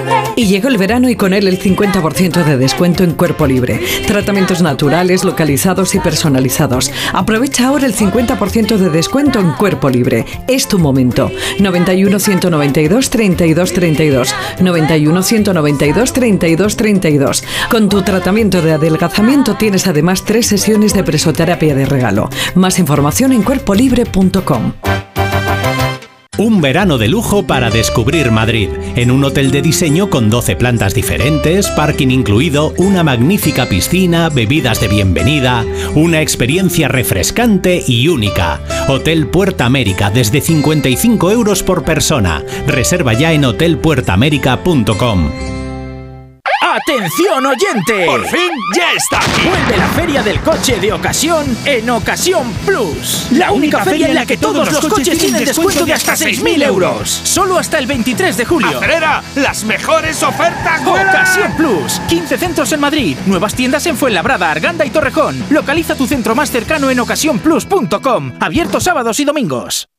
Y llegó el verano y con él el 50% de descuento en cuerpo libre. Tratamientos naturales, localizados y personalizados. Aprovecha ahora el 50% de descuento en cuerpo libre. Es tu momento. 91 192 32 32. 91 192 32 32. Con tu tratamiento de adelgazamiento tienes además tres sesiones de presoterapia de regalo. Más información en cuerpolibre.com. Un verano de lujo para descubrir Madrid, en un hotel de diseño con 12 plantas diferentes, parking incluido, una magnífica piscina, bebidas de bienvenida, una experiencia refrescante y única. Hotel Puerta América desde 55 euros por persona. Reserva ya en hotelpuertaamerica.com. ¡Atención oyente! ¡Por fin ya está aquí! Vuelve la feria del coche de ocasión en Ocasión Plus. La única feria en la que todos los coches tienen descuento de hasta 6.000 euros. Solo hasta el 23 de julio. ¡Acelera! ¡Las mejores ofertas! vuelan! Ocasión Plus. 15 centros en Madrid. Nuevas tiendas en Fuenlabrada, Arganda y Torrejón. Localiza tu centro más cercano en ocasiónplus.com. Abierto sábados y domingos.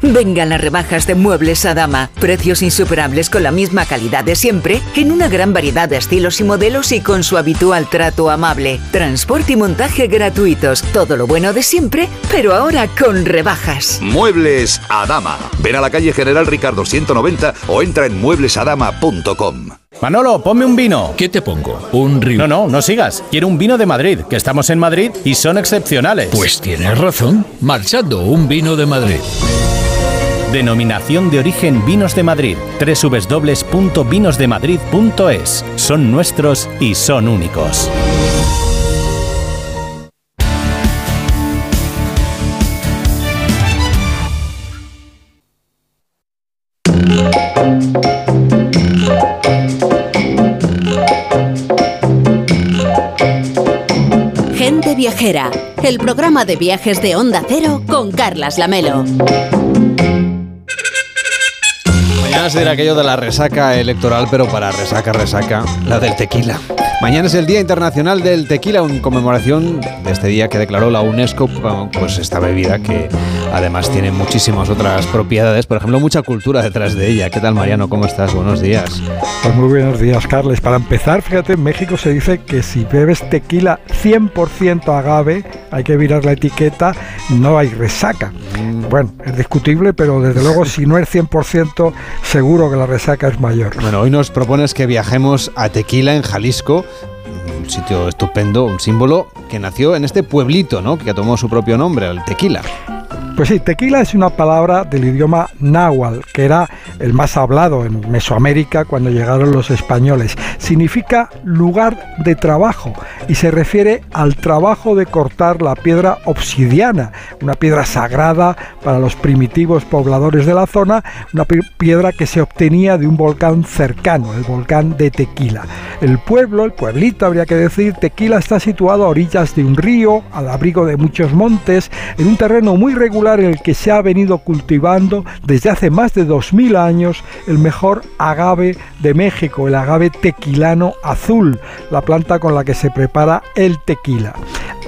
Vengan las rebajas de Muebles a Dama. Precios insuperables con la misma calidad de siempre, en una gran variedad de estilos y modelos y con su habitual trato amable. Transporte y montaje gratuitos. Todo lo bueno de siempre, pero ahora con rebajas. Muebles a Dama. Ven a la calle General Ricardo 190 o entra en mueblesadama.com. Manolo, ponme un vino. ¿Qué te pongo? ¿Un río? No, no, no sigas. Quiero un vino de Madrid, que estamos en Madrid y son excepcionales. Pues tienes razón. Marchando, un vino de Madrid. Denominación de origen Vinos de Madrid. www.vinosdemadrid.es. Son nuestros y son únicos. Gente Viajera, el programa de viajes de Onda Cero con Carlas Lamelo. Se dirá aquello de la resaca electoral, pero para resaca, resaca, la del tequila. Mañana es el Día Internacional del Tequila, en conmemoración de este día que declaró la UNESCO, pues esta bebida que además tiene muchísimas otras propiedades, por ejemplo, mucha cultura detrás de ella. ¿Qué tal, Mariano? ¿Cómo estás? Buenos días. Pues muy buenos días, Carles. Para empezar, fíjate, en México se dice que si bebes tequila 100% agave, hay que virar la etiqueta, no hay resaca. Bueno, es discutible, pero desde luego si no es 100% seguro que la resaca es mayor. Bueno, hoy nos propones que viajemos a Tequila, en Jalisco, un sitio estupendo, un símbolo que nació en este pueblito, ¿no? Que tomó su propio nombre, el Tequila. Pues sí, tequila es una palabra del idioma náhuatl, que era el más hablado en Mesoamérica cuando llegaron los españoles. Significa lugar de trabajo y se refiere al trabajo de cortar la piedra obsidiana, una piedra sagrada para los primitivos pobladores de la zona, una piedra que se obtenía de un volcán cercano, el volcán de Tequila. El pueblo, el pueblito habría que decir, Tequila está situado a orillas de un río, al abrigo de muchos montes, en un terreno muy regular en el que se ha venido cultivando desde hace más de 2000 años el mejor agave de México, el agave tequilano azul, la planta con la que se prepara el tequila.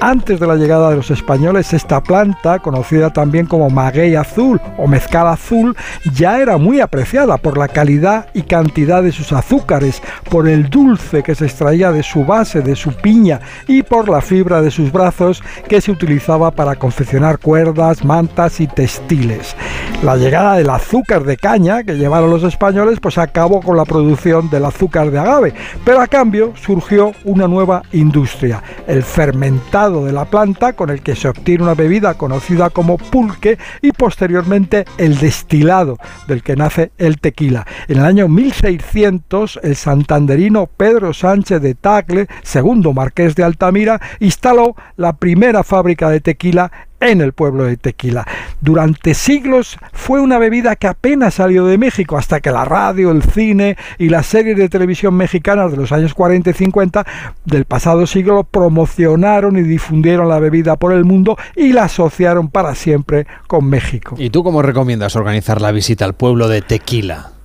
Antes de la llegada de los españoles, esta planta, conocida también como maguey azul o mezcal azul, ya era muy apreciada por la calidad y cantidad de sus azúcares, por el dulce que se extraía de su base, de su piña, y por la fibra de sus brazos que se utilizaba para confeccionar cuerdas, mantas y textiles. La llegada del azúcar de caña que llevaron los españoles pues acabó con la producción del azúcar de agave, pero a cambio surgió una nueva industria, el fermentado de la planta con el que se obtiene una bebida conocida como pulque y posteriormente el destilado del que nace el tequila. En el año 1600 el santanderino Pedro Sánchez de Tagle, segundo marqués de Altamira, instaló la primera fábrica de tequila en el pueblo de Tequila. Durante siglos fue una bebida que apenas salió de México hasta que la radio, el cine y las series de televisión mexicanas de los años 40 y 50 del pasado siglo promocionaron y difundieron la bebida por el mundo y la asociaron para siempre con México. ¿Y tú cómo recomiendas organizar la visita al pueblo de Tequila?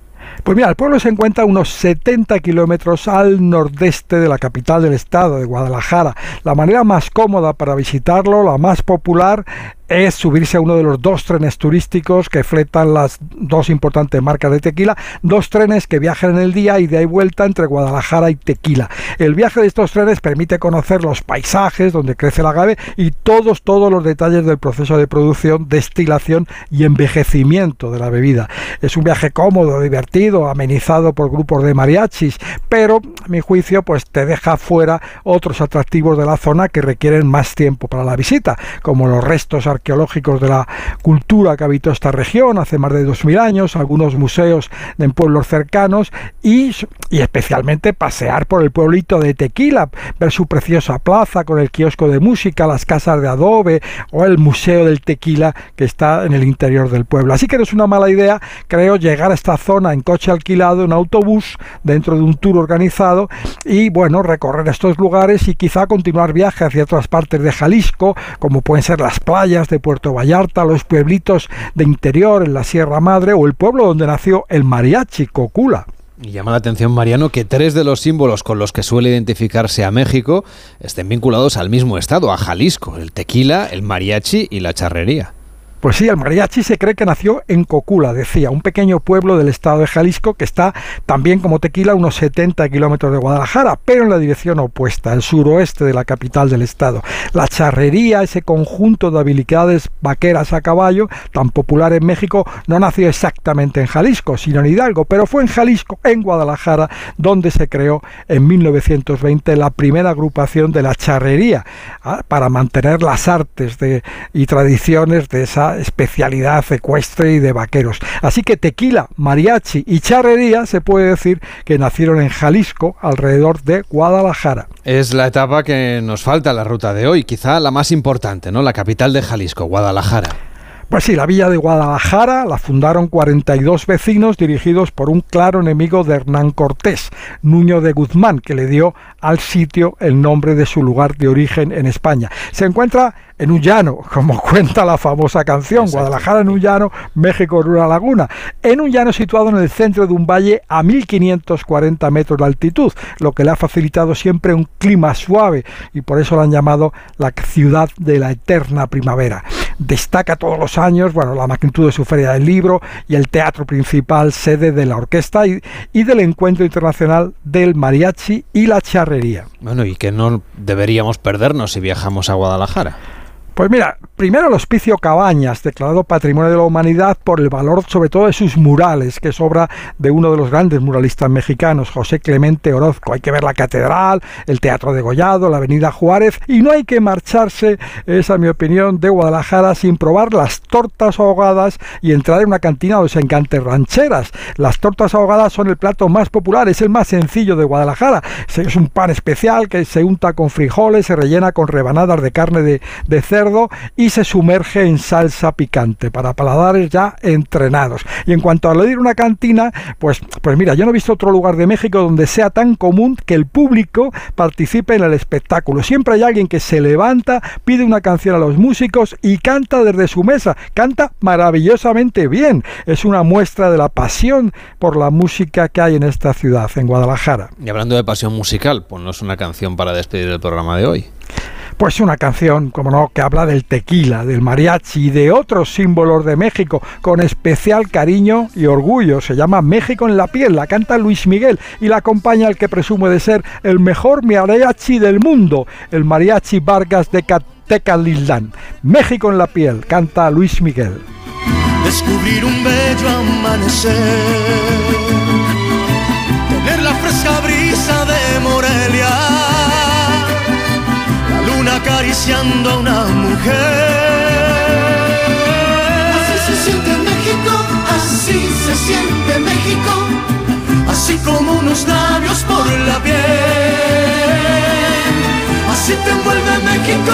Pues mira, el pueblo se encuentra a unos 70 kilómetros al nordeste de la capital del estado, de Guadalajara. La manera más cómoda para visitarlo, la más popular, es subirse a uno de los dos trenes turísticos que fletan las dos importantes marcas de tequila, dos trenes que viajan en el día y de ahí vuelta entre Guadalajara y Tequila. El viaje de estos trenes permite conocer los paisajes donde crece el agave y todos, todos los detalles del proceso de producción, destilación y envejecimiento de la bebida. Es un viaje cómodo, divertido, amenizado por grupos de mariachis, pero a mi juicio pues te deja fuera otros atractivos de la zona que requieren más tiempo para la visita, como los restos arqueológicos de la cultura que habitó esta región hace más de 2000 años, algunos museos en pueblos cercanos y, y especialmente pasear por el pueblito de Tequila, ver su preciosa plaza con el kiosco de música, las casas de adobe o el museo del tequila que está en el interior del pueblo. Así que no es una mala idea, creo, llegar a esta zona en coche alquilado, en autobús, dentro de un tour organizado y bueno, recorrer estos lugares y quizá continuar viaje hacia otras partes de Jalisco, como pueden ser las playas de Puerto Vallarta, los pueblitos de interior en la Sierra Madre o el pueblo donde nació el mariachi Cocula. Y llama la atención, Mariano, que tres de los símbolos con los que suele identificarse a México estén vinculados al mismo estado, a Jalisco, el tequila, el mariachi y la charrería. Pues sí, el mariachi se cree que nació en Cocula, decía, un pequeño pueblo del estado de Jalisco que está también como Tequila unos 70 kilómetros de Guadalajara, pero en la dirección opuesta, el suroeste de la capital del estado. La charrería, ese conjunto de habilidades vaqueras a caballo, tan popular en México, no nació exactamente en Jalisco, sino en Hidalgo, pero fue en Jalisco, en Guadalajara, donde se creó en 1920 la primera agrupación de la charrería, ah, para mantener las artes de, y tradiciones de esa especialidad ecuestre y de vaqueros. Así que tequila, mariachi y charrería se puede decir que nacieron en Jalisco, alrededor de Guadalajara. Es la etapa que nos falta la ruta de hoy, quizá la más importante, ¿no? La capital de Jalisco, Guadalajara. Pues sí, la villa de Guadalajara la fundaron 42 vecinos dirigidos por un claro enemigo de Hernán Cortés, Nuño de Guzmán, que le dio al sitio el nombre de su lugar de origen en España. Se encuentra en un llano, como cuenta la famosa canción, Guadalajara en un llano, México en una laguna, en un llano situado en el centro de un valle a 1540 metros de altitud, lo que le ha facilitado siempre un clima suave y por eso la han llamado la ciudad de la eterna primavera. Destaca todos los años, bueno, la magnitud de su feria del libro y el teatro principal, sede de la orquesta y, y del encuentro internacional del mariachi y la charrería. Bueno, y que no deberíamos perdernos si viajamos a Guadalajara. Pues mira, primero el Hospicio Cabañas, declarado Patrimonio de la Humanidad por el valor sobre todo de sus murales, que es obra de uno de los grandes muralistas mexicanos, José Clemente Orozco. Hay que ver la catedral, el Teatro de Gollado, la Avenida Juárez, y no hay que marcharse, esa es mi opinión, de Guadalajara sin probar las tortas ahogadas y entrar en una cantina donde se rancheras. Las tortas ahogadas son el plato más popular, es el más sencillo de Guadalajara. Es un pan especial que se unta con frijoles, se rellena con rebanadas de carne de, de cerdo y se sumerge en salsa picante para paladares ya entrenados. Y en cuanto a lo una cantina, pues, pues mira, yo no he visto otro lugar de México donde sea tan común que el público participe en el espectáculo. Siempre hay alguien que se levanta, pide una canción a los músicos y canta desde su mesa. Canta maravillosamente bien. Es una muestra de la pasión por la música que hay en esta ciudad, en Guadalajara. Y hablando de pasión musical, ponnos una canción para despedir el programa de hoy. Pues una canción, como no, que habla del tequila, del mariachi y de otros símbolos de México con especial cariño y orgullo. Se llama México en la piel, la canta Luis Miguel y la acompaña el que presume de ser el mejor mariachi del mundo, el mariachi Vargas de Tecalitlán. México en la piel, canta Luis Miguel. Descubrir un bello amanecer, la fresca brisa de Morelia acariciando a una mujer. Así se siente México, así se siente México, así como unos labios por la piel. Así te envuelve México,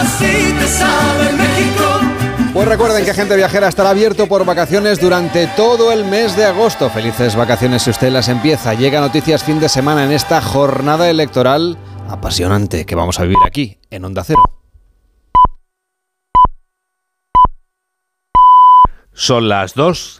así te sabe México. Pues recuerden que Gente Viajera estará abierto por vacaciones durante todo el mes de agosto. Felices vacaciones si usted las empieza. Llega noticias fin de semana en esta jornada electoral apasionante que vamos a vivir aquí, en Onda Cero. Son las dos.